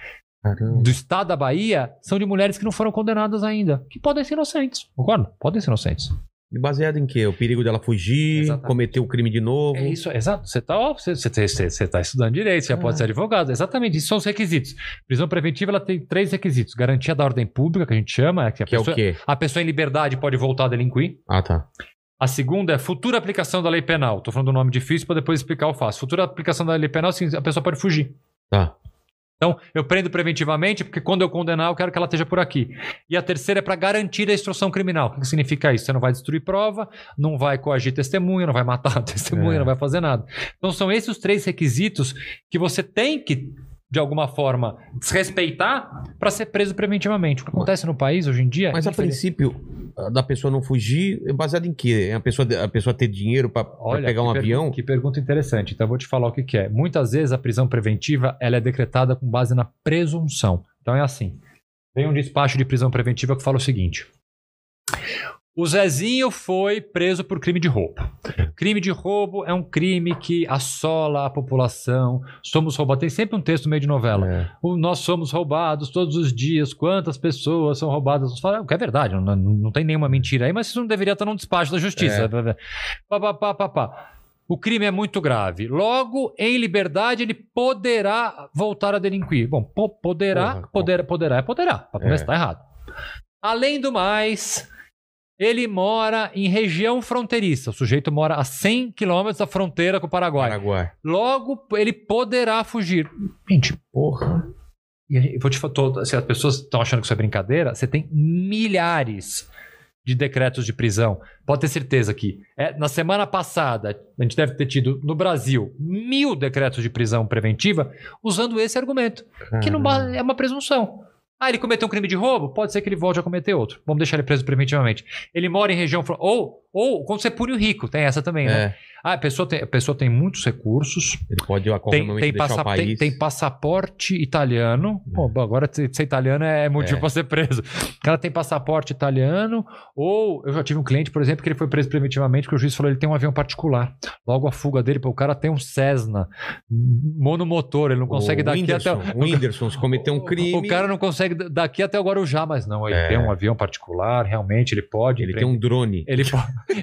Speaker 1: Caramba.
Speaker 3: do estado da Bahia são de mulheres que não foram condenadas ainda, que podem ser inocentes. Concorda? Podem ser inocentes.
Speaker 1: E baseado em quê? O perigo dela fugir,
Speaker 3: Exatamente.
Speaker 1: cometer o crime de novo.
Speaker 3: É isso, exato. Você está você, você, você, você tá estudando direito, você já
Speaker 1: Ah.
Speaker 3: pode ser advogado. Exatamente, isso são os requisitos. Prisão preventiva ela tem três requisitos: garantia da ordem pública, que a gente chama, é que a,
Speaker 1: Que é
Speaker 3: pessoa,
Speaker 1: o quê?
Speaker 3: a pessoa em liberdade pode voltar a delinquir.
Speaker 1: Ah, tá.
Speaker 3: A segunda é futura aplicação da lei penal. Estou falando do nome difícil para depois explicar o fácil. Futura aplicação da lei penal, sim, a pessoa pode fugir.
Speaker 1: Tá.
Speaker 3: Então, eu prendo preventivamente, porque quando eu condenar, eu quero que ela esteja por aqui. E a terceira é para garantir a instrução criminal. O que que significa isso? Você não vai destruir prova, não vai coagir testemunha, não vai matar a testemunha,
Speaker 1: É.
Speaker 3: não vai fazer nada. Então, são esses os três requisitos que você tem que, de alguma forma, desrespeitar para ser preso preventivamente. O que acontece no país hoje em dia.
Speaker 1: Mas a princípio, da pessoa não fugir, é baseado em quê? É a pessoa, a pessoa ter dinheiro
Speaker 3: Olha,
Speaker 1: pegar um avião?
Speaker 3: Que pergunta interessante. Então eu vou te falar o que, que é. Muitas vezes a prisão preventiva ela é decretada com base na presunção. Então é assim. Vem um despacho de prisão preventiva que fala o seguinte. O Zezinho foi preso por crime de roubo. Crime de roubo é um crime que assola a população. Somos roubados. Tem sempre um texto no meio de novela.
Speaker 1: É.
Speaker 3: O- Nós somos roubados todos os dias. Quantas pessoas são roubadas? Fala, O que é verdade, não, não, não tem nenhuma mentira aí, mas isso não deveria estar num despacho da justiça. Pá, pá, pá, pá, pá. O crime é muito grave. Logo, em liberdade, ele poderá voltar a delinquir. Bom, po- poderá,
Speaker 1: Porra,
Speaker 3: poderá, poderá, é poderá. Para começar,
Speaker 1: É.
Speaker 3: tá errado. Além do mais, ele mora em região fronteiriça. O sujeito mora a 100 quilômetros da fronteira com o Paraguai.
Speaker 1: Paraguai.
Speaker 3: Logo, ele poderá fugir. Gente,
Speaker 1: Porra.
Speaker 3: e vou te falar, se as pessoas estão achando que isso é brincadeira, você tem milhares de decretos de prisão. Pode ter certeza que é, na semana passada a gente deve ter tido no Brasil mil decretos de prisão preventiva usando esse argumento, que não é uma presunção. Ah, ele cometeu um crime de roubo? Pode ser que ele volte a cometer outro. Vamos deixar ele preso preventivamente. Ele mora em região. Ou, ou quando você pune o rico, tem essa também, né?
Speaker 1: É,
Speaker 3: Ah, a pessoa tem, a pessoa tem muitos recursos,
Speaker 1: ele pode a qualquer
Speaker 3: tem,
Speaker 1: momento
Speaker 3: tem, passa- tem- tem passaporte italiano. Pô, bom, agora ser italiano é motivo
Speaker 1: É.
Speaker 3: pra ser preso. O cara tem passaporte italiano, ou eu já tive um cliente, por exemplo, que ele foi preso preventivamente, que o juiz falou que ele tem um avião particular. Logo a fuga dele, pô, o cara tem um Cessna monomotor, ele não consegue
Speaker 1: o
Speaker 3: daqui
Speaker 1: Whindersson,
Speaker 3: até.
Speaker 1: O Whindersson, se cometeu um crime,
Speaker 3: O cara não consegue daqui até o Guarujá, mas não. Ele
Speaker 1: É.
Speaker 3: tem um avião particular, realmente, ele pode.
Speaker 1: ele
Speaker 3: empre-
Speaker 1: tem um drone.
Speaker 3: ele, po-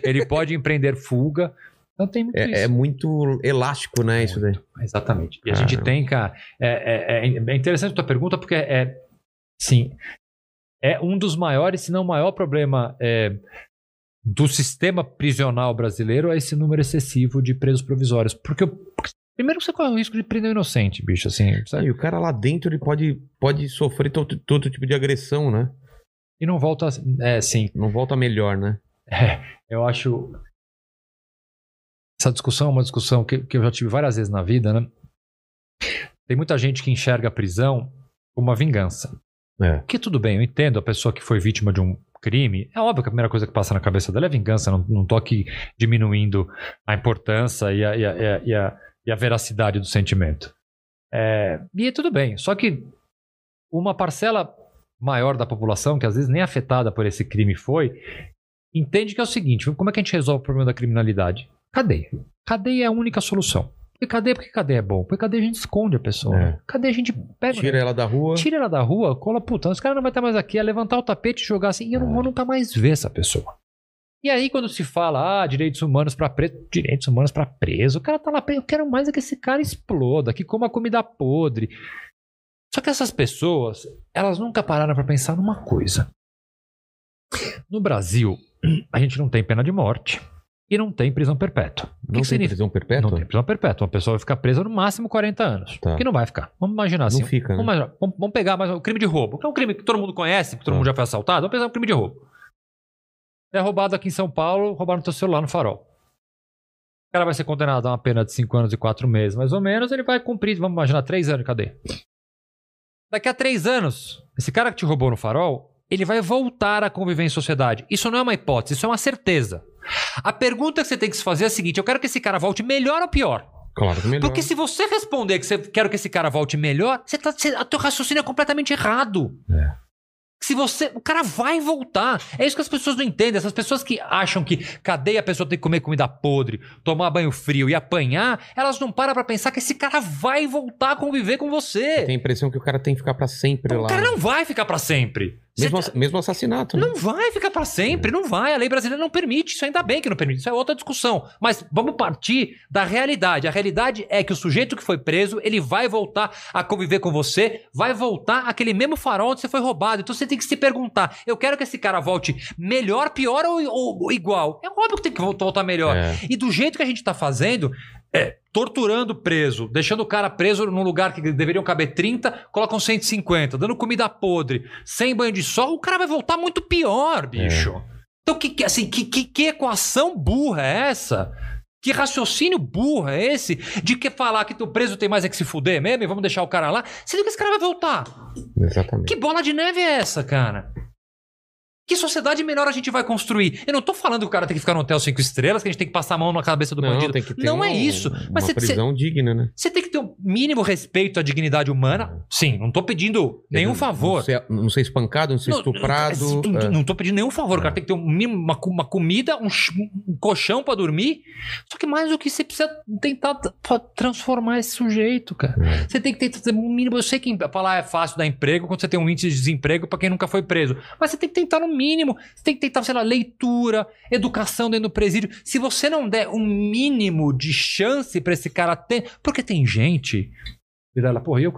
Speaker 3: ele pode empreender fuga. Então tem muito isso.
Speaker 1: É, é muito elástico, né, isso daí.
Speaker 3: Exatamente. E a
Speaker 1: Caramba.
Speaker 3: gente tem, cara. É, é, é- é interessante a tua pergunta, porque é. Sim. É um dos maiores, se não o maior problema é, do sistema prisional brasileiro é esse número excessivo de presos provisórios. Porque, primeiro você corre o risco de prender um inocente, bicho, assim.
Speaker 1: Ah,
Speaker 3: sabe?
Speaker 1: E o cara lá dentro, ele pode, pode sofrer todo, todo tipo de agressão, né?
Speaker 3: E não volta. É, sim.
Speaker 1: Não volta melhor, né?
Speaker 3: É, eu acho. Essa discussão é uma discussão que, que eu já tive várias vezes na vida, né? Tem muita gente que enxerga a prisão como uma vingança.
Speaker 1: É.
Speaker 3: Que tudo bem, eu entendo a pessoa que foi vítima de um crime. É óbvio que a primeira coisa que passa na cabeça dela é vingança. Não, não tô aqui diminuindo a importância e a, e a, e a, e a, veracidade do sentimento. É, e tudo bem. Só que uma parcela maior da população, que às vezes nem afetada por esse crime foi, entende que é o seguinte: como é que a gente resolve o problema da criminalidade? Cadeia. Cadeia é a única solução. E cadeia, por que cadeia é bom? Porque cadeia a gente esconde a pessoa.
Speaker 1: É.
Speaker 3: Cadeia a gente pega.
Speaker 1: Tira ela da rua.
Speaker 3: Tira ela da rua, cola, puta, os caras não vai estar mais aqui, é levantar o tapete e jogar assim, e eu não vou nunca mais ver essa pessoa. E aí, quando se fala, ah, direitos humanos pra preso, direitos humanos pra preso, o cara tá lá preso, eu quero mais é que esse cara exploda, que coma comida podre. Só que essas pessoas, elas nunca pararam pra pensar numa coisa. No Brasil, a gente não tem pena de morte e não tem prisão perpétua. O que
Speaker 1: Não
Speaker 3: que
Speaker 1: tem
Speaker 3: significa?
Speaker 1: prisão perpétua?
Speaker 3: Não tem prisão perpétua. Uma pessoa vai ficar presa no máximo 40 anos.
Speaker 1: Tá.
Speaker 3: Que não vai ficar. Vamos imaginar assim.
Speaker 1: Não fica, né?
Speaker 3: Vamos, vamos- vamos pegar mais um crime de roubo. Que é um crime que todo mundo conhece, que todo
Speaker 1: Tá.
Speaker 3: mundo já foi assaltado. Vamos pensar um crime de roubo. É roubado aqui em São Paulo, roubaram teu celular no farol. O cara vai ser condenado a uma pena de 5 anos e 4 meses, mais ou menos. Ele vai cumprir, vamos imaginar, 3 anos de cadeia. Daqui a 3 anos, esse cara que te roubou no farol, ele vai voltar a conviver em sociedade. Isso não é uma hipótese, isso é uma certeza. A pergunta que você tem que se fazer é a seguinte: eu quero que esse cara volte melhor ou pior?
Speaker 1: Claro que melhor.
Speaker 3: Porque se você responder que você quer que esse cara volte melhor, você tá, você, teu raciocínio é completamente errado.
Speaker 1: É.
Speaker 3: Se você. O cara vai voltar. É isso que as pessoas não entendem. Essas pessoas que acham que cadeia a pessoa tem que comer comida podre, tomar banho frio e apanhar, elas não param pra pensar que esse cara vai voltar a conviver com você.
Speaker 1: Tem a impressão que o cara tem que ficar pra sempre
Speaker 3: O
Speaker 1: lá.
Speaker 3: cara não vai ficar pra sempre.
Speaker 1: Mesmo, ass- mesmo assassinato, né?
Speaker 3: Não vai ficar pra sempre, não vai. A lei brasileira não permite. Isso ainda bem que não permite. Isso é outra discussão. Mas vamos partir da realidade. A realidade é que o sujeito que foi preso, ele vai voltar a conviver com você, vai voltar aquele mesmo farol onde você foi roubado. Então você tem que se perguntar: eu quero que esse cara volte melhor, pior ou, ou- ou igual? É óbvio que tem que voltar voltar melhor.
Speaker 1: É.
Speaker 3: E do jeito que a gente tá fazendo, é torturando o preso, deixando o cara preso num lugar que deveriam caber 30, colocam 150, dando comida podre, sem banho de sol, o cara vai voltar muito pior, bicho. Então, que, que- assim, que, que, que equação burra é essa? Que raciocínio burro é esse de que falar que o preso tem mais é que se fuder mesmo e vamos deixar o cara lá, sendo que esse cara vai voltar?
Speaker 1: Exatamente.
Speaker 3: Que bola de neve é essa, cara? Que sociedade melhor a gente vai construir? Eu não tô falando que o cara tem que ficar no hotel cinco estrelas, que a gente tem que passar a mão na cabeça do
Speaker 1: não,
Speaker 3: bandido.
Speaker 1: tem que ter
Speaker 3: Não
Speaker 1: uma-
Speaker 3: é isso.
Speaker 1: Uma
Speaker 3: Mas você-
Speaker 1: prisão digna, né?
Speaker 3: Você tem que ter um mínimo respeito à dignidade humana. Sim, não tô pedindo nenhum
Speaker 1: Não-
Speaker 3: favor.
Speaker 1: Não ser, não ser espancado, não ser
Speaker 3: Não,
Speaker 1: estuprado.
Speaker 3: Não,
Speaker 1: é.
Speaker 3: não tô pedindo nenhum favor. O cara tem que ter um uma, uma comida, um, um colchão pra dormir. Só que mais do que você precisa tentar transformar esse sujeito, cara.
Speaker 1: É.
Speaker 3: Você tem que ter um mínimo. Eu sei que falar é fácil dar emprego quando você tem um índice de desemprego pra quem nunca foi preso. Mas você tem que tentar no mínimo. Você tem que tentar, sei lá, leitura, educação dentro do presídio. Se você não der um mínimo de chance pra esse cara ter. Porque tem gente. Virala, porra, eu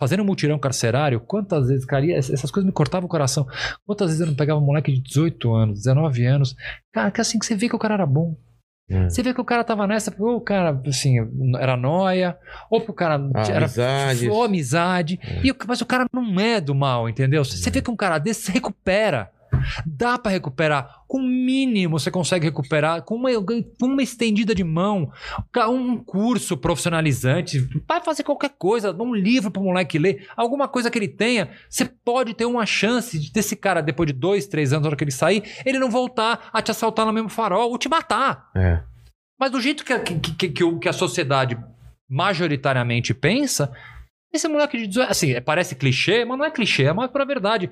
Speaker 3: fazendo um mutirão carcerário, quantas vezes, cara, e essas coisas me cortavam o coração. Quantas vezes eu não pegava um moleque de 18 anos, 19 anos, cara, que assim que você vê que o cara era bom.
Speaker 1: É.
Speaker 3: Você vê que o cara tava nessa, ou o cara, assim, era noia, ou que o cara
Speaker 1: Ah,
Speaker 3: era
Speaker 1: amizades.
Speaker 3: amizade. E o- mas o cara não é do mal, entendeu? Você vê que um cara desse se recupera. Dá pra recuperar. Com o mínimo você consegue recuperar. Com uma, com uma estendida de mão. Um curso profissionalizante. Vai fazer qualquer coisa. Um livro pro moleque ler. Alguma coisa que ele tenha. Você pode ter uma chance de desse cara, depois de dois, três anos, na hora que ele sair, ele não voltar a te assaltar no mesmo farol ou te matar.
Speaker 1: É.
Speaker 3: Mas do jeito que a, que, que- que a sociedade majoritariamente pensa, esse moleque de 18. Assim, parece clichê, mas não é clichê, é mais pra verdade.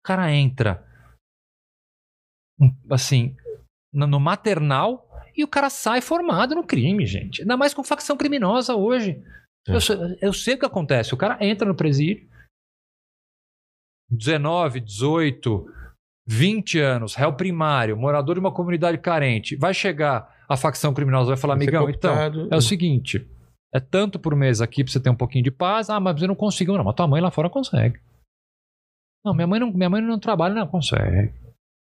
Speaker 3: O cara entra. um, Assim, no, maternal e o cara sai formado no crime, gente. Ainda mais com facção criminosa hoje.
Speaker 1: É.
Speaker 3: Eu, sei- eu sei o que acontece. O cara entra no presídio. 19, 18, 20 anos, réu primário, morador de uma comunidade carente. Vai chegar a facção criminosa, vai falar,
Speaker 1: Vai
Speaker 3: amigão, então, é o seguinte: é tanto por mês aqui pra você ter um pouquinho de paz. Ah, mas eu não consigo, não. Mas tua mãe lá fora consegue. Não, minha mãe não, minha mãe não trabalha, não consegue.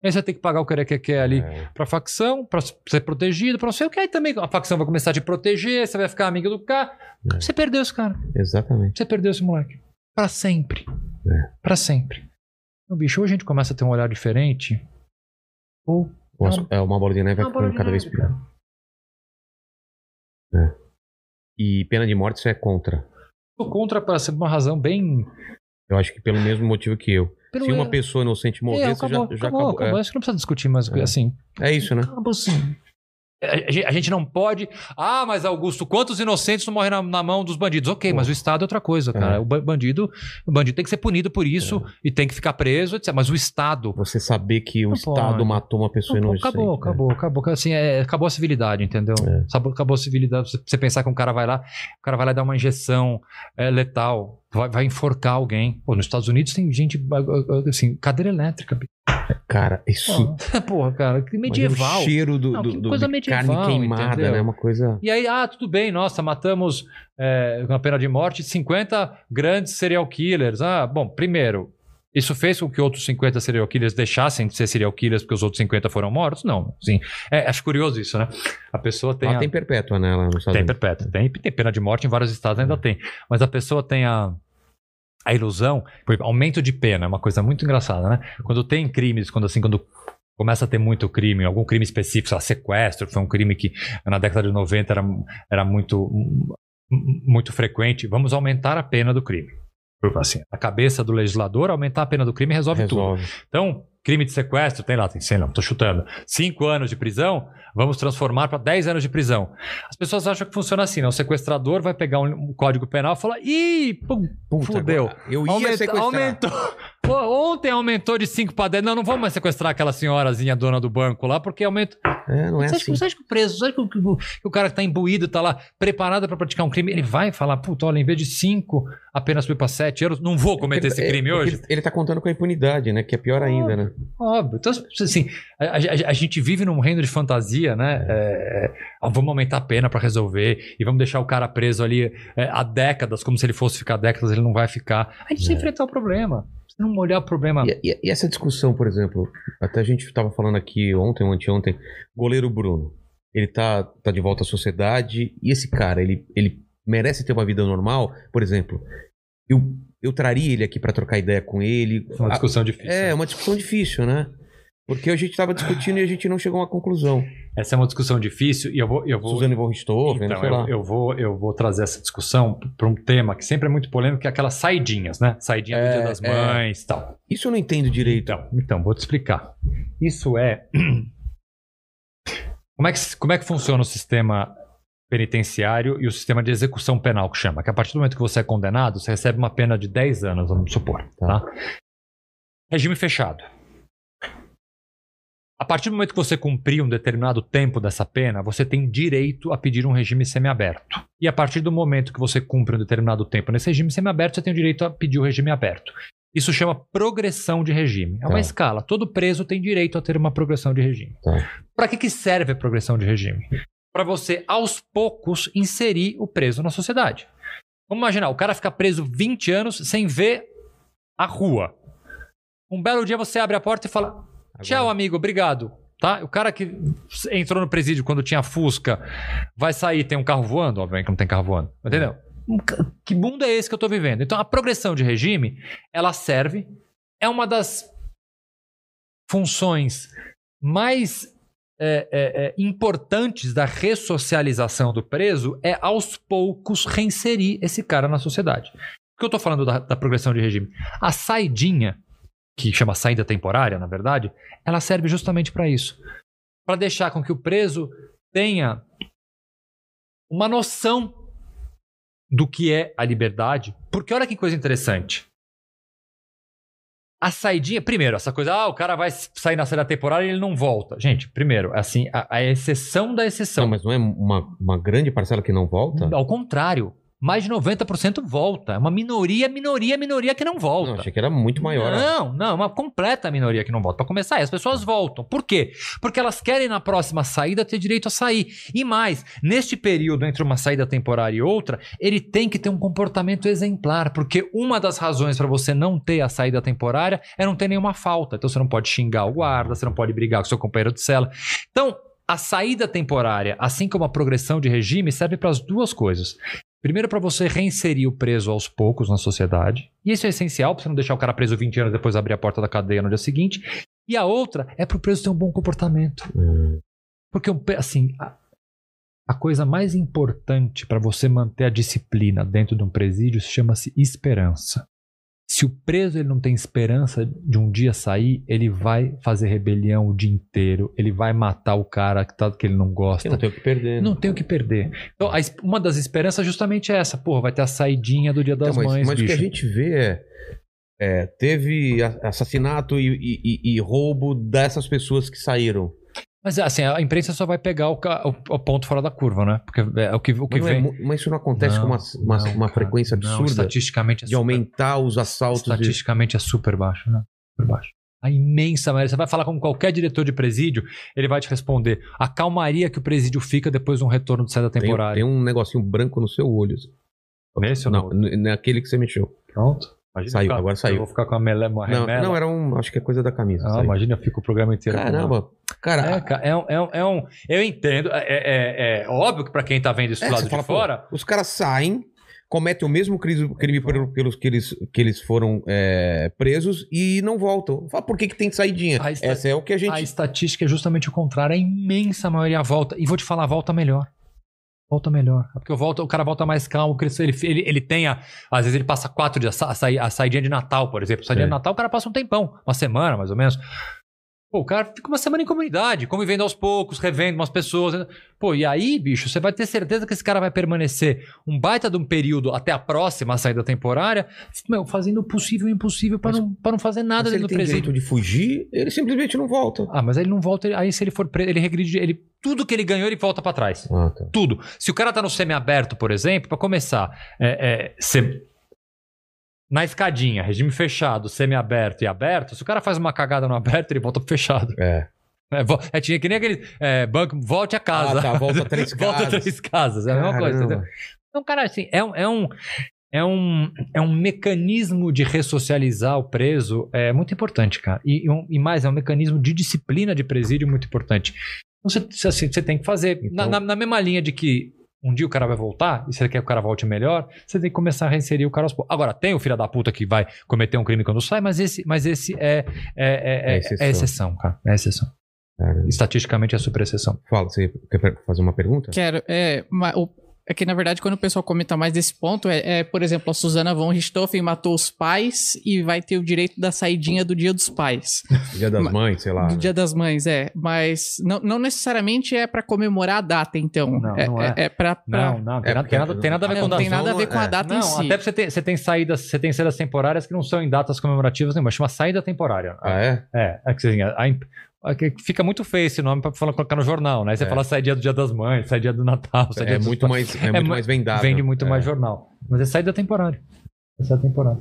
Speaker 3: Aí você tem que pagar o que que quer ali
Speaker 1: É.
Speaker 3: pra facção, pra ser protegido, pra não sei o que. Aí também a facção vai começar a te proteger, você vai ficar amigo do cara.
Speaker 1: É.
Speaker 3: Você perdeu esse cara.
Speaker 1: Exatamente.
Speaker 3: Você perdeu esse moleque. Pra sempre.
Speaker 1: É.
Speaker 3: Pra sempre. Então, bicho, ou a gente começa a ter um olhar diferente, ou
Speaker 1: Nossa, é uma bola de neve
Speaker 3: bola
Speaker 1: ficando cada vez
Speaker 3: neve,
Speaker 1: pior. É. E pena de morte você é contra.
Speaker 3: Tô contra pra ser uma razão bem.
Speaker 1: Eu acho que pelo mesmo motivo que eu.
Speaker 3: Pelo
Speaker 1: Se uma
Speaker 3: é-
Speaker 1: pessoa inocente morrer,
Speaker 3: É,
Speaker 1: você
Speaker 3: acabou,
Speaker 1: já, já
Speaker 3: acabou,
Speaker 1: acabou.
Speaker 3: acabou. Acho que não precisa discutir, mas
Speaker 1: É.
Speaker 3: assim.
Speaker 1: É. é isso, né?
Speaker 3: Acabou assim. A gente- a gente não pode. Ah, mas Augusto, quantos inocentes não morrem na, na mão dos bandidos? Ok, mas o Estado é outra coisa, cara.
Speaker 1: É.
Speaker 3: O ba- bandido, o bandido tem que ser punido por isso e tem que ficar preso, etc. Mas o Estado.
Speaker 1: Você saber que o
Speaker 3: Não
Speaker 1: Estado
Speaker 3: pode.
Speaker 1: matou uma pessoa
Speaker 3: Não,
Speaker 1: inocente.
Speaker 3: acabou,
Speaker 1: né?
Speaker 3: acabou, acabou. Assim, é, acabou a civilidade, entendeu?
Speaker 1: É.
Speaker 3: Acabou, a civilidade. Você, pensar que um cara vai lá, o cara vai lá dar uma injeção é, letal, vai, vai enforcar alguém. Pô, nos Estados Unidos tem gente, assim, cadeira elétrica.
Speaker 1: Cara, isso.
Speaker 3: Porra, porra, cara, que medieval.
Speaker 1: O cheiro do,
Speaker 3: Não,
Speaker 1: do, do-
Speaker 3: coisa medieval,
Speaker 1: carne queimada,
Speaker 3: entendeu?
Speaker 1: né? Uma coisa.
Speaker 3: E aí, ah, tudo bem, nossa, matamos é, com a pena de morte 50 grandes serial killers. Ah, bom, primeiro, isso fez com que outros 50 serial killers deixassem de ser serial killers porque os outros 50 foram mortos? Não, sim. É, acho curioso isso, né? A pessoa tem.
Speaker 1: Ela
Speaker 3: a-
Speaker 1: tem perpétua, né? Lá nos Estados
Speaker 3: tem perpétua, tem, tem pena de morte em vários estados ainda tem. Mas a pessoa tem a, a ilusão, por exemplo, aumento de pena, é uma coisa muito engraçada, né? Quando tem crimes, quando assim, quando começa a ter muito crime, algum crime específico, sei lá, sequestro, foi um crime que na década de 90 era, era muito, muito frequente, vamos aumentar a pena do crime. Assim, a cabeça do legislador, aumentar a pena do crime resolve,
Speaker 1: Resolve.
Speaker 3: tudo. Então, crime de sequestro, tem lá, tem, sei lá, tô chutando, cinco anos de prisão, vamos transformar para 10 anos de prisão. As pessoas acham que funciona assim, né? O sequestrador vai pegar um, um código penal e falar, ih, pum,
Speaker 1: Puta,
Speaker 3: fudeu.
Speaker 1: Eu ia
Speaker 3: Aumenta-
Speaker 1: sequestrar.
Speaker 3: aumentou. Pô, ontem aumentou de 5 para 10. Não, não vamos mais sequestrar aquela senhorazinha dona do banco lá, porque aumenta.
Speaker 1: É, não é
Speaker 3: você, acha,
Speaker 1: assim.
Speaker 3: que- você acha que o preso, você acha que o, que o- que o cara que tá imbuído, tá lá preparado para praticar um crime, ele vai falar, puta, olha, em vez de 5, apenas fui para 7 euros, não vou cometer esse
Speaker 1: É,
Speaker 3: crime
Speaker 1: porque
Speaker 3: hoje?
Speaker 1: Ele, ele tá contando com a impunidade, né? Que é pior ainda, né?
Speaker 3: Óbvio. Então, assim, a, a- a gente vive num reino de fantasia, né? É, é, vamos aumentar a pena para resolver e vamos deixar o cara preso ali é, há décadas, como se ele fosse ficar décadas, ele não vai ficar. A gente precisa
Speaker 1: É.
Speaker 3: enfrentar o problema. Se não olhar o problema.
Speaker 1: E, e- e essa discussão, por exemplo, até a gente tava falando aqui ontem ou anteontem, goleiro Bruno. Ele tá, tá de volta à sociedade e esse cara, ele, ele merece ter uma vida normal? Por exemplo, eu, eu traria ele aqui pra trocar ideia com ele.
Speaker 3: É uma discussão difícil.
Speaker 1: É, uma discussão difícil, né? Porque a gente tava discutindo e a gente não chegou a uma conclusão.
Speaker 3: Essa é uma discussão difícil e eu vou. Eu vou
Speaker 1: Suzane von Richthofen,
Speaker 3: Então,
Speaker 1: sei lá.
Speaker 3: eu, eu vou, eu vou trazer essa discussão para um tema que sempre é muito polêmico, que é aquelas saidinhas, né? Saidinha do
Speaker 1: É,
Speaker 3: Dia das
Speaker 1: é.
Speaker 3: Mães e tal.
Speaker 1: Isso eu não entendo direito.
Speaker 3: Então, então, vou te explicar. Isso é. Como é, que, como é que funciona o sistema penitenciário e o sistema de execução penal, que chama? Que a partir do momento que você é condenado, você recebe uma pena de 10 anos, vamos supor.
Speaker 1: Tá?
Speaker 3: Regime fechado. A partir do momento que você cumprir um determinado tempo dessa pena, você tem direito a pedir um regime semiaberto. E a partir do momento que você cumpre um determinado tempo nesse regime semiaberto, você tem o direito a pedir o regime aberto. Isso chama progressão de regime. É uma
Speaker 1: Tá.
Speaker 3: escala. Todo preso tem direito a ter uma progressão de regime.
Speaker 1: Tá.
Speaker 3: Para que, que serve a progressão de regime? Para você, aos poucos, inserir o preso na sociedade. Vamos imaginar, o cara fica preso 20 anos sem ver a rua. Um belo dia você abre a porta e fala: Tchau, amigo, obrigado. Tá? O cara que entrou no presídio quando tinha Fusca vai sair, tem um carro voando? Obviamente que não tem carro voando. Entendeu? Que mundo é esse que eu tô vivendo? Então a progressão de regime, ela serve, é uma das funções mais é, é, é, importantes da ressocialização do preso é aos poucos reinserir esse cara na sociedade. Por que eu tô falando da, da progressão de regime? A saidinha, que chama saída temporária, na verdade, ela serve justamente para isso. Para deixar com que o preso tenha uma noção do que é a liberdade. Porque olha que coisa interessante. A saidinha, primeiro, essa coisa, ah, o cara vai sair na saída temporária e ele não volta. Gente, primeiro, assim, a, a exceção da exceção.
Speaker 1: Não, mas não é uma, uma grande parcela que não volta?
Speaker 3: Ao contrário, mais de 90% volta. É uma minoria, minoria, minoria que não volta.
Speaker 1: Não, achei que era muito maior.
Speaker 3: Não, não, uma completa minoria que não volta. Para começar, as pessoas voltam. Por quê? Porque elas querem na próxima saída ter direito a sair. E mais, neste período entre uma saída temporária e outra, ele tem que ter um comportamento exemplar, porque uma das razões para você não ter a saída temporária é não ter nenhuma falta. Então você não pode xingar o guarda, você não pode brigar com seu companheiro de cela. Então, a saída temporária, assim como a progressão de regime, serve para as duas coisas. Primeiro, para você reinserir o preso aos poucos na sociedade. E isso é essencial para você não deixar o cara preso 20 anos depois abrir a porta da cadeia no dia seguinte. E a outra é para o preso ter um bom comportamento.
Speaker 1: Hum,
Speaker 3: Porque, assim, a, a coisa mais importante para você manter a disciplina dentro de um presídio chama-se esperança. Se o preso ele não tem esperança de um dia sair, ele vai fazer rebelião o dia inteiro, ele vai matar o cara que, tá, que ele não gosta.
Speaker 1: eu não tenho o que perder. né?
Speaker 3: Não tem o que perder. Então, a uma das esperanças justamente é essa. Porra, vai ter a saidinha do Dia das
Speaker 1: Então, mas,
Speaker 3: Mães,
Speaker 1: mas o que a gente vê é, é, teve assassinato e, e- e- e roubo dessas pessoas que saíram.
Speaker 3: Mas assim, a imprensa só vai pegar o, o- o ponto fora da curva, né? Porque é o que, o que
Speaker 1: Mas, não é
Speaker 3: vem...
Speaker 1: mu- mas isso não acontece com uma, uma,
Speaker 3: Não,
Speaker 1: uma frequência
Speaker 3: não,
Speaker 1: absurda
Speaker 3: estatisticamente é
Speaker 1: de
Speaker 3: super-
Speaker 1: aumentar os assaltos. de-
Speaker 3: Estatisticamente é super baixo, né? Super baixo. A imensa maioria. Você vai falar com qualquer diretor de presídio, ele vai te responder a calmaria que o presídio fica depois de um retorno de saída
Speaker 1: Tem,
Speaker 3: temporária.
Speaker 1: tem um negocinho branco no seu olho. assim.
Speaker 3: Nesse ou
Speaker 1: Não,
Speaker 3: não?
Speaker 1: naquele que você mexeu.
Speaker 3: Pronto. Imagina
Speaker 1: Saiu,
Speaker 3: ficar-
Speaker 1: agora saiu.
Speaker 3: Eu vou ficar com a mele- uma
Speaker 1: Não,
Speaker 3: remela.
Speaker 1: não, era um. Acho que é coisa da camisa.
Speaker 3: Ah, imagina, eu fico o programa inteiro. com
Speaker 1: Caramba, cara.
Speaker 3: É, é um, é um- é um- Eu entendo. É, é- é óbvio que pra quem tá vendo isso
Speaker 1: É,
Speaker 3: do lado
Speaker 1: fala,
Speaker 3: de
Speaker 1: pô,
Speaker 3: fora.
Speaker 1: os caras saem, cometem o mesmo crime, pelos que eles, que eles foram é, presos e não voltam. Fala, por que, que tem saidinha? Essa é o que a gente.
Speaker 3: A estatística é justamente o contrário. A imensa maioria volta. E vou te falar, volta melhor. Volta melhor. Porque eu volto, o cara volta mais calmo, ele, ele, ele tem a. Às vezes ele passa quatro dias, a, a saidinha de Natal, por exemplo. Saidinha
Speaker 1: É.
Speaker 3: de Natal, o cara passa um tempão, uma semana mais ou menos. Pô, o cara fica uma semana em comunidade, convivendo aos poucos, revendo umas pessoas. Pô, e aí, bicho, você vai ter certeza que esse cara vai permanecer um baita de um período até a próxima saída temporária, meu, fazendo o possível e o impossível pra
Speaker 1: Mas-
Speaker 3: não, pra não fazer nada
Speaker 1: se ele
Speaker 3: dentro do
Speaker 1: tem
Speaker 3: presídio.
Speaker 1: direito de fugir, ele simplesmente não volta.
Speaker 3: Ah, mas ele não volta. ele- Aí se ele for preso, ele regride. Ele, tudo que ele ganhou, ele volta pra trás.
Speaker 1: Ah, tá.
Speaker 3: Tudo. Se o cara tá no semiaberto, por exemplo, pra começar, é, é, na escadinha, regime fechado, semiaberto e aberto, se o cara faz uma cagada no aberto, ele volta pro fechado.
Speaker 1: É.
Speaker 3: É, é, tinha que nem aquele é, banco, volte a casa.
Speaker 1: Ah, tá, volta três
Speaker 3: volta
Speaker 1: casas.
Speaker 3: três casas. É a mesma coisa,
Speaker 1: Caramba.
Speaker 3: entendeu? Então, cara, assim, é, um- é um. É um, é um mecanismo de ressocializar o preso é muito importante, cara. E, e um- e mais, é um mecanismo de disciplina de presídio muito importante. Então, Você, assim, você tem que fazer. Na,
Speaker 1: Então-
Speaker 3: na- na mesma linha de que um dia o cara vai voltar, e você quer que o cara volte melhor, você tem que começar a reinserir o cara aos poucos. Agora, tem o filho da puta que vai cometer um crime quando sai, mas esse, mas esse é, é, é, é,
Speaker 1: É exceção.
Speaker 3: é exceção, cara. É exceção. Estatisticamente é super exceção.
Speaker 1: Fala, você quer fazer uma pergunta?
Speaker 2: Quero. É, o- é que, na verdade, quando o pessoal comenta mais desse ponto, é, é, por exemplo, a Susana von Richthofen matou os pais e vai ter o direito da saidinha do Dia dos Pais.
Speaker 1: Dia das Mães, sei lá.
Speaker 2: Do Dia das Mães, é. Mas não, não necessariamente é pra comemorar a data, então.
Speaker 3: Não,
Speaker 2: é,
Speaker 3: não é.
Speaker 2: é, é pra. pra-
Speaker 3: Não, não,
Speaker 1: É,
Speaker 3: tem, nada,
Speaker 1: porque
Speaker 3: tem, nada, tem nada a ver
Speaker 2: não,
Speaker 3: com
Speaker 2: tem
Speaker 3: data.
Speaker 2: nada a ver com a
Speaker 1: é.
Speaker 2: data
Speaker 3: Não,
Speaker 2: em si.
Speaker 3: até você tem, você tem saídas, você tem saídas temporárias que não são em datas comemorativas nenhuma, chama saída temporária.
Speaker 1: Ah, é?
Speaker 3: É, é que assim, a a fica muito feio esse nome pra falar, colocar no jornal, né? Aí você
Speaker 1: É.
Speaker 3: fala sai dia do dia das mães, sai dia do Natal, sai dia
Speaker 1: É muito mais, é
Speaker 3: É
Speaker 1: muito
Speaker 3: mu-
Speaker 1: mais vendável.
Speaker 3: Vende muito
Speaker 1: É.
Speaker 3: mais jornal. Mas é saída temporária. É saída temporária.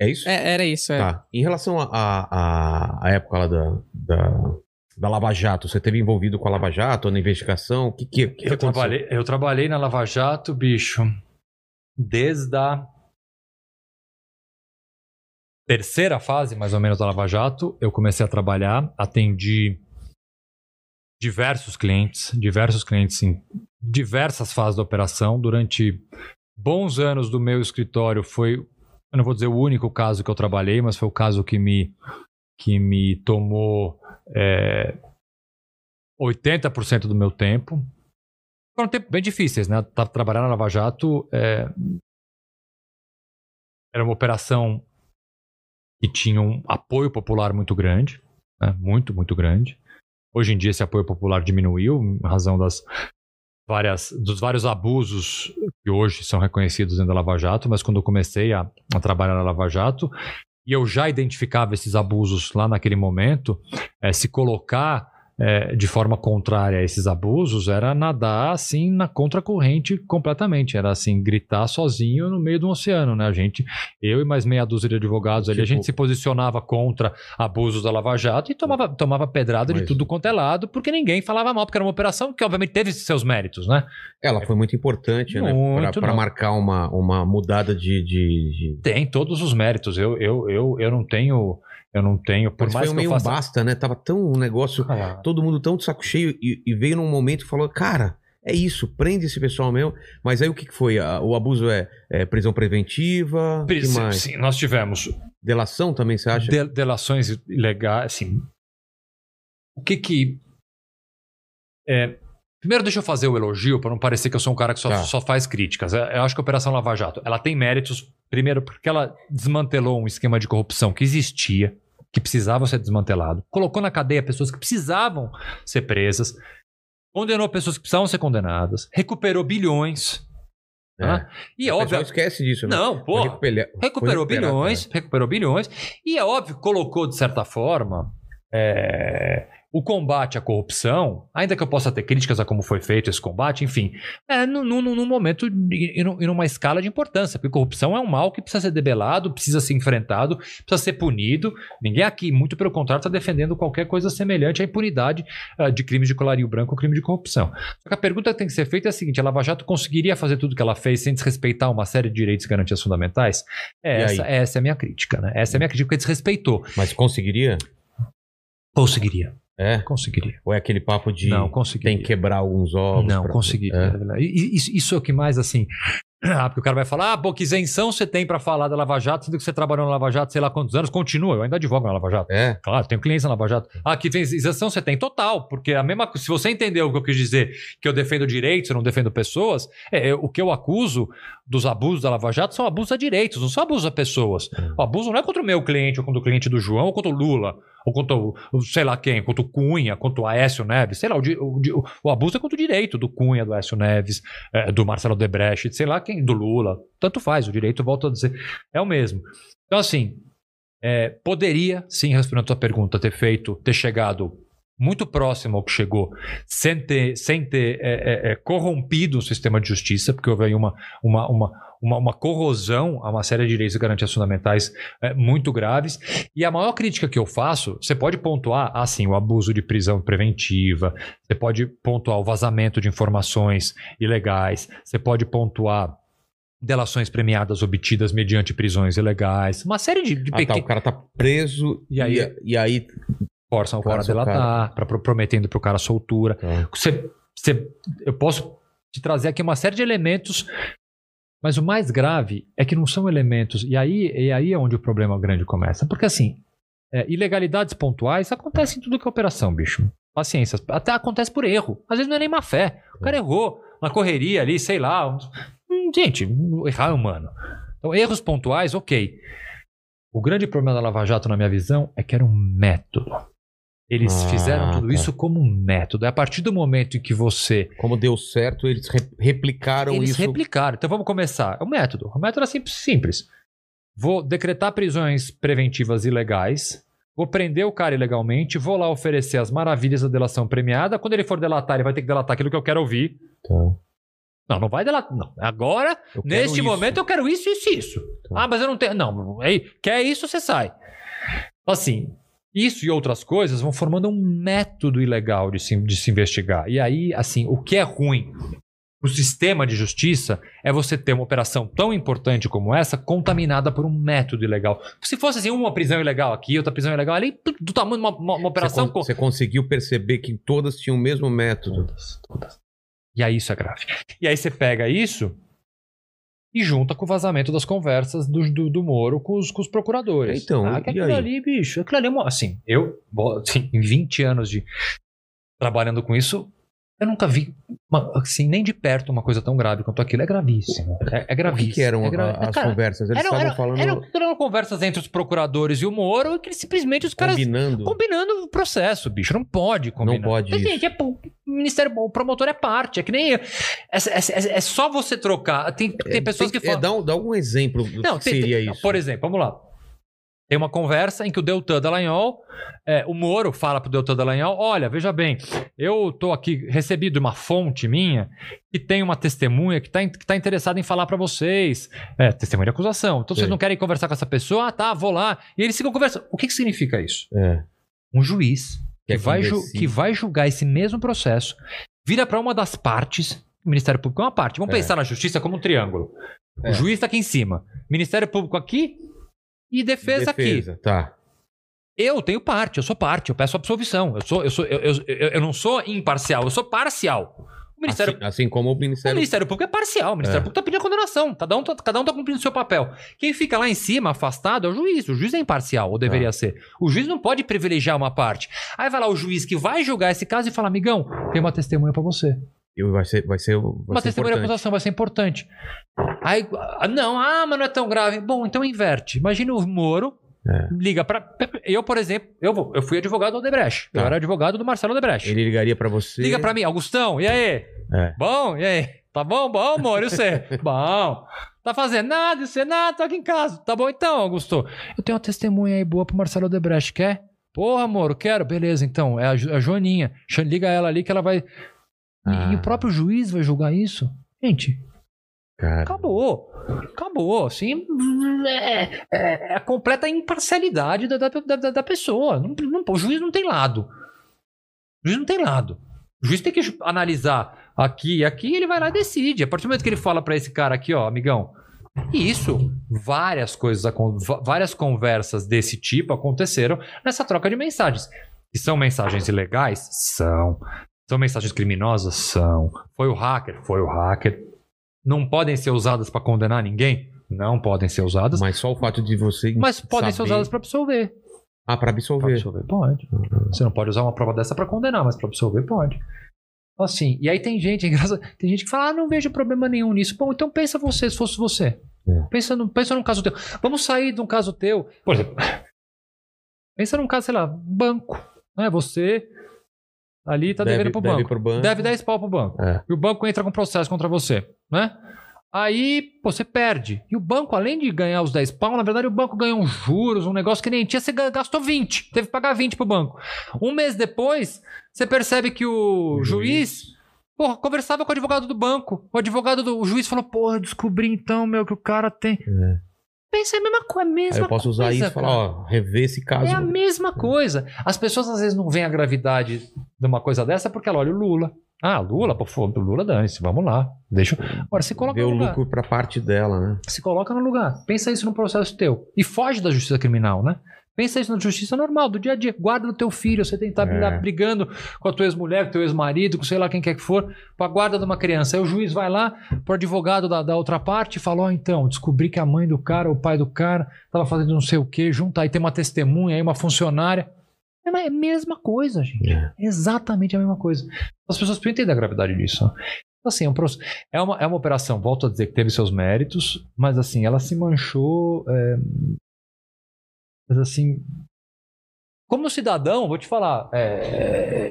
Speaker 1: É isso?
Speaker 2: É, era isso, é.
Speaker 1: Tá. Em relação à a, a, a época lá da, da, da Lava Jato, você esteve envolvido com a Lava Jato na investigação? O que, que, que
Speaker 3: Eu
Speaker 1: aconteceu?
Speaker 3: trabalhei, eu trabalhei na Lava Jato, bicho, desde a terceira fase, mais ou menos, da Lava Jato. Eu comecei a trabalhar, atendi diversos clientes, diversos clientes em diversas fases da operação. Durante bons anos do meu escritório, foi, eu não vou dizer o único caso que eu trabalhei, mas foi o caso que me, que me tomou é, 80% do meu tempo. Foram tempos bem difíceis, né? Tava trabalhando na Lava Jato. é, Era uma operação que tinha um apoio popular muito grande. né? Muito, muito grande. Hoje em dia esse apoio popular diminuiu em razão das várias, dos vários abusos que hoje são reconhecidos dentro da Lava Jato, mas quando eu comecei a, a trabalhar na Lava Jato, e eu já identificava esses abusos lá naquele momento, eh, se colocar eh, de forma contrária a esses abusos era nadar assim na contracorrente completamente. Era assim, gritar sozinho no meio do oceano, né? A gente, eu e mais meia dúzia de advogados ali, a
Speaker 1: Tipo-
Speaker 3: gente se posicionava contra abusos da Lava Jato e tomava, tomava pedrada de
Speaker 1: Mas-
Speaker 3: tudo quanto é lado, porque ninguém falava mal, porque era uma operação que obviamente teve seus méritos, né?
Speaker 1: Ela foi muito importante, né?
Speaker 3: Muito,
Speaker 1: Para
Speaker 3: não.
Speaker 1: marcar uma, uma mudada de. de, de...
Speaker 3: Tem todos os méritos. Eu, eu, eu, eu não tenho. Eu não tenho. Por
Speaker 1: Mas
Speaker 3: mais
Speaker 1: foi
Speaker 3: que
Speaker 1: meio
Speaker 3: eu faça.
Speaker 1: basta, né? Tava tão um negócio.
Speaker 3: Ah,
Speaker 1: Todo mundo tão de saco cheio e, e veio num momento e falou: cara, é isso, prende esse pessoal mesmo. Mas aí o que, que foi? O abuso é, é prisão preventiva? Mais?
Speaker 3: Sim, nós tivemos
Speaker 1: Delação também, você acha?
Speaker 3: de- delações ilegais, assim. O que que é, primeiro deixa eu fazer o elogio para não parecer que eu sou um cara que só,
Speaker 1: Tá.
Speaker 3: só faz críticas. É, Eu acho que a Operação Lava Jato, ela tem méritos, primeiro porque ela desmantelou um esquema de corrupção que existia, que precisava ser desmantelado, colocou na cadeia pessoas que precisavam ser presas, condenou pessoas que precisavam ser condenadas, recuperou bilhões.
Speaker 1: É.
Speaker 3: né? E é óbvio,
Speaker 1: esquece disso, né?
Speaker 3: não, pô, recuperou
Speaker 1: recuperado,
Speaker 3: bilhões, recuperou bilhões, e é óbvio colocou, de certa forma, é, o combate à corrupção, ainda que eu possa ter críticas a como foi feito esse combate, enfim, é num, num, num momento e e numa escala de importância, porque corrupção é um mal que precisa ser debelado, precisa ser enfrentado, precisa ser punido. Ninguém aqui, muito pelo contrário, está defendendo qualquer coisa semelhante à impunidade ah, de crimes de colarinho branco ou crime de corrupção. Só que a pergunta que tem que ser feita é a seguinte: a Lava Jato conseguiria fazer tudo que ela fez sem desrespeitar uma série de direitos e garantias fundamentais? É, essa, essa é a minha crítica, né? Essa é a minha crítica, porque desrespeitou.
Speaker 1: Mas conseguiria?
Speaker 3: Conseguiria.
Speaker 1: É?
Speaker 3: Conseguiria.
Speaker 1: Ou é aquele papo de
Speaker 3: Não,
Speaker 1: tem que quebrar alguns ovos?
Speaker 3: Não,
Speaker 1: pra-
Speaker 3: conseguiria.
Speaker 1: É.
Speaker 3: E- e- Isso, isso é o que mais, assim. Ah, porque o cara vai falar, ah, pô, que isenção você tem pra falar da Lava Jato, sendo que você trabalhou na Lava Jato sei lá quantos anos, continua, eu ainda advogo na Lava Jato.
Speaker 1: É?
Speaker 3: Claro, tenho clientes na Lava Jato. Ah, que isenção você tem total, porque a mesma se você entendeu o que eu quis dizer, que eu defendo direitos, eu não defendo pessoas, é, é, o que eu acuso dos abusos da Lava Jato são abusos a direitos, não são abusos a pessoas. O abuso não é contra o meu cliente, ou contra o cliente do João, ou contra o Lula, ou contra o, sei lá quem, contra o Cunha, contra o Aécio Neves, sei lá, o, o o- abuso é contra o direito do Cunha, do Aécio Neves, é, do Marcelo Debrecht, de sei lá quem, do Lula. Tanto faz, o direito, volto a dizer, é o mesmo. Então, assim, é, poderia, sim, respondendo a tua pergunta, ter feito, ter chegado muito próximo ao que chegou, sem ter, sem ter é, é, é, corrompido o sistema de justiça, porque houve aí uma, uma, uma, uma, uma corrosão a uma série de direitos e garantias fundamentais é, muito graves. E a maior crítica que eu faço, você pode pontuar, assim, o abuso de prisão preventiva, você pode pontuar o vazamento de informações ilegais, você pode pontuar delações premiadas obtidas mediante prisões ilegais, uma série de, de
Speaker 1: Ah, tá, o cara tá preso
Speaker 3: E aí-
Speaker 1: e, e aí
Speaker 3: forçam o cara a
Speaker 1: o
Speaker 3: delatar, pra, pro- prometendo pro cara soltura.
Speaker 1: tá.
Speaker 3: Você, você- eu posso te trazer aqui uma série de elementos, mas o mais grave é que não são elementos. E aí, e aí é onde o problema grande começa. Porque assim, é, ilegalidades pontuais acontecem em tudo que é operação, bicho. Paciência. Até acontece por erro. Às vezes não é nem má fé. O cara errou na correria ali, sei lá. um- Hum, Gente, errar é humano. Então, erros pontuais, ok. O grande problema da Lava Jato, na minha visão, é que era um método. Eles
Speaker 1: Ah,
Speaker 3: fizeram tudo
Speaker 1: tá.
Speaker 3: isso como um método. É a partir do momento em que você.
Speaker 1: Como deu certo, eles re- replicaram
Speaker 3: Eles
Speaker 1: isso.
Speaker 3: replicaram. Então vamos começar. É um método. O método é simples. simples. Vou decretar prisões preventivas ilegais. Vou prender o cara ilegalmente. Vou lá oferecer as maravilhas da delação premiada. Quando ele for delatar, ele vai ter que delatar aquilo que eu quero ouvir.
Speaker 1: Tá.
Speaker 3: Não, não vai delatar. Não. Agora, neste
Speaker 1: isso.
Speaker 3: momento, eu quero isso, isso, isso.
Speaker 1: Tá.
Speaker 3: Ah, mas eu não tenho. Não, aí, quer isso, você sai. Assim, isso e outras coisas vão formando um método ilegal de se, de se investigar. E aí, assim, o que é ruim o sistema de justiça é você ter uma operação tão importante como essa contaminada por um método ilegal. Se fosse assim, uma prisão ilegal aqui, outra prisão ilegal ali, do tamanho de uma, uma- uma operação.
Speaker 1: Você,
Speaker 3: com-
Speaker 1: con- você conseguiu perceber que todas tinham o mesmo método.
Speaker 3: Todas, todas. E aí isso é grave. E aí você pega isso e junta com o vazamento das conversas do, do, do Moro com os, com os procuradores.
Speaker 1: Então,
Speaker 3: ah, que
Speaker 1: e
Speaker 3: aquilo
Speaker 1: aí?
Speaker 3: ali, bicho, aquilo ali é assim, eu, assim, em 20 anos de trabalhando com isso, eu nunca vi, uma- assim, nem de perto uma coisa tão grave quanto aquilo. É gravíssimo. É, é
Speaker 1: O
Speaker 3: gravíssimo.
Speaker 1: que, que eram
Speaker 3: é
Speaker 1: a- as
Speaker 3: Cara,
Speaker 1: conversas? Eles
Speaker 3: eram,
Speaker 1: estavam falando,
Speaker 3: eram- eram conversas entre os procuradores e o Moro que simplesmente os caras
Speaker 1: combinando.
Speaker 3: combinando o processo, bicho. Não pode combinar.
Speaker 1: Não pode
Speaker 3: Mas. Gente, é, o Ministério, o promotor é parte. É que nem. É, é- é- é só você trocar. Tem, tem pessoas
Speaker 1: Tem
Speaker 3: que
Speaker 1: é,
Speaker 3: falam.
Speaker 1: dá, um, dá algum exemplo do
Speaker 3: Não,
Speaker 1: que
Speaker 3: tem-
Speaker 1: seria
Speaker 3: tem-
Speaker 1: isso.
Speaker 3: Por exemplo, vamos lá. Tem uma conversa em que o Deltan Dallagnol, é, o Moro fala pro Deltan Dallagnol, olha, veja bem, eu tô aqui, recebi de uma fonte minha que tem uma testemunha que tá, que tá interessada em falar pra vocês. É, testemunha de acusação. Então vocês
Speaker 1: Sim.
Speaker 3: não querem conversar com essa pessoa? Ah, tá, vou lá. E eles ficam conversando. O que que significa isso?
Speaker 1: É.
Speaker 3: um juiz que,
Speaker 1: Que é quem
Speaker 3: vai, ju- que vai julgar esse mesmo processo, vira para uma das partes, o Ministério Público é uma parte. Vamos
Speaker 1: É.
Speaker 3: pensar na justiça como um triângulo.
Speaker 1: É.
Speaker 3: O juiz está aqui em cima, Ministério Público aqui e defesa, aqui.
Speaker 1: Defesa, Tá.
Speaker 3: Eu tenho parte, eu sou parte, eu peço absolvição. Eu, sou, eu, sou, eu, eu, eu- não sou imparcial, eu sou parcial. O Ministério
Speaker 1: Assim, assim como o
Speaker 3: o
Speaker 1: Ministério.
Speaker 3: Ministério Público é parcial. O Ministério
Speaker 1: É.
Speaker 3: Público está pedindo a condenação. Cada um, tá, cada um tá cumprindo o seu papel. Quem fica lá em cima, afastado, é o juiz. O juiz é imparcial, ou deveria
Speaker 1: Ah.
Speaker 3: ser. O juiz não pode privilegiar uma parte. Aí vai lá o juiz que vai julgar esse caso e fala: amigão, tem uma testemunha para você.
Speaker 1: E Vai ser, vai ser, vai
Speaker 3: uma
Speaker 1: ser
Speaker 3: testemunha de acusação vai ser importante. Aí, ah, não, ah, mas não é tão grave. Bom, então inverte. Imagina o Moro.
Speaker 1: É.
Speaker 3: Liga pra. Eu, por exemplo, eu, vou- eu fui advogado do Odebrecht. Eu
Speaker 1: Tá.
Speaker 3: era advogado do Marcelo Odebrecht.
Speaker 1: Ele ligaria pra você.
Speaker 3: Liga pra mim, Augustão, e aí?
Speaker 1: É.
Speaker 3: Bom, e aí? Tá bom, bom, amor, e você? bom. Tá fazendo nada, e você nada, tô aqui em casa. Tá bom então, Augusto. Eu tenho uma testemunha aí boa pro Marcelo Odebrecht, quer? Porra, amor, quero. Beleza, então, é a, a Joaninha. Liga ela ali que ela vai... E-
Speaker 1: Ah.
Speaker 3: E o próprio juiz vai julgar isso? Gente,
Speaker 1: Cara.
Speaker 3: acabou. Acabou, assim, é, é- é a completa imparcialidade da, da, da, da pessoa. Não- não- o juiz não tem lado. O juiz não tem lado. O juiz tem que analisar aqui e aqui, ele vai lá e decide. A partir do momento que ele fala pra esse cara aqui, ó, amigão, e isso, várias coisas, várias conversas desse tipo aconteceram nessa troca de mensagens. E são mensagens ilegais? São. São mensagens criminosas? São. Foi o hacker? Foi o hacker. Não podem ser usadas para condenar ninguém? Não podem ser usadas.
Speaker 1: Mas só o fato de você.
Speaker 3: Mas podem ser
Speaker 1: saber-
Speaker 3: usadas para absolver.
Speaker 1: Ah, pra
Speaker 3: Pra
Speaker 1: absolver.
Speaker 3: absolver, pode. Você não pode usar uma prova dessa pra condenar, mas pra absolver, pode. Então, Assim, e aí tem gente, é tem gente que fala, ah, não vejo problema nenhum nisso. Bom, então pensa você, se fosse você.
Speaker 1: É.
Speaker 3: Pensa, no, pensa num caso teu. Vamos sair de um caso teu. Por exemplo, pensa num caso, sei lá, banco. Né? Você ali tá
Speaker 1: Deve-
Speaker 3: devendo pro
Speaker 1: deve
Speaker 3: banco.
Speaker 1: pro banco.
Speaker 3: Deve 10 pau pro banco.
Speaker 1: É.
Speaker 3: E o banco entra com processo contra você, né? Aí pô, você perde. E o banco, além de ganhar os 10 pau, na verdade o banco ganhou uns juros, um negócio que nem tinha, você ga- gastou 20. Teve que pagar 20 pro banco. Um mês depois, você percebe que o,
Speaker 1: O
Speaker 3: juiz, porra, conversava com o advogado do banco. O advogado do o juiz falou: Porra, descobri então, meu, que o cara tem.
Speaker 1: É.
Speaker 3: Pensa, é a mesma coisa, a mesma
Speaker 1: Aí eu posso usar
Speaker 3: coisa,
Speaker 1: isso e falar, ó, rever esse caso.
Speaker 3: É a mesma coisa. As pessoas às vezes não veem a gravidade de uma coisa dessa porque ela olha o Lula. Ah, Lula, pô, foda, o Lula dane-se, vamos lá. Deixa. Agora se coloca
Speaker 1: Ver
Speaker 3: no lugar.
Speaker 1: lucro pra parte dela, né?
Speaker 3: Se coloca no lugar. Pensa isso no processo teu. E foge da justiça criminal, né? Pensa isso na justiça normal, do dia a dia. Guarda do teu filho. Você tem que estar
Speaker 1: É.
Speaker 3: brigando com a tua ex-mulher, com o teu ex-marido, com sei lá quem quer que for, pra guarda de uma criança. Aí o juiz vai lá pro advogado da, da outra parte e fala: Ó, então, descobri que a mãe do cara, o pai do cara, tava fazendo não sei o quê, junta aí, tem uma testemunha aí, uma funcionária. É é a mesma coisa, gente.
Speaker 1: É.
Speaker 3: Exatamente a mesma coisa. As pessoas precisam entender a gravidade disso. Assim, é, um é uma, é uma operação, volto a dizer, que teve seus méritos, mas assim, ela se manchou. é, Mas assim. Como cidadão, vou te falar. é,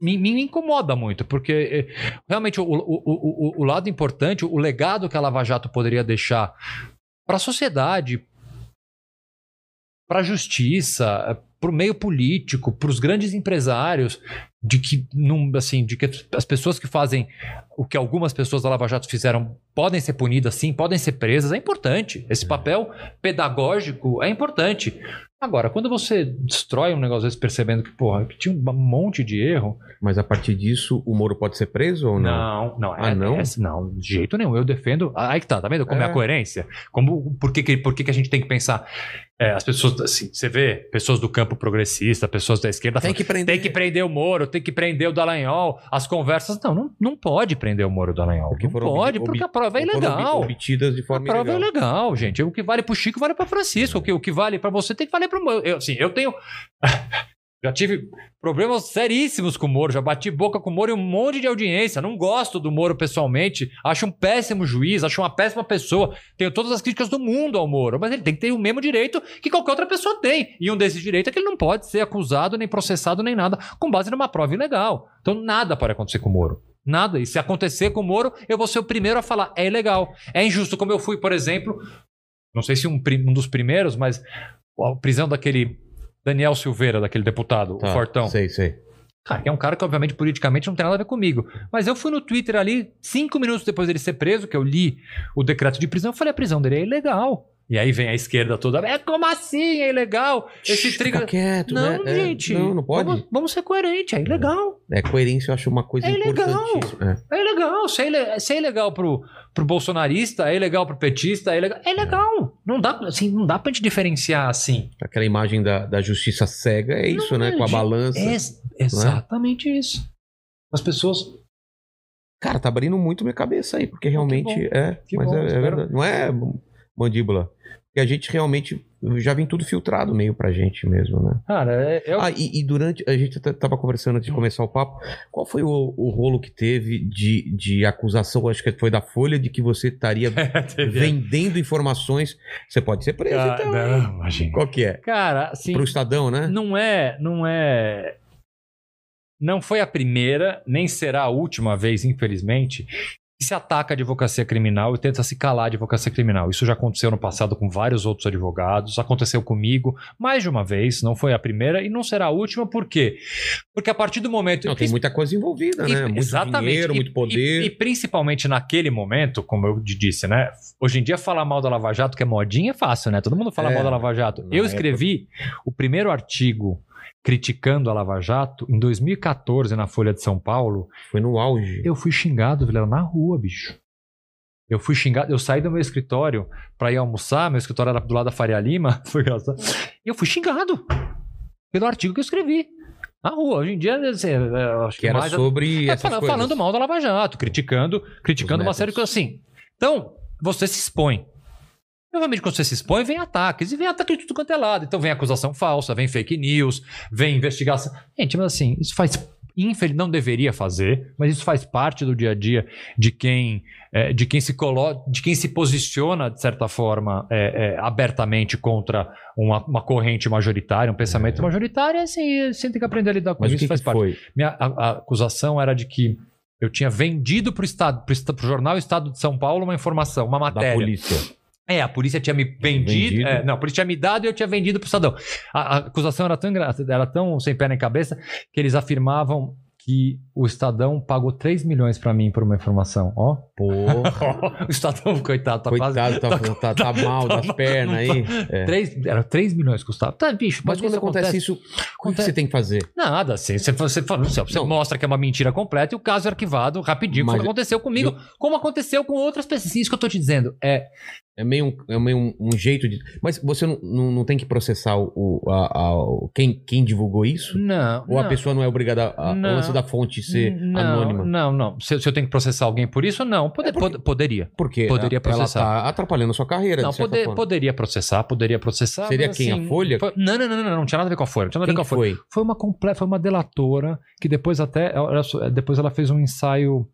Speaker 3: me, me incomoda muito, porque é, realmente o, o, o, o- o lado importante, o legado que a Lava Jato poderia deixar para a sociedade, para a justiça, para o meio político, para os grandes empresários, de que, não, assim, de que as pessoas que fazem o que algumas pessoas da Lava Jato fizeram podem ser punidas, sim, podem ser presas, é importante. Esse papel pedagógico é importante. Agora, quando você destrói um negócio desse percebendo que, porra, que tinha um monte de erro,
Speaker 1: Mas a partir disso, o Moro pode ser preso ou não?
Speaker 3: não, não.
Speaker 1: Ah,
Speaker 3: é,
Speaker 1: não?
Speaker 3: é- não, de jeito nenhum. Eu defendo. Aí que tá, tá vendo como é,
Speaker 1: É.
Speaker 3: a coerência? Como, por que, que, por que, que a gente tem que pensar? É, as pessoas, assim, você vê pessoas do campo progressista, pessoas da esquerda
Speaker 1: Tem
Speaker 3: falando,
Speaker 1: que prender.
Speaker 3: tem que prender o Moro, tem que prender o Dallagnol, as conversas. Não, não, não pode prender o Moro o Dallagnol.
Speaker 1: Porque
Speaker 3: não pode, porque a prova é ilegal.
Speaker 1: Obtidas de
Speaker 3: A
Speaker 1: forma
Speaker 3: prova é
Speaker 1: ilegal.
Speaker 3: legal, gente. O que vale pro Chico vale pra Francisco. O que, o que vale pra você tem que valer pro Moro. Eu, assim, eu tenho. Já tive problemas seríssimos com o Moro, já bati boca com o Moro e um monte de audiência. Não gosto do Moro pessoalmente, acho um péssimo juiz, acho uma péssima pessoa. Tenho todas as críticas do mundo ao Moro, mas ele tem que ter o mesmo direito que qualquer outra pessoa tem. E um desses direitos é que ele não pode ser acusado, nem processado, nem nada, com base numa prova ilegal. Então nada pode acontecer com o Moro. Nada. E se acontecer com o Moro, eu vou ser o primeiro a falar: é ilegal. É injusto. Como eu fui, por exemplo, não sei se um, um dos primeiros, mas a prisão daquele Daniel Silveira, daquele deputado,
Speaker 1: Tá,
Speaker 3: o Fortão.
Speaker 1: Sei, sei.
Speaker 3: Cara, que é um cara que, obviamente, politicamente não tem nada a ver comigo. Mas eu fui no Twitter ali, cinco minutos depois dele ser preso, que eu li o decreto de prisão, eu falei, a prisão dele é ilegal. E aí vem a esquerda toda, é como assim? É ilegal? Esse.
Speaker 1: Fica quieto,
Speaker 3: Não,
Speaker 1: né? É,
Speaker 3: gente.
Speaker 1: não, não pode.
Speaker 3: Vamos, vamos ser coerentes, é ilegal.
Speaker 1: É, coerência eu acho uma coisa
Speaker 3: É ilegal.
Speaker 1: É.
Speaker 3: É ilegal. Se é, se é ilegal pro, pro bolsonarista, é ilegal pro petista, é ilegal. É legal. Não dá, assim, não dá pra gente diferenciar assim.
Speaker 1: Aquela imagem da, da justiça cega é isso,
Speaker 3: Não,
Speaker 1: né? Com a
Speaker 3: gente,
Speaker 1: balança.
Speaker 3: É exatamente isso. As pessoas.
Speaker 1: Cara, tá abrindo muito minha cabeça aí, porque realmente
Speaker 3: bom.
Speaker 1: é. Mas
Speaker 3: bom,
Speaker 1: é, é verdade. Não é mandíbula. Porque a gente realmente já vem tudo filtrado meio pra gente mesmo, né?
Speaker 3: Cara, é, é o-
Speaker 1: Ah, e, e durante. A gente tava conversando antes de começar o papo. Qual foi o, o rolo que teve de, de acusação? Acho que foi da Folha de que você estaria
Speaker 3: Teve-
Speaker 1: vendendo informações. Você pode ser preso,
Speaker 3: Ah,
Speaker 1: então.
Speaker 3: não, imagina.
Speaker 1: Qual que é?
Speaker 3: Cara, assim,
Speaker 1: Pro Estadão, né?
Speaker 3: não é, não é. Não foi a primeira, nem será a última vez, infelizmente, que se ataca a advocacia criminal e tenta se calar a advocacia criminal. Isso já aconteceu no passado com vários outros advogados, aconteceu comigo mais de uma vez, não foi a primeira e não será a última, por quê? Porque a partir do momento.
Speaker 1: Não, tem muita coisa envolvida,
Speaker 3: E-
Speaker 1: né? Muito
Speaker 3: exatamente.
Speaker 1: dinheiro,
Speaker 3: E-
Speaker 1: muito poder.
Speaker 3: E, e principalmente naquele momento, como eu disse, né? Hoje em dia falar mal da Lava Jato, que é modinha, é fácil, né? Todo mundo fala
Speaker 1: É,
Speaker 3: mal da Lava Jato. Eu
Speaker 1: época-
Speaker 3: escrevi o primeiro artigo criticando a Lava Jato em 2014 na Folha de São Paulo.
Speaker 1: Foi no auge.
Speaker 3: Eu fui xingado, Vilela, na rua, bicho. Eu fui xingado, eu saí do meu escritório pra ir almoçar, meu escritório era do lado da Faria Lima, foi engraçado. E eu fui xingado pelo artigo que eu escrevi. Na rua. Hoje em dia, assim, é, acho
Speaker 1: Que era
Speaker 3: mais-
Speaker 1: sobre
Speaker 3: é, falando mal da Lava Jato, criticando, criticando
Speaker 1: Os
Speaker 3: uma série de coisas assim. Então, você se expõe. Obviamente, quando você se expõe, vem ataques. E vem ataque de tudo quanto é lado. Então, vem acusação falsa, vem fake news, vem investigação. Gente, mas assim, isso faz. Infeliz, não deveria fazer, mas isso faz parte do dia a dia de quem, é, de quem se coloca, de quem se posiciona, de certa forma, é, é, abertamente contra uma, uma corrente majoritária, um pensamento majoritário, e assim, você tem que aprender a lidar com
Speaker 1: Mas
Speaker 3: isso,
Speaker 1: que,
Speaker 3: faz
Speaker 1: que
Speaker 3: parte. Minha, a, a acusação era de que eu tinha vendido para o Estado, para o jornal Estado de São Paulo uma informação, uma
Speaker 1: Da
Speaker 3: matéria.
Speaker 1: polícia.
Speaker 3: É, a polícia tinha me vendido.
Speaker 1: Vendido.
Speaker 3: é, não, a polícia tinha me dado e eu tinha vendido para o Estadão. A, a acusação era tão, era tão sem pé nem cabeça que eles afirmavam que o Estadão pagou 3 milhões para mim por uma informação. Ó.
Speaker 1: Porra.
Speaker 3: o Estadão, coitado, tá quase.
Speaker 1: Coitado, tá, tá, tá mal das
Speaker 3: tá-
Speaker 1: pernas aí. É.
Speaker 3: Três, era 3 milhões que custava. Tá, bicho,
Speaker 1: Mas quando acontece, isso, o que
Speaker 3: Acontece-
Speaker 1: você tem que fazer?
Speaker 3: Nada, assim, você, você, você, você mostra que é uma mentira completa e o caso é arquivado rapidinho,
Speaker 1: Mas
Speaker 3: como aconteceu comigo, como aconteceu com outras pessoas. Isso que eu tô te dizendo. É,
Speaker 1: É meio um, é meio um, um jeito de. Mas você não, não, não tem que processar o, a- a- quem, quem divulgou isso?
Speaker 3: não.
Speaker 1: Ou a
Speaker 3: não.
Speaker 1: pessoa não é obrigada a, a
Speaker 3: Não.
Speaker 1: o lance da fonte ser
Speaker 3: não,
Speaker 1: anônima?
Speaker 3: Não, não. Se, se eu tenho que processar alguém por isso, não. Pode-
Speaker 1: É porque-
Speaker 3: pod- poderia.
Speaker 1: Porque
Speaker 3: Poderia
Speaker 1: ela
Speaker 3: processar.
Speaker 1: tá atrapalhando a sua carreira,
Speaker 3: Não, poder- poderia processar, poderia processar.
Speaker 1: Seria quem, a
Speaker 3: assim,
Speaker 1: Folha?
Speaker 3: foi- não, não, não, não, não, tinha nada a ver com a Folha. Não tinha nada a ver com a Folha.
Speaker 1: foi?
Speaker 3: Foi uma completa, foi uma delatora que depois até, depois ela fez um ensaio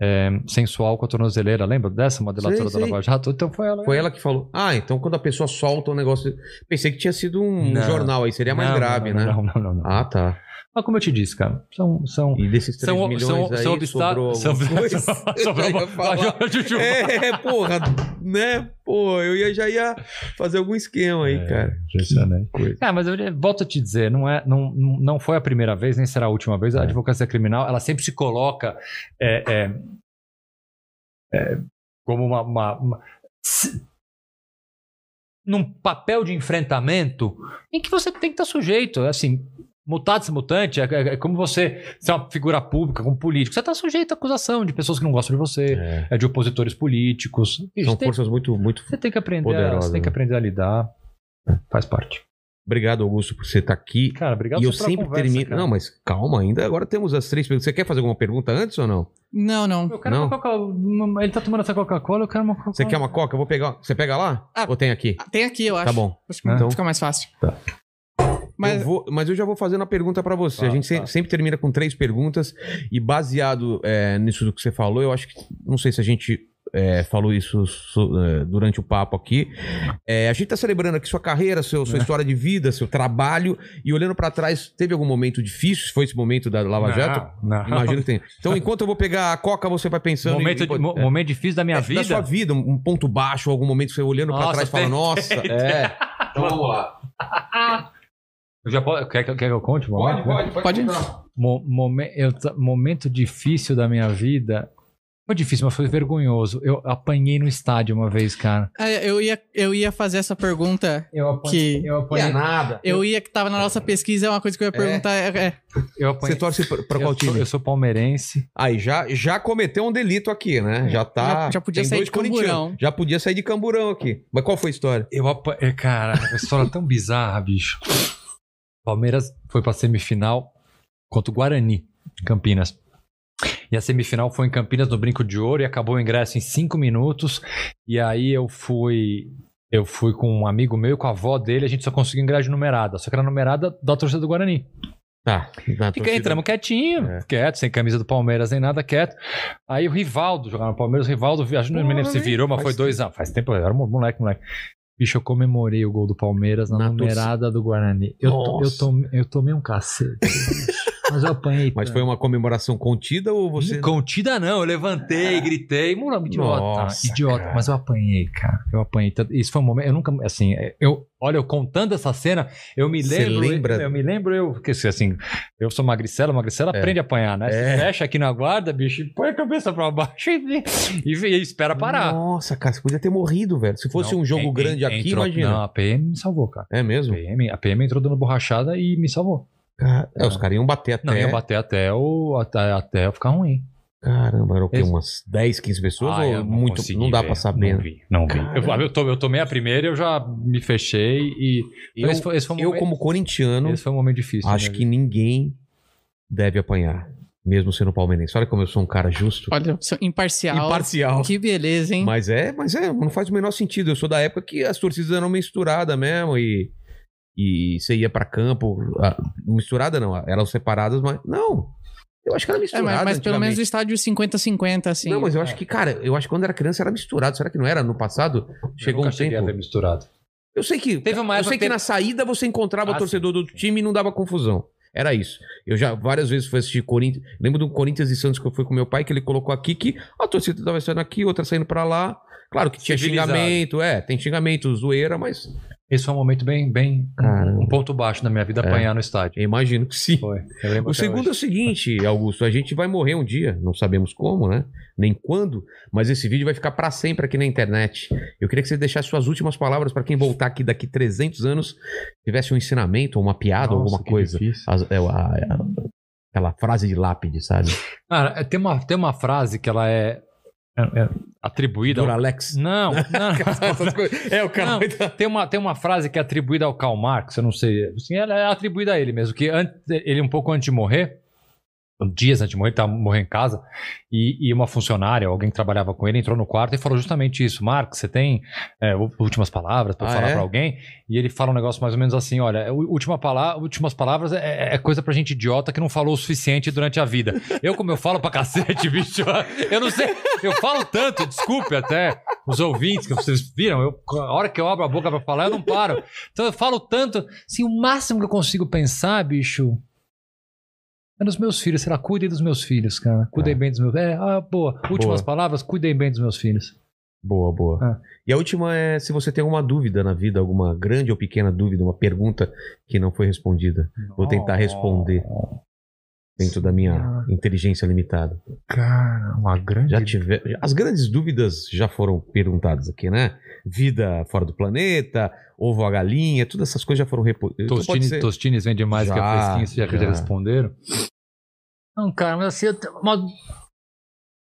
Speaker 3: é, sensual com a tornozeleira, lembra dessa?
Speaker 1: Sei,
Speaker 3: da. Lava Jato? Então foi ela.
Speaker 1: Foi ela que falou. Ah, então quando a pessoa solta um negócio. Pensei que tinha sido um
Speaker 3: Não.
Speaker 1: jornal aí, seria mais
Speaker 3: Não,
Speaker 1: grave,
Speaker 3: não,
Speaker 1: né?
Speaker 3: Não, não, não, não.
Speaker 1: Ah, tá.
Speaker 3: Mas como eu te disse, cara, são. são
Speaker 1: E desses 3
Speaker 3: são,
Speaker 1: milhões
Speaker 3: são,
Speaker 1: aí
Speaker 3: são obstáculos.
Speaker 1: sobrou coisa?
Speaker 3: sobrou uma-. Juju.
Speaker 1: É, porra, né? Pô, eu ia, já ia fazer algum esquema aí,
Speaker 3: É,
Speaker 1: cara.
Speaker 3: impressionante. É, mas eu volto a te dizer, não, é, não, não foi a primeira vez, nem será a última vez. A
Speaker 1: É.
Speaker 3: advocacia criminal, ela sempre se coloca é, é, é, como uma. uma- uma- se- num papel de enfrentamento em que você tem que estar sujeito. Assim, mutatis mutante, é, é- é como você ser uma figura pública, como político. Você está sujeito à acusação de pessoas que não gostam de você,
Speaker 1: É.
Speaker 3: é de opositores políticos.
Speaker 1: São
Speaker 3: tem-
Speaker 1: forças muito, muito.
Speaker 3: você tem que aprender, a,
Speaker 1: poderosas,
Speaker 3: você tem que
Speaker 1: né?
Speaker 3: aprender a lidar. Faz parte.
Speaker 1: Obrigado, Augusto, por você estar aqui.
Speaker 3: Cara, obrigado
Speaker 1: e eu sempre
Speaker 3: conversa,
Speaker 1: termino.
Speaker 3: cara.
Speaker 1: Não, mas calma ainda. Agora temos as três perguntas. Você quer fazer alguma pergunta antes ou não?
Speaker 2: Não, não.
Speaker 3: Eu quero
Speaker 1: Não.
Speaker 3: uma Coca-Cola. uma- Ele tá tomando essa Coca-Cola, eu quero uma Coca-Cola.
Speaker 1: Você quer uma coca? Eu vou pegar. Você pega lá?
Speaker 2: Ah,
Speaker 1: ou tem aqui?
Speaker 2: Tem aqui, eu acho.
Speaker 1: Tá bom.
Speaker 2: Acho que
Speaker 1: Então-
Speaker 2: fica mais fácil.
Speaker 1: Tá.
Speaker 2: Mas
Speaker 1: Eu vou- mas eu já vou fazendo a pergunta pra você.
Speaker 3: Tá,
Speaker 1: a gente se-
Speaker 3: tá.
Speaker 1: sempre termina com três perguntas e baseado é, nisso do que você falou, eu acho que não sei se a gente é, falou isso so- é, durante o papo aqui. É, a gente tá celebrando aqui sua carreira, seu-
Speaker 3: É.
Speaker 1: sua história de vida, seu trabalho e olhando pra trás, teve algum momento difícil? Se foi esse momento da Lava Jato?
Speaker 3: Não, não.
Speaker 1: Imagino que tem. Então, enquanto eu vou pegar a coca, você vai pensando
Speaker 3: Momento,
Speaker 1: em,
Speaker 3: mo-
Speaker 1: é,
Speaker 3: momento difícil da minha
Speaker 1: é,
Speaker 3: vida.
Speaker 1: da sua vida, um ponto baixo, algum momento que você olhando pra
Speaker 3: Nossa,
Speaker 1: trás e fala, nossa, é. Então vamos lá.
Speaker 3: Eu já posso, quer, que- quer que eu conte? um momento?
Speaker 2: Pode.
Speaker 3: Mo- momen- eu momento difícil da minha vida. Foi difícil, mas foi vergonhoso. Eu apanhei no estádio uma vez, cara.
Speaker 2: é, eu, ia, eu ia fazer essa pergunta
Speaker 3: Eu
Speaker 2: apanhei- Que-
Speaker 3: Eu
Speaker 1: Não é nada.
Speaker 2: Eu ia que tava na nossa pesquisa, é uma coisa que eu ia perguntar. É, é,
Speaker 3: eu
Speaker 1: Você torce pra, pra qual
Speaker 3: eu, sou,
Speaker 1: time?
Speaker 3: eu sou palmeirense.
Speaker 1: Aí, já, já cometeu um delito aqui, né? Já tá.
Speaker 2: Já- já podia sair de camburão.
Speaker 1: Já podia sair de camburão aqui. Mas qual foi a história?
Speaker 3: Eu apanhei. Cara, a história é tão bizarra, bicho. Palmeiras foi pra semifinal contra o Guarani, em Campinas. E a semifinal foi em Campinas, no Brinco de Ouro, e acabou o ingresso em cinco minutos. E aí eu fui. Eu fui com um amigo meu e com a avó dele, a gente só conseguiu ingresso de numerada. Só que era numerada da torcida do Guarani.
Speaker 1: Tá.
Speaker 3: Fica,
Speaker 1: torcida.
Speaker 3: entramos quietinho,
Speaker 1: É.
Speaker 3: quieto, sem camisa do Palmeiras nem nada, quieto. Aí o Rivaldo jogava no Palmeiras, o Rivaldo, acho que não me lembro se virou, mas foi dois anos. Faz tempo, eu era um moleque, moleque. Bicho, eu comemorei o gol do Palmeiras na,
Speaker 1: Na
Speaker 3: numerada do Guarani. Eu, to- eu, tomei, eu tomei um cacete. mas eu apanhei.
Speaker 1: Mas foi uma comemoração contida ou você.
Speaker 3: Contida não, eu levantei, gritei, mano, idiota,
Speaker 1: Nossa,
Speaker 3: idiota,
Speaker 1: cara.
Speaker 3: mas eu apanhei, cara, eu apanhei, tanto- isso foi um momento, eu nunca, assim, eu, olha, eu contando essa cena, eu me
Speaker 1: Você
Speaker 3: lembro,
Speaker 1: lembra?
Speaker 3: eu, me lembro eu, porque assim, eu sou magricela, magricela
Speaker 1: É.
Speaker 3: aprende a apanhar, né,
Speaker 1: É.
Speaker 3: Você fecha aqui na guarda, bicho, e põe a cabeça pra baixo e, e, e espera parar.
Speaker 1: Nossa, cara, você podia ter morrido, velho. Se fosse
Speaker 3: Não,
Speaker 1: um jogo
Speaker 3: en- en-
Speaker 1: grande aqui,
Speaker 3: entrou-
Speaker 1: imagina.
Speaker 3: Não, a PM me salvou, cara.
Speaker 1: É mesmo?
Speaker 3: A PM, a PM entrou dando borrachada e me salvou.
Speaker 1: Cara, é, os caras iam bater até.
Speaker 3: Não, ia bater até, o, até, até eu ficar ruim.
Speaker 1: Caramba, era o quê? Umas 10, 15 pessoas?
Speaker 3: Ah,
Speaker 1: ou muito,
Speaker 3: consegui
Speaker 1: não dá
Speaker 3: ver,
Speaker 1: pra saber.
Speaker 3: Não
Speaker 1: né?
Speaker 3: vi, não vi. Eu, eu, to- eu tomei a primeira e eu já me fechei e...
Speaker 1: Eu,
Speaker 3: esse foi, esse foi um
Speaker 1: eu
Speaker 3: momento,
Speaker 1: como corintiano,
Speaker 3: esse foi um momento difícil.
Speaker 1: acho
Speaker 3: né,
Speaker 1: que ninguém deve apanhar, mesmo sendo palmeirense. Olha como eu sou um cara justo.
Speaker 2: Olha, sou imparcial.
Speaker 1: Imparcial.
Speaker 2: Que beleza, hein?
Speaker 1: Mas é, mas é, não faz o menor sentido. Eu sou da época que as torcidas eram misturadas mesmo e, e você ia pra campo. misturada não, eram separadas, mas. Não! Eu acho que era
Speaker 2: É,
Speaker 1: misturada.
Speaker 2: mas, mas pelo menos o estádio 50-50, assim.
Speaker 1: Não, mas eu acho que, cara, eu acho que quando era criança era misturado. Será que não era? No passado,
Speaker 3: Eu
Speaker 1: chegou
Speaker 3: nunca
Speaker 1: um
Speaker 3: cheguei a
Speaker 1: tempo.
Speaker 3: ver misturado.
Speaker 1: Eu sei que.
Speaker 3: Teve uma
Speaker 1: eu sei que,
Speaker 3: que
Speaker 1: na saída você encontrava
Speaker 3: Ah,
Speaker 1: o torcedor do time e não dava confusão. Era isso. Eu já várias vezes fui assistir Corinthians. Lembro do Corinthians e Santos que eu fui com meu pai, que ele colocou aqui que a torcida tava saindo aqui, outra saindo pra lá. Claro que tinha
Speaker 3: Civilizado.
Speaker 1: xingamento, é, tem xingamento, zoeira, mas
Speaker 3: Esse foi um momento bem, bem
Speaker 1: Caramba.
Speaker 3: um ponto baixo na minha vida,
Speaker 1: É.
Speaker 3: apanhar no estádio.
Speaker 1: eu imagino que sim.
Speaker 3: Foi.
Speaker 1: O segundo é o
Speaker 3: hoje.
Speaker 1: seguinte, Augusto, a gente vai morrer um dia, não sabemos como, né? Nem quando, mas esse vídeo vai ficar pra sempre aqui na internet. Eu queria que você deixasse suas últimas palavras pra quem voltar aqui daqui 300 anos, tivesse um ensinamento, ou uma piada, ou
Speaker 3: Nossa,
Speaker 1: alguma coisa. As- é, a- a- aquela frase de lápide, sabe?
Speaker 3: Cara, é, tem uma, tem uma frase que ela é, é- é atribuída. ao-
Speaker 1: Duralex.
Speaker 3: Não, não.
Speaker 1: É, o cara
Speaker 3: Não. Tem uma, tem uma frase que é atribuída ao Karl Marx, eu não sei. Assim, ela é atribuída a ele mesmo, que ele um pouco antes de morrer, dias antes de morrer, ele tava morrendo em casa, e, e uma funcionária, alguém que trabalhava com ele, entrou no quarto e falou justamente isso. Marx, você tem é, últimas palavras para
Speaker 1: Ah,
Speaker 3: falar
Speaker 1: é?
Speaker 3: pra alguém? E ele fala um negócio mais ou menos assim, olha, u- última pala últimas palavras é, é coisa pra gente idiota que não falou o suficiente durante a vida. Eu, como eu falo pra cacete, bicho, eu não sei, eu falo tanto, desculpe até os ouvintes que vocês viram, eu, a hora que eu abro a boca pra falar, eu não paro. Então eu falo tanto, assim, o máximo que eu consigo pensar, bicho, é nos meus filhos. Sei lá, cuidem dos meus filhos, cara. Cuidem
Speaker 1: É.
Speaker 3: bem dos meus. É, ah, boa. Últimas
Speaker 1: Boa.
Speaker 3: palavras, cuidem bem dos meus filhos.
Speaker 1: Boa, boa.
Speaker 3: Ah.
Speaker 1: E a última é se você tem alguma dúvida na vida, alguma grande ou pequena dúvida, uma pergunta que não foi respondida. Vou tentar responder dentro da minha inteligência limitada.
Speaker 3: Cara, uma grande.
Speaker 1: Já tive... As grandes dúvidas já foram perguntadas aqui, né? Vida fora do planeta, ovo a galinha, todas essas coisas já foram repo... Pode
Speaker 3: Tostines,
Speaker 1: ser-
Speaker 3: tostines vende mais que a
Speaker 1: Já,
Speaker 3: fresquinha, já que
Speaker 1: já.
Speaker 3: já responderam. Não, cara, mas assim, uma,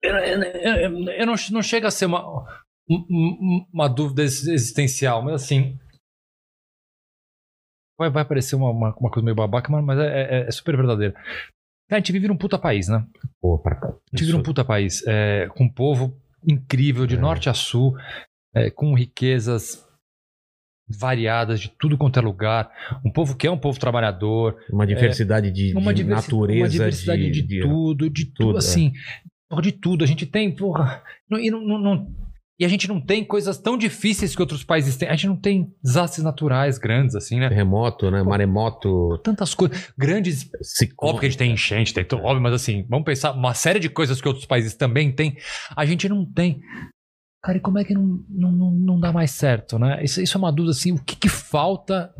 Speaker 3: eu, eu- eu- eu não, não chega a ser uma, um- um- uma dúvida ex- existencial, mas assim. Vai, vai parecer uma, uma, uma coisa meio babaca, mas, mas é, é- é super verdadeira. Cara, a gente vive num puta país, né?
Speaker 1: Pô, pra cá.
Speaker 3: A gente vive num puta país, é, com um povo incrível, de
Speaker 1: É.
Speaker 3: norte a sul, é, com riquezas variadas de tudo quanto é lugar. Um povo que é um povo trabalhador,
Speaker 1: Uma diversidade de,
Speaker 3: uma,
Speaker 1: de
Speaker 3: diversi-
Speaker 1: natureza,
Speaker 3: uma diversidade de,
Speaker 1: de-
Speaker 3: tudo, de tudo,
Speaker 1: tudo, é.
Speaker 3: assim, de tudo. A gente tem, porra, e, não, não- não- e a gente não tem coisas tão difíceis que outros países têm. A gente não tem desastres naturais grandes, assim, né?
Speaker 1: terremoto, né? Maremoto,
Speaker 3: Tantas coisas, grandes
Speaker 1: ciclone.
Speaker 3: Óbvio que a gente tem enchente, tem tudo, óbvio, mas assim, vamos pensar uma série de coisas que outros países também têm, a gente não tem. Cara, e como é que não, não, não, não dá mais certo, né? Isso, isso é uma dúvida, assim, o que que falta...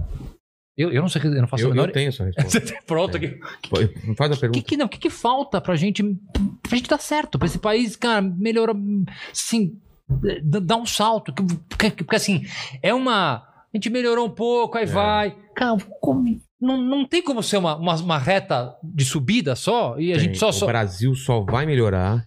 Speaker 3: Eu, eu não sei, eu não faço
Speaker 1: Eu,
Speaker 3: a menor...
Speaker 1: eu tenho essa resposta.
Speaker 3: Pronto aqui.
Speaker 1: Pô, Faz a
Speaker 3: O que,
Speaker 1: pergunta.
Speaker 3: que, não, o que, que falta pra gente, pra gente dar certo? Pra esse país, cara, melhorar, assim, d- dar um salto. que- Porque, porque, assim, é uma... A gente melhorou um pouco, aí
Speaker 1: É.
Speaker 3: vai. Cara, como- não, não tem como ser uma, uma, uma reta de subida só e a
Speaker 1: Tem.
Speaker 3: gente só...
Speaker 1: O
Speaker 3: só...
Speaker 1: Brasil só vai melhorar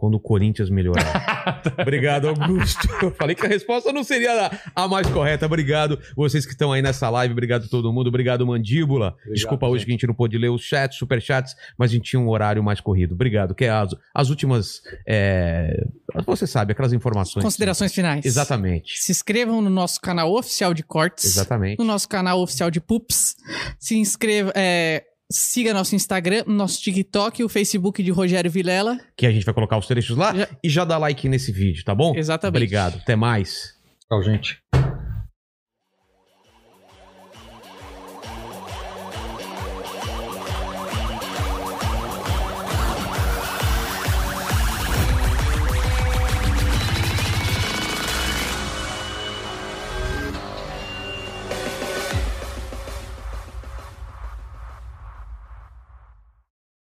Speaker 1: quando o Corinthians melhorar. Obrigado, Augusto. Eu falei que a resposta não seria a, mais correta. Obrigado vocês que estão aí nessa live. Obrigado todo mundo. Obrigado, Mandíbula. Desculpa hoje
Speaker 3: gente.
Speaker 1: que a gente não pôde ler os chats, superchats, mas a gente tinha um horário mais corrido. Obrigado. Que é as, as últimas. é, Você sabe, aquelas informações.
Speaker 2: Considerações finais.
Speaker 1: Exatamente.
Speaker 2: Se inscrevam no nosso canal oficial de cortes.
Speaker 1: Exatamente.
Speaker 2: No nosso canal oficial de Pups. Se inscreva. é, siga nosso Instagram, nosso TikTok e o Facebook de Rogério Vilela.
Speaker 1: Que a gente vai colocar os trechos lá
Speaker 2: Já-
Speaker 1: e já dá like nesse vídeo, tá bom?
Speaker 2: Exatamente.
Speaker 1: Obrigado. Até mais.
Speaker 3: Tchau, gente.